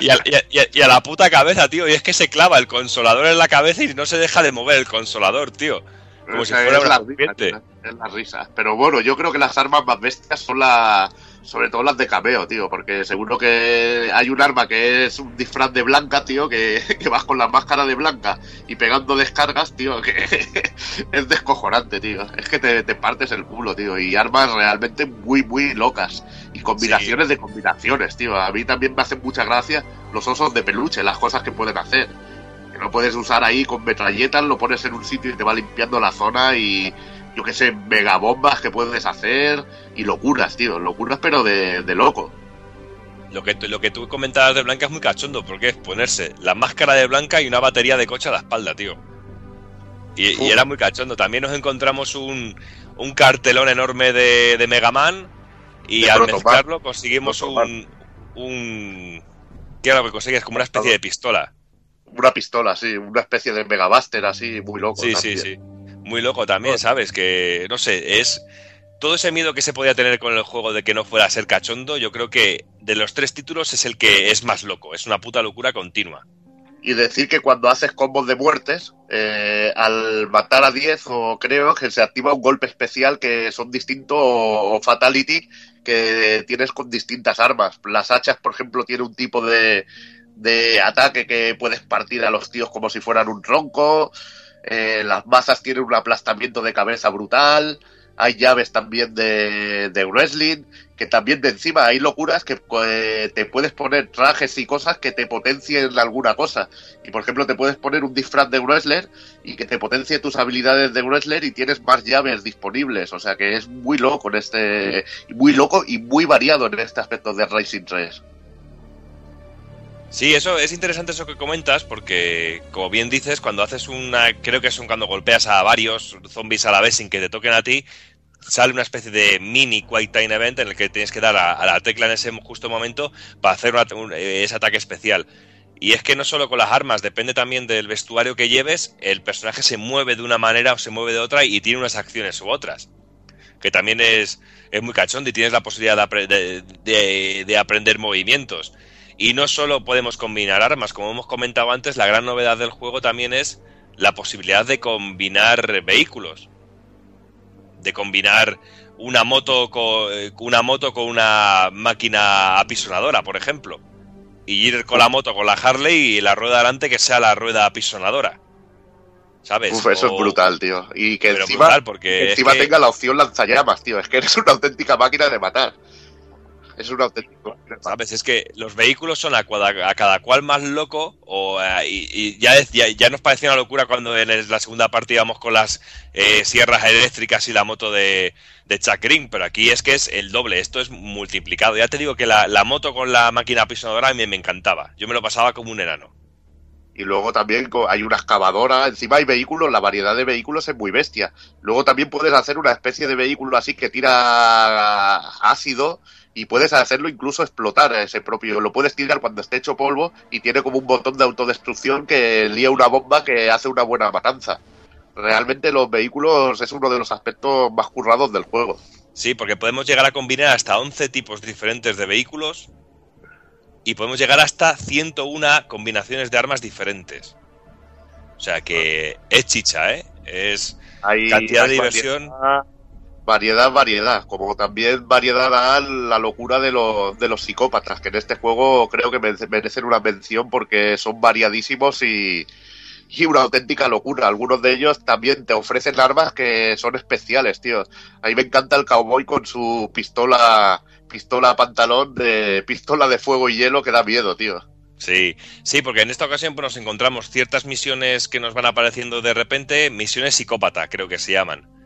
Y a, y a- y a- y a la puta cabeza, tío. Y es que se clava el consolador en la cabeza y no se deja de mover el consolador, tío. Como si fuera es una la risa, serpiente. tío, es la risa. Pero bueno, yo creo que las armas más bestias son las. Sobre todo las de cameo, tío. Porque seguro que hay un arma que es un disfraz de blanca, tío. Que, que vas con la máscara de blanca y pegando descargas, tío. Que es descojonante, tío. Es que te, te partes el culo, tío. Y armas realmente muy, muy locas. Y combinaciones de combinaciones, tío. A mí también me hacen mucha gracia los osos de peluche, las cosas que pueden hacer. Que no puedes usar ahí con metralletas, lo pones en un sitio y te va limpiando la zona y yo qué sé, megabombas que puedes hacer y locuras, tío, locuras pero de, de loco. Lo que, lo que tú comentabas de Blanca es muy cachondo, porque es ponerse la máscara de Blanca y una batería de coche a la espalda, tío. Y, y era muy cachondo. También nos encontramos un, un cartelón enorme de, de Mega Man y De al Protoman. mezclarlo conseguimos Protoman. un, un... ¿Qué era lo que consigues? Como una especie de pistola. Una pistola, sí, una especie de megabuster así, muy loco. Sí, también. sí, sí. Muy loco también, ¿sabes? Que, no sé, es... Todo ese miedo que se podía tener con el juego de que no fuera a ser cachondo, yo creo que de los tres títulos es el que es más loco. Es una puta locura continua. Y decir que cuando haces combos de muertes, eh, al matar a 10 o creo que se activa un golpe especial que son distintos o, o fatality que tienes con distintas armas. Las hachas, por ejemplo, tiene un tipo de, de ataque que puedes partir a los tíos como si fueran un tronco. Eh, las masas tienen un aplastamiento de cabeza brutal. Hay llaves también de, de wrestling, que también de encima hay locuras que eh, te puedes poner trajes y cosas que te potencien alguna cosa. Y por ejemplo, te puedes poner un disfraz de wrestler y que te potencie tus habilidades de wrestler y tienes más llaves disponibles. O sea que es muy loco en este. Muy loco y muy variado en este aspecto de Racing 3. Sí, eso es interesante eso que comentas porque, como bien dices, cuando haces una, creo que es un cuando golpeas a varios zombies a la vez sin que te toquen a ti, sale una especie de mini Quick Time Event en el que tienes que dar a, la tecla en ese justo momento para hacer eh, ese ataque especial. Y es que no solo con las armas, depende también del vestuario que lleves, el personaje se mueve de una manera o se mueve de otra y tiene unas acciones u otras. Que también es, es muy cachondo y tienes la posibilidad de- de- de aprender movimientos. Y no solo podemos combinar armas, como hemos comentado antes, la gran novedad del juego también es la posibilidad de combinar vehículos. De combinar una moto con una moto con una máquina apisonadora, por ejemplo. Y ir con la moto con la Harley y la rueda delante que sea la rueda apisonadora. ¿Sabes? Uf, eso O- es brutal, tío. Y que Pero encima, porque encima que- tenga la opción lanzallamas, tío. Es que eres una auténtica máquina de matar. Es de matar. ¿Sabes? Es que los vehículos son a, cada cual más loco o, eh, y, y ya, es- ya, ya nos parecía una locura cuando en la segunda parte íbamos con las eh, sierras eléctricas y la moto de, de Chuck Green, pero aquí es que es el doble, esto es multiplicado. Ya te digo que la, la moto con la máquina apisonadora a mí me encantaba, yo me lo pasaba como un enano. Y luego también hay una excavadora, encima hay vehículos, la variedad de vehículos es muy bestia. Luego también puedes hacer una especie de vehículo así que tira ácido y puedes hacerlo incluso explotar a ese propio. Lo puedes tirar cuando esté hecho polvo y tiene como un botón de autodestrucción que lía una bomba que hace una buena matanza. Realmente los vehículos es uno de los aspectos más currados del juego. Sí, porque podemos llegar a combinar hasta 11 tipos diferentes de vehículos y podemos llegar hasta 101 combinaciones de armas diferentes. O sea que es chicha, ¿eh? Es Hay, cantidad de diversión. Variedad, variedad. Como también variedad da la locura de los, de los psicópatas, que en este juego creo que merece- merecen una mención porque son variadísimos y, y una auténtica locura. Algunos de ellos también te ofrecen armas que son especiales, tío. A me encanta el cowboy con su pistola, pistola pantalón de pistola de fuego y hielo que da miedo, tío. Sí, sí, porque en esta ocasión pues, nos encontramos ciertas misiones que nos van apareciendo de repente, misiones psicópata, creo que se llaman.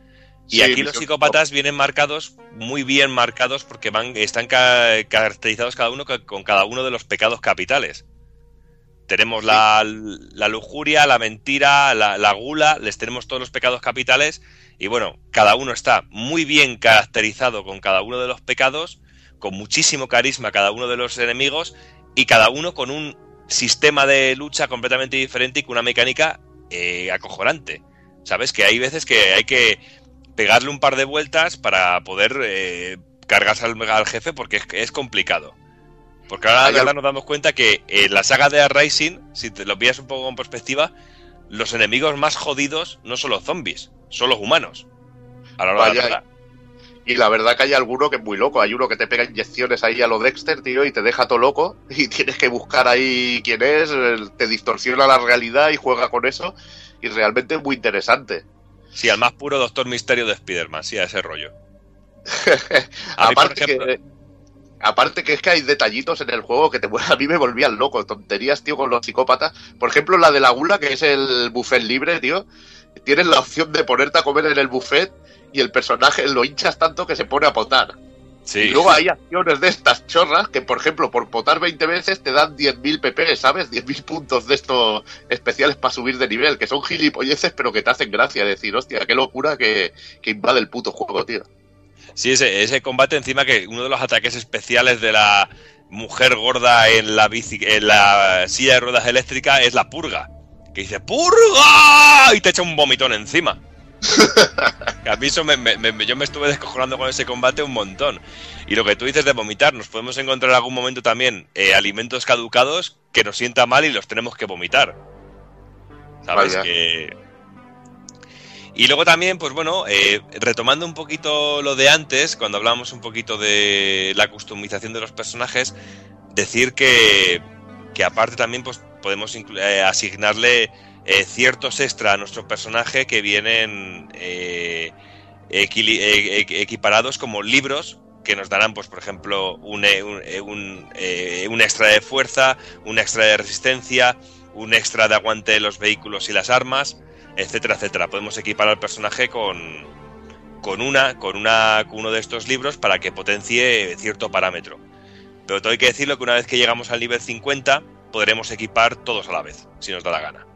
Y Sí, aquí los misión psicópatas vienen marcados, muy bien marcados, porque van, están ca- caracterizados cada uno con cada uno de los pecados capitales. Tenemos la, la lujuria, la mentira, la, la gula, les tenemos todos los pecados capitales y bueno, cada uno está muy bien caracterizado con cada uno de los pecados, con muchísimo carisma cada uno de los enemigos y cada uno con un sistema de lucha completamente diferente y con una mecánica eh, acojonante. Sabes que hay veces que hay que pegarle un par de vueltas para poder eh, cargarse al, al jefe porque es, es complicado. Porque ahora la Hay verdad nos damos cuenta que en la saga de Rising, si te lo pillas un poco con perspectiva, los enemigos más jodidos no son los zombies, son los humanos. A la hora de la Vaya. Y la verdad que hay alguno que es muy loco. Hay uno que te pega inyecciones ahí a lo Dexter, tío, y te deja todo loco. Y tienes que buscar ahí quién es, te distorsiona la realidad y juega con eso. Y realmente es muy interesante. Sí, al más puro Doctor Misterio de Spider-Man, sí, a ese rollo. A mí, por aparte, ejemplo- que, aparte que es que hay detallitos en el juego que te a mí me volvían loco. Tonterías, tío, con los psicópatas. Por ejemplo, la de la gula, que es el buffet libre, tío. Tienes la opción de ponerte a comer en el buffet y el personaje lo hinchas tanto que se pone a potar. Sí. Y luego hay acciones de estas chorras que, por ejemplo, por potar 20 veces te dan 10.000 PP, ¿sabes? 10.000 puntos de estos especiales para subir de nivel, que son gilipolleces, pero que te hacen gracia. Decir, hostia, qué locura que, que invade el puto juego, tío. Sí, ese, ese combate encima que uno de los ataques especiales de la mujer gorda en la bici, en la silla de ruedas eléctrica es la purga. Que dice ¡Purga! y te echa un vomitón encima. A mí eso me- me- me- yo me estuve descojonando con ese combate un montón. Y lo que tú dices de vomitar, nos podemos encontrar en algún momento también eh, alimentos caducados que nos sienta mal y los tenemos que vomitar. ¿Sabes? Que, y luego también, pues bueno, eh, retomando un poquito lo de antes, cuando hablábamos un poquito de la customización de los personajes, decir que, que aparte también pues podemos eh, asignarle eh, ciertos extra a nuestro personaje que vienen eh, eh, eh, equiparados como libros que nos darán, pues por ejemplo, un, eh, un, un, extra de fuerza, un extra de resistencia, un extra de aguante de los vehículos y las armas, etcétera, etcétera. Podemos equipar al personaje con, con una, con una, uno de estos libros para que potencie cierto parámetro. Pero todo hay que decirlo que una vez que llegamos al nivel 50, podremos equipar todos a la vez, si nos da la gana.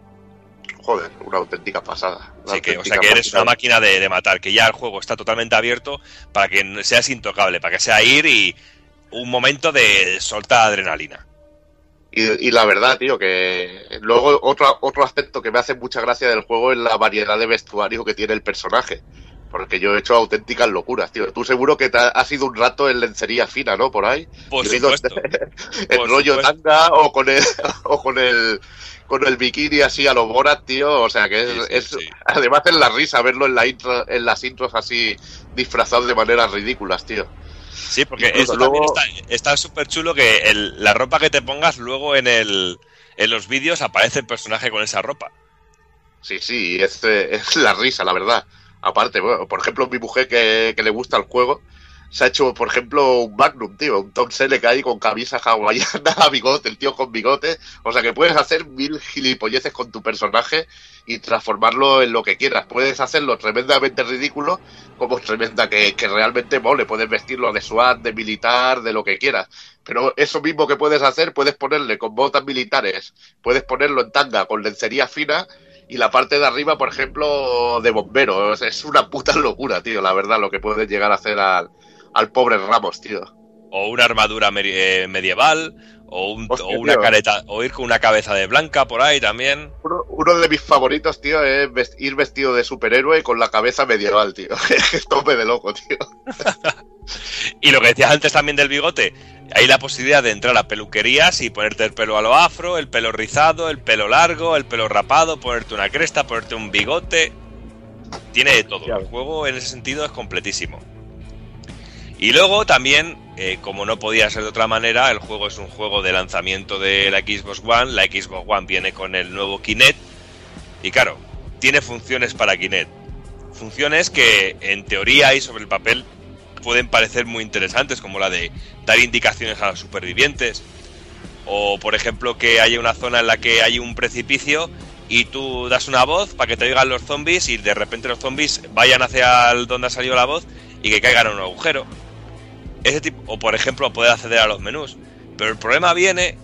Joder, una auténtica pasada. Una Así que, o sea que eres una máquina de, de matar, que ya el juego está totalmente abierto para que seas intocable, para que sea ir y un momento de soltar adrenalina. Y, y la verdad, tío, que luego otro, otro aspecto que me hace mucha gracia del juego es la variedad de vestuario que tiene el personaje. Porque yo he hecho auténticas locuras, tío. Tú seguro que te ha, has ido un rato en lencería fina, ¿no? Por ahí. Por Yo he ido supuesto. en Por rollo supuesto. tanga o con el o con el con el bikini así a los Borat, tío. O sea que es, Sí, sí, es- sí. además es la risa verlo en la intro, en las intros así disfrazado de maneras ridículas, tío. Sí, porque eso luego- está súper chulo que el- la ropa que te pongas luego en el en los vídeos aparece el personaje con esa ropa. Sí, sí, es, eh, es la risa, la verdad. Aparte, bueno, por ejemplo, mi mujer que, que le gusta el juego, se ha hecho, por ejemplo, un Magnum, tío, un Tom Selleck ahí con camisa hawaiana, bigote, el tío con bigote. O sea que puedes hacer mil gilipolleces con tu personaje y transformarlo en lo que quieras. Puedes hacerlo tremendamente ridículo como tremenda que, que realmente mole. Puedes vestirlo de SWAT, de militar, de lo que quieras. Pero eso mismo que puedes hacer, puedes ponerle con botas militares, puedes ponerlo en tanga con lencería fina y la parte de arriba, por ejemplo, de bombero. Es- Es una puta locura, tío, la verdad, lo que puedes llegar a hacer al, al pobre Ramos, tío. O una armadura eh, medieval, o, un- Hostia, o una tío. careta, o ir con una cabeza de blanca por ahí también. Uno, uno de mis favoritos, tío, es ir vestido de superhéroe con la cabeza medieval, tío. Tope de loco, tío. Y lo que decías antes también del bigote, hay la posibilidad de entrar a peluquerías y ponerte el pelo a lo afro, el pelo rizado, el pelo largo, el pelo rapado, ponerte una cresta, ponerte un bigote. Tiene de todo. El juego en ese sentido es completísimo. Y luego también, eh, como no podía ser de otra manera, el juego es un juego de lanzamiento de la Xbox One. La Xbox One viene con el nuevo Kinect. Y claro, tiene funciones para Kinect. Funciones que en teoría y sobre el papel pueden parecer muy interesantes, como la de dar indicaciones a los supervivientes. O por ejemplo que haya una zona en la que hay un precipicio y tú das una voz para que te oigan los zombies y de repente los zombies vayan hacia donde ha salido la voz y que caigan en un agujero. Ese tipo, o por ejemplo poder acceder a los menús. Pero el problema viene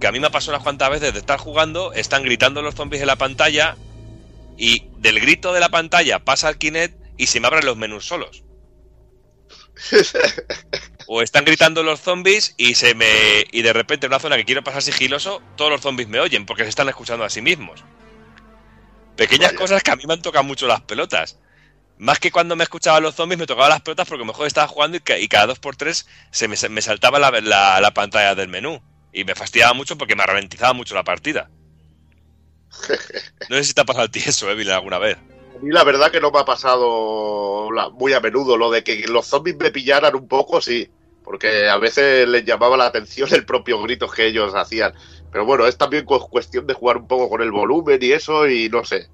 que a mí me ha pasado unas cuantas veces de estar jugando, están gritando los zombies en la pantalla y del grito de la pantalla pasa al Kinect y se me abren los menús solos. O están gritando los zombies y se me y de repente en una zona que quiero pasar sigiloso, todos los zombies me oyen porque se están escuchando a sí mismos. Pequeñas cosas que a mí me han tocado mucho las pelotas. Más que cuando me escuchaban los zombies, me tocaban las pelotas porque mejor estaba jugando y, ca- y cada dos por tres se me, se me saltaba la, la- la pantalla del menú. Y me fastidiaba mucho porque me ralentizaba mucho la partida. No sé si te ha pasado a ti eso, Evil, alguna vez. A mí la verdad que no me ha pasado muy a menudo lo de que los zombies me pillaran un poco, sí. Porque a veces les llamaba la atención el propio grito que ellos hacían. Pero bueno, es también cu- cuestión de jugar un poco con el volumen y eso y no sé.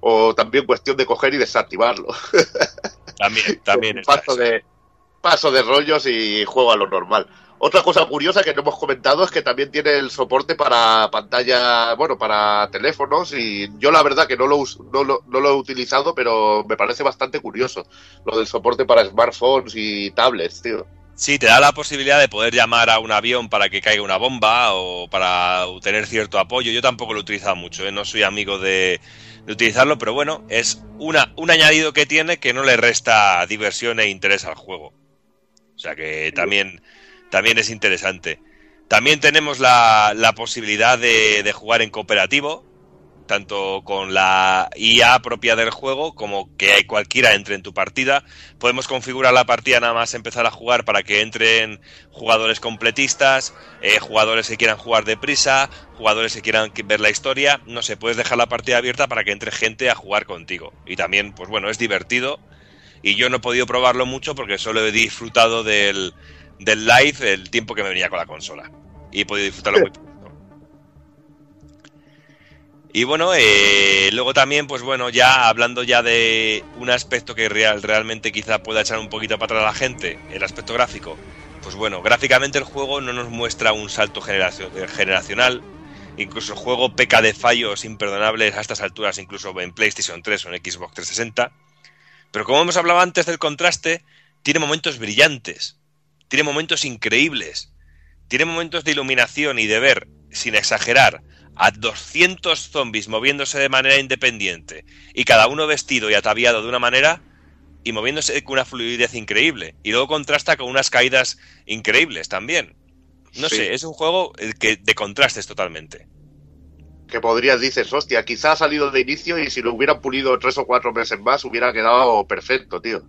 O también cuestión de coger y desactivarlo. También, también paso de paso de rollos y juego a lo normal. Otra cosa curiosa que no hemos comentado es que también tiene el soporte para pantalla, bueno, para teléfonos y yo la verdad que no lo, no lo, no lo he utilizado, pero me parece bastante curioso lo del soporte para smartphones y tablets, tío. Sí, te da la posibilidad de poder llamar a un avión para que caiga una bomba o para tener cierto apoyo. Yo tampoco lo he utilizado mucho, ¿eh? no soy amigo de, de utilizarlo, pero bueno, es una, un añadido que tiene que no le resta diversión e interés al juego. O sea que también, también es interesante. También tenemos la, la posibilidad de, de jugar en cooperativo, tanto con la IA propia del juego como que cualquiera entre en tu partida. Podemos configurar la partida nada más empezar a jugar para que entren jugadores completistas, eh, jugadores que quieran jugar deprisa, jugadores que quieran ver la historia. No sé, puedes dejar la partida abierta para que entre gente a jugar contigo. Y también, pues bueno, es divertido. Y yo no he podido probarlo mucho porque solo he disfrutado del, del live el tiempo que me venía con la consola. Y he podido disfrutarlo muy poco. Y bueno, eh, luego también, pues bueno, ya hablando ya de un aspecto que real, realmente quizá pueda echar un poquito para atrás a la gente, el aspecto gráfico. Pues bueno, gráficamente el juego no nos muestra un salto eh, generacional. Incluso el juego peca de fallos imperdonables a estas alturas, incluso en PlayStation 3 o en Xbox 360. Pero como hemos hablado antes del contraste, tiene momentos brillantes, tiene momentos increíbles, tiene momentos de iluminación y de ver, sin exagerar, a 200 zombies moviéndose de manera independiente y cada uno vestido y ataviado de una manera y moviéndose con una fluidez increíble. Y luego contrasta con unas caídas increíbles también. No Sí. sé, es un juego eh, que de contrastes totalmente. Que podrías, dices, hostia, quizá ha salido de inicio y si lo hubieran pulido tres o cuatro meses más hubiera quedado perfecto, tío.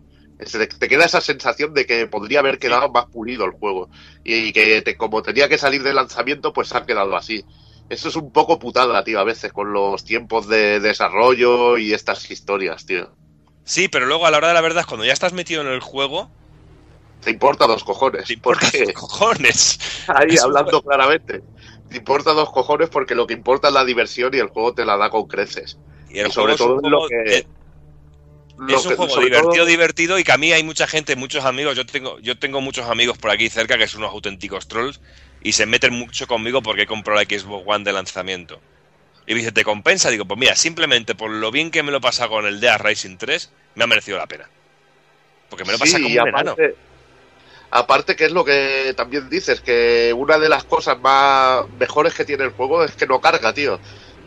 Te queda esa sensación de que podría haber quedado más pulido el juego. Y que te- como tenía que salir de lanzamiento, pues ha quedado así. Eso es un poco putada, tío, a veces, con los tiempos de desarrollo y estas historias, tío. Sí, pero luego a la hora de la verdad, cuando ya estás metido en el juego, Te importa dos cojones. te importa porque- dos cojones. Ahí, Es un hablando claramente. Te importa dos cojones porque lo que importa es la diversión y el juego te la da con creces. Y el Y sobre juego es todo lo que- de- Lo es un que- juego divertido, todo- divertido y que a mí hay mucha gente, muchos amigos, yo tengo, yo tengo muchos amigos por aquí cerca que son unos auténticos trolls y se meten mucho conmigo porque he comprado la Xbox One de lanzamiento. Y me dice, ¿te compensa? Digo, pues mira, simplemente por lo bien que me lo he pasado con el Death Racing 3, me ha merecido la pena. Porque me lo pasa Sí, como un aparte, aparte que es lo que también dices, que una de las cosas más mejores que tiene el juego es que no carga, tío.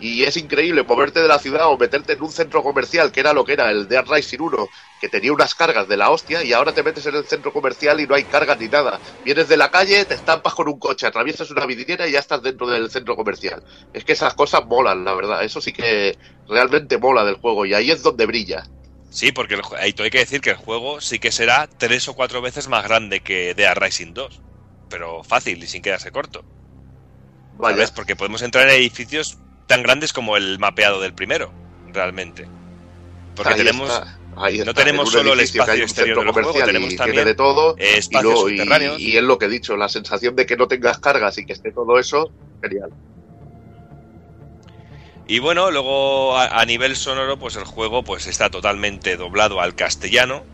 Y es increíble moverte de la ciudad o meterte en un centro comercial, que era lo que era el Dead Rising 1, que tenía unas cargas de la hostia, y ahora te metes en el centro comercial y no hay cargas ni nada. Vienes de la calle, te estampas con un coche, atraviesas una vidriera y ya estás dentro del centro comercial. Es que esas cosas molan, la verdad. Eso sí que realmente mola del juego, y ahí es donde brilla. Sí, porque el ahí hay que decir que el juego sí que será tres o cuatro veces más grande que Dead Rising 2. Pero fácil y sin quedarse corto. Vaya. ¿Sabes? Porque podemos entrar en edificios tan grandes como el mapeado del primero, realmente. Porque Ahí tenemos, está, ahí no tenemos solo el espacio exterior del juego, tenemos también de todo y, espacios y- subterráneos. y es lo que he dicho, la sensación de que no tengas cargas y que esté todo eso, genial. Y bueno, luego a, a nivel sonoro, pues el juego pues está totalmente doblado al castellano.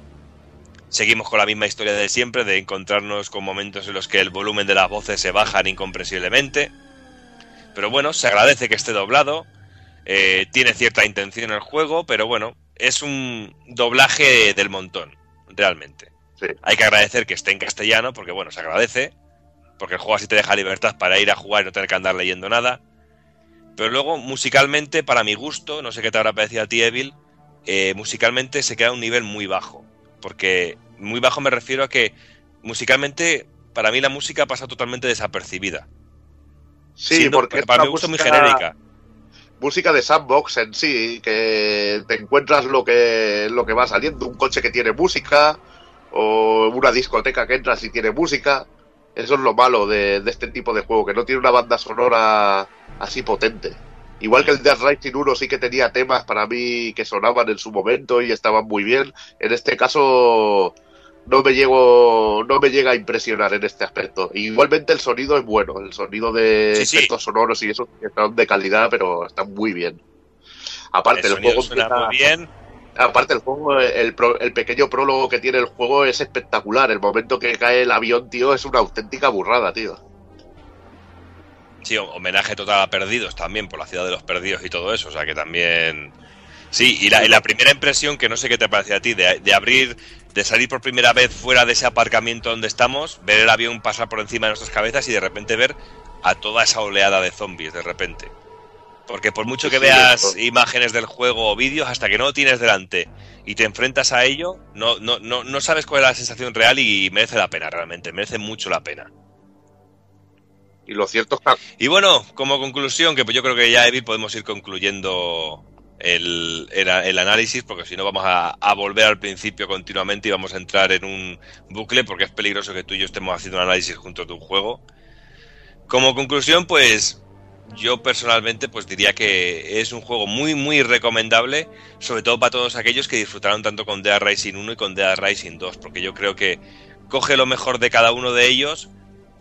Seguimos con la misma historia de siempre, de encontrarnos con momentos en los que el volumen de las voces se bajan incomprensiblemente. Pero bueno, se agradece que esté doblado. eh, tiene cierta intención el juego, pero bueno, es un doblaje del montón, realmente. Sí. Hay que agradecer que esté en castellano, porque bueno, se agradece. Porque el juego así te deja libertad para ir a jugar y no tener que andar leyendo nada. Pero luego, musicalmente, para mi gusto, no sé qué te habrá parecido a ti, Evil, eh, musicalmente se queda a un nivel muy bajo. Porque muy bajo me refiero a que musicalmente, para mí la música pasa totalmente desapercibida. Sí, Siendo, porque para mi gusto muy música- genérica. música de sandbox en sí, que te encuentras lo que, lo que va saliendo, un coche que tiene música, o una discoteca que entras y tiene música. Eso es lo malo de, de este tipo de juego, que no tiene una banda sonora así potente. Igual que el Death Rising 1 sí que tenía temas para mí que sonaban en su momento y estaban muy bien. En este caso no me llego, no me llega a impresionar en este aspecto. Igualmente el sonido es bueno, el sonido de Sí, sí. efectos sonoros y eso están de calidad, pero están muy bien. Aparte el juego suena empieza- muy bien. Aparte el juego, el, el pequeño prólogo que tiene el juego es espectacular. El momento que cae el avión, tío, es una auténtica burrada, tío. Sí, homenaje total a Perdidos también, por la ciudad de los perdidos y todo eso. O sea que también. Sí, y la, y la primera impresión, que no sé qué te parece a ti, de, de abrir, de salir por primera vez fuera de ese aparcamiento donde estamos, ver el avión pasar por encima de nuestras cabezas y de repente ver a toda esa oleada de zombies de repente. Porque por mucho que sí, veas imágenes del juego o vídeos, hasta que no lo tienes delante y te enfrentas a ello, no, no, no, no sabes cuál es la sensación real y merece la pena, realmente, merece mucho la pena. Y lo cierto es que Y bueno, como conclusión, que pues yo creo que ya, Evi, podemos ir concluyendo el, el- análisis, porque si no vamos a, volver al principio continuamente y vamos a entrar en un bucle, porque es peligroso que tú y yo estemos haciendo un análisis junto a tu juego. Como conclusión, pues yo personalmente pues diría que es un juego muy muy recomendable, sobre todo para todos aquellos que disfrutaron tanto con Dead Rising 1 y con Dead Rising 2, porque yo creo que coge lo mejor de cada uno de ellos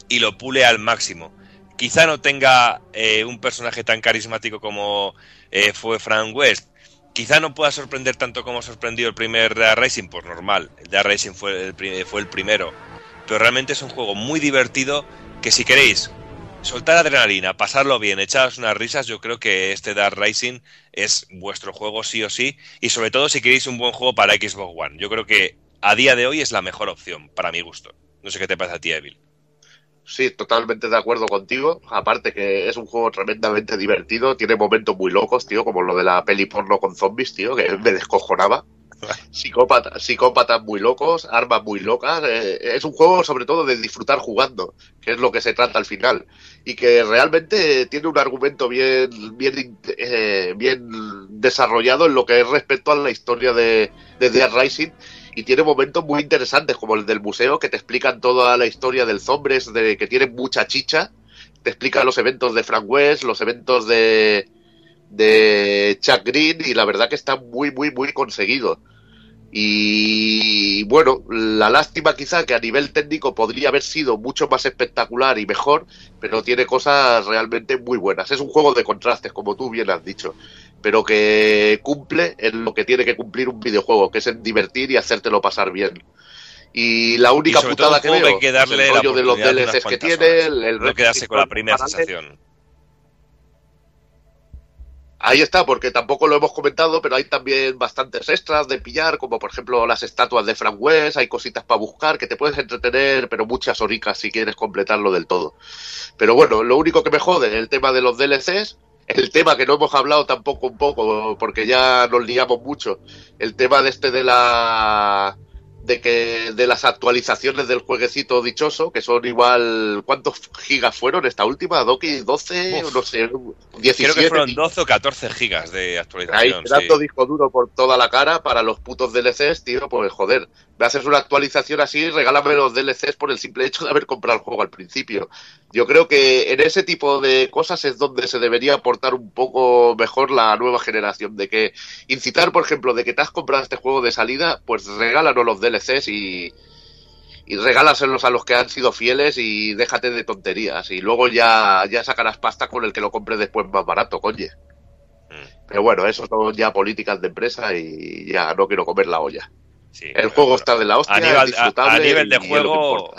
y lo pule al máximo. Quizá no tenga eh, un personaje tan carismático como eh, fue Frank West. Quizá no pueda sorprender tanto como sorprendió el primer Dead Racing, pues normal. El Dead Racing fue el, primero. Pero realmente es un juego muy divertido que si queréis soltar adrenalina, pasarlo bien, echaros unas risas, yo creo que este Dead Racing es vuestro juego sí o sí. Y sobre todo si queréis un buen juego para Xbox One. Yo creo que a día de hoy es la mejor opción, para mi gusto. No sé qué te parece a ti, Evil. Sí, totalmente de acuerdo contigo. Aparte que es un juego tremendamente divertido, tiene momentos muy locos, tío, como lo de la peli porno con zombies, tío, que me descojonaba. Psicópatas, psicópatas muy locos, armas muy locas. eh, es un juego sobre todo de disfrutar jugando, que es lo que se trata al final. Y que realmente tiene un argumento bien, bien, eh, bien desarrollado en lo que es respecto a la historia de, de Dead Rising y tiene momentos muy interesantes como el del museo que te explican toda la historia del Zombres de que tienen mucha chicha te explican los eventos de Frank West los eventos de de Chuck Green y la verdad que está muy muy muy conseguido. Y bueno la lástima quizá que a nivel técnico podría haber sido mucho más espectacular y mejor pero tiene cosas realmente muy buenas. Es un juego de contrastes como tú bien has dicho pero que cumple en lo que tiene que cumplir un videojuego, que es en divertir y hacértelo pasar bien. Y la única Y putada que veo que hay que darle es el rollo de los DLCs que tiene, el, el no quedarse con la primera sensación. Ahí está, porque tampoco lo hemos comentado, pero hay también bastantes extras de pillar, como por ejemplo las estatuas de Frank West, hay cositas para buscar que te puedes entretener, pero muchas horicas si quieres completarlo del todo. Pero bueno, lo único que me jode es el tema de los DLCs, el tema que no hemos hablado tampoco un poco, porque ya nos liamos mucho, el tema de este de la de que de las actualizaciones del jueguecito dichoso, que son igual, ¿cuántos gigas fueron esta última? ¿Doki 12? Uf. no sé, 17. Creo que fueron 12 o 14 gigas de Ahí actualización. sí. dando disco duro por toda la cara para los putos DLCs, tío, pues joder, me haces una actualización así, regálame los DLCs por el simple hecho de haber comprado el juego al principio. Yo creo que en ese tipo de cosas es donde se debería aportar un poco mejor la nueva generación, de que incitar, por ejemplo, de que te has comprado este juego de salida, pues regálanos los DLCs y, y regálaselos a los que han sido fieles y déjate de tonterías. Y luego ya, ya sacarás pasta con el que lo compres después más barato, coño. Pero bueno, eso son ya políticas de empresa y ya no quiero comer la olla. Sí, El pero- juego está de la hostia, a nivel, a- nivel de juego,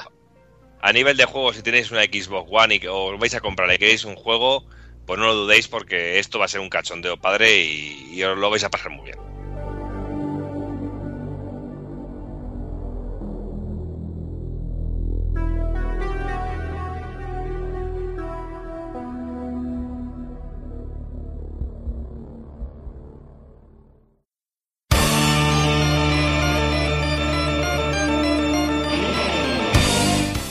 a nivel de juego, si tenéis una Xbox One y que os vais a comprar y queréis un juego, pues no lo dudéis porque esto va a ser un cachondeo padre y, y os lo vais a pasar muy bien.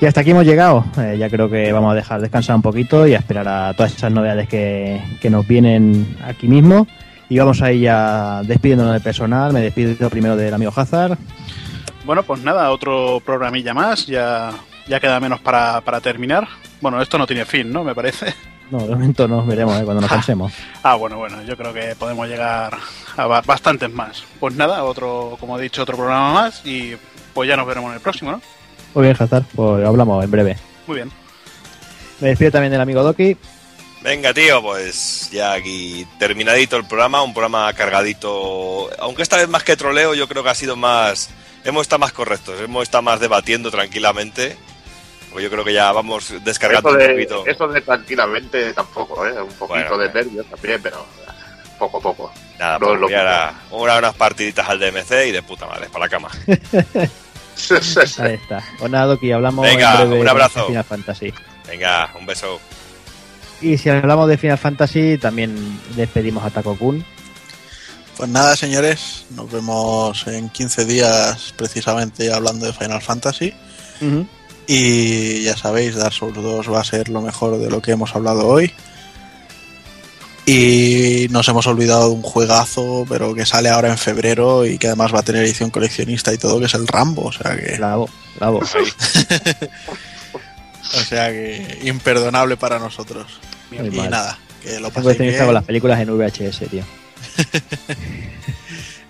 Y hasta aquí hemos llegado. Eh, ya creo que vamos a dejar descansar un poquito y a esperar a todas esas novedades que, que nos vienen aquí mismo. Y vamos a ir ya despidiéndonos del personal. Me despido primero del amigo Hazard. Bueno, pues nada, otro programilla más, ya, ya queda menos para, para terminar. Bueno, esto no tiene fin, ¿no? Me parece. No, de momento nos veremos eh, cuando nos cansemos. Ah, bueno, bueno, yo creo que podemos llegar a ba- bastantes más. Pues nada, otro, como he dicho, otro programa más y pues ya nos veremos en el próximo, ¿no? Muy bien, Hazard, pues hablamos en breve. Muy bien. Me despido también del amigo Doki. Venga, tío, pues ya aquí terminadito el programa, un programa cargadito. Aunque esta vez más que troleo, yo creo que ha sido más. Hemos estado más correctos, hemos estado más debatiendo tranquilamente. Pues yo creo que ya vamos descargando Eso un de, poquito. eso de tranquilamente tampoco, ¿eh? Un poquito Bueno, de nervios también, pero poco a poco. Nada, no pues es lo ahora una- unas partiditas al DMC y de puta madre, para la cama. Ahí está. Pues nada, Doki, hablamos Venga, en breve un de abrazo. Final Fantasy. Venga, un beso. Y si hablamos de Final Fantasy, también despedimos a Taco Kun. Pues nada, señores, nos vemos en 15 días precisamente hablando de Final Fantasy. Y ya sabéis, Dark Souls 2 va a ser lo mejor de lo que hemos hablado hoy. Y nos hemos olvidado de un juegazo, pero que sale ahora en febrero y que además va a tener edición coleccionista y todo, que es el Rambo. O sea que. Bravo, bravo. o sea que imperdonable para nosotros. Muy y mal. nada, que lo paséis coleccionista con bien. las películas en VHS, tío.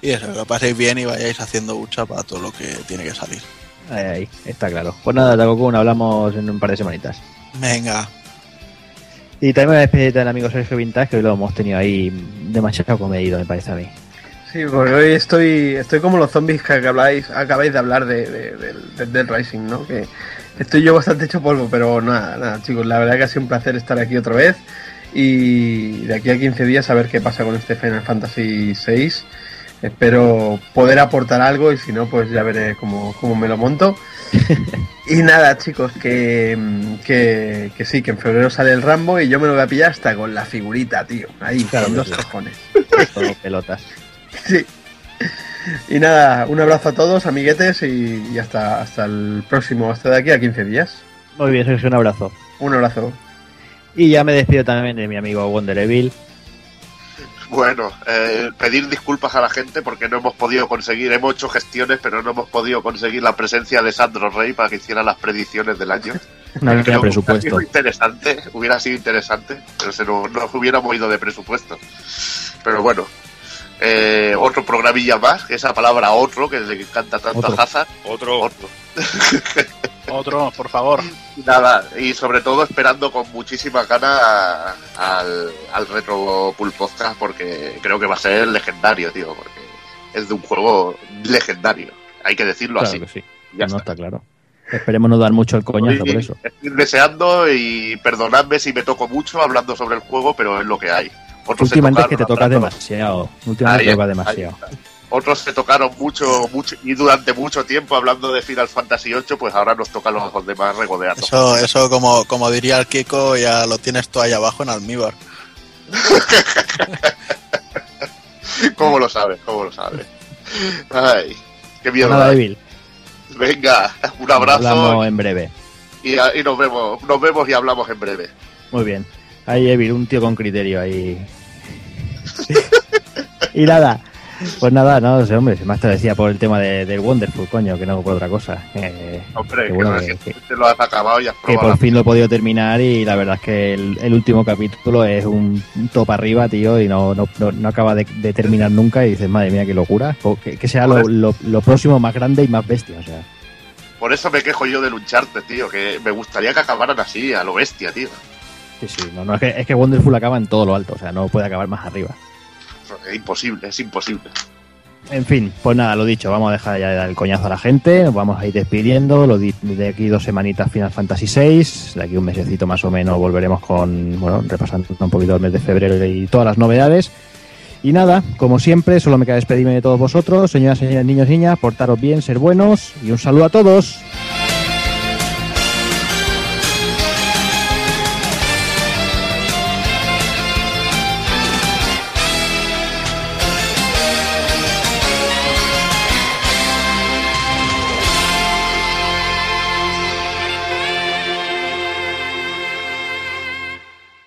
Y eso, que lo paséis bien y vayáis haciendo hucha para todo lo que tiene que salir. Ahí, ahí, está claro. Pues nada, Taco Kun, hablamos en un par de semanitas. Venga, Y también me despedir del amigo Sergio Vintage, que hoy lo hemos tenido ahí demasiado comedido, me parece a mí. Sí, porque hoy estoy, estoy como los zombies que acabáis, acabáis de hablar de, de- del- Rising, ¿no? Que estoy yo bastante hecho polvo, pero nada, nada, chicos, la verdad que ha sido un placer estar aquí otra vez. Y de aquí a 15 días a ver qué pasa con este Final Fantasy VI. Espero poder aportar algo y si no, pues ya veré cómo, cómo me lo monto. y nada, chicos, que, que, que sí, que en febrero sale el Rambo y yo me lo voy a pillar hasta con la figurita, tío. Ahí, Claro con dos cojones. Todo pelotas. Sí. Y nada, un abrazo a todos, amiguetes, y, y hasta, hasta el próximo, hasta de aquí a 15 días. Muy bien, Sergio, un abrazo. Un abrazo. Y ya me despido también de mi amigo Wonder Evil. Bueno, eh, pedir disculpas a la gente porque no hemos podido conseguir, hemos hecho gestiones, pero no hemos podido conseguir la presencia de Sandro Rey para que hiciera las predicciones del año. No había presupuesto. Hubiera sido interesante, hubiera sido interesante, pero se nos, nos hubiéramos ido de presupuesto. Pero bueno, eh, otro programilla más, que esa palabra otro, que le encanta tanto Otro. a Hazard. Otro. Otro. Otro, por favor. Nada, y sobre todo esperando con muchísima gana al, al Retro Pool Podcast porque creo que va a ser legendario, tío, porque es de un juego legendario. Hay que decirlo Claro así. que sí. Ya no está. está claro. Esperemos no dar mucho el coñazo Estoy- por eso. Estoy deseando y perdonadme si me toco mucho hablando sobre el juego, pero es lo que hay. Otros Últimamente es que te toca demasiado. Últimamente te toca está, demasiado. Otros se tocaron mucho, mucho y durante mucho tiempo hablando de Final Fantasy VIII, pues ahora nos toca a los demás regodearnos. Eso, eso como, como diría el Kiko, ya lo tienes tú ahí abajo en almíbar. ¿Cómo lo sabes? ¿Cómo lo sabes? Ay, qué miedo. Nada, da. Evil. Venga, un abrazo Hablamos en breve. y, y nos vemos, nos vemos y hablamos en breve. Muy bien. Ahí, Evil, un tío con criterio ahí. y nada. Pues nada, no sé, hombre, más te decía por el tema de, del Wonderful, coño, que no por otra cosa. Eh, Hombre, que que, bueno, que- recientemente lo has acabado y has que probado. por la- fin lo he podido terminar y la verdad es que el, el último capítulo es un top arriba, tío, y no, no, no, no acaba de, de terminar nunca y dices, madre mía, qué locura, que, que sea lo, lo, lo próximo más grande y más bestia, o sea. Por eso me quejo yo del Uncharted, tío, que me gustaría que acabaran así, a lo bestia, tío. Sí, sí, no, no, es, que, es que Wonderful acaba en todo lo alto, o sea, no puede acabar más arriba. Es imposible, es imposible. En fin, pues nada, lo dicho, vamos a dejar ya dar el coñazo a la gente, vamos a ir despidiendo, lo di- de aquí dos semanitas Final Fantasy VI, de aquí un mesecito más o menos volveremos con, bueno, repasando un poquito el mes de febrero y todas las novedades. Y nada, como siempre, solo me queda despedirme de todos vosotros, señoras, señores, niños, niñas, portaros bien, ser buenos y un saludo a todos.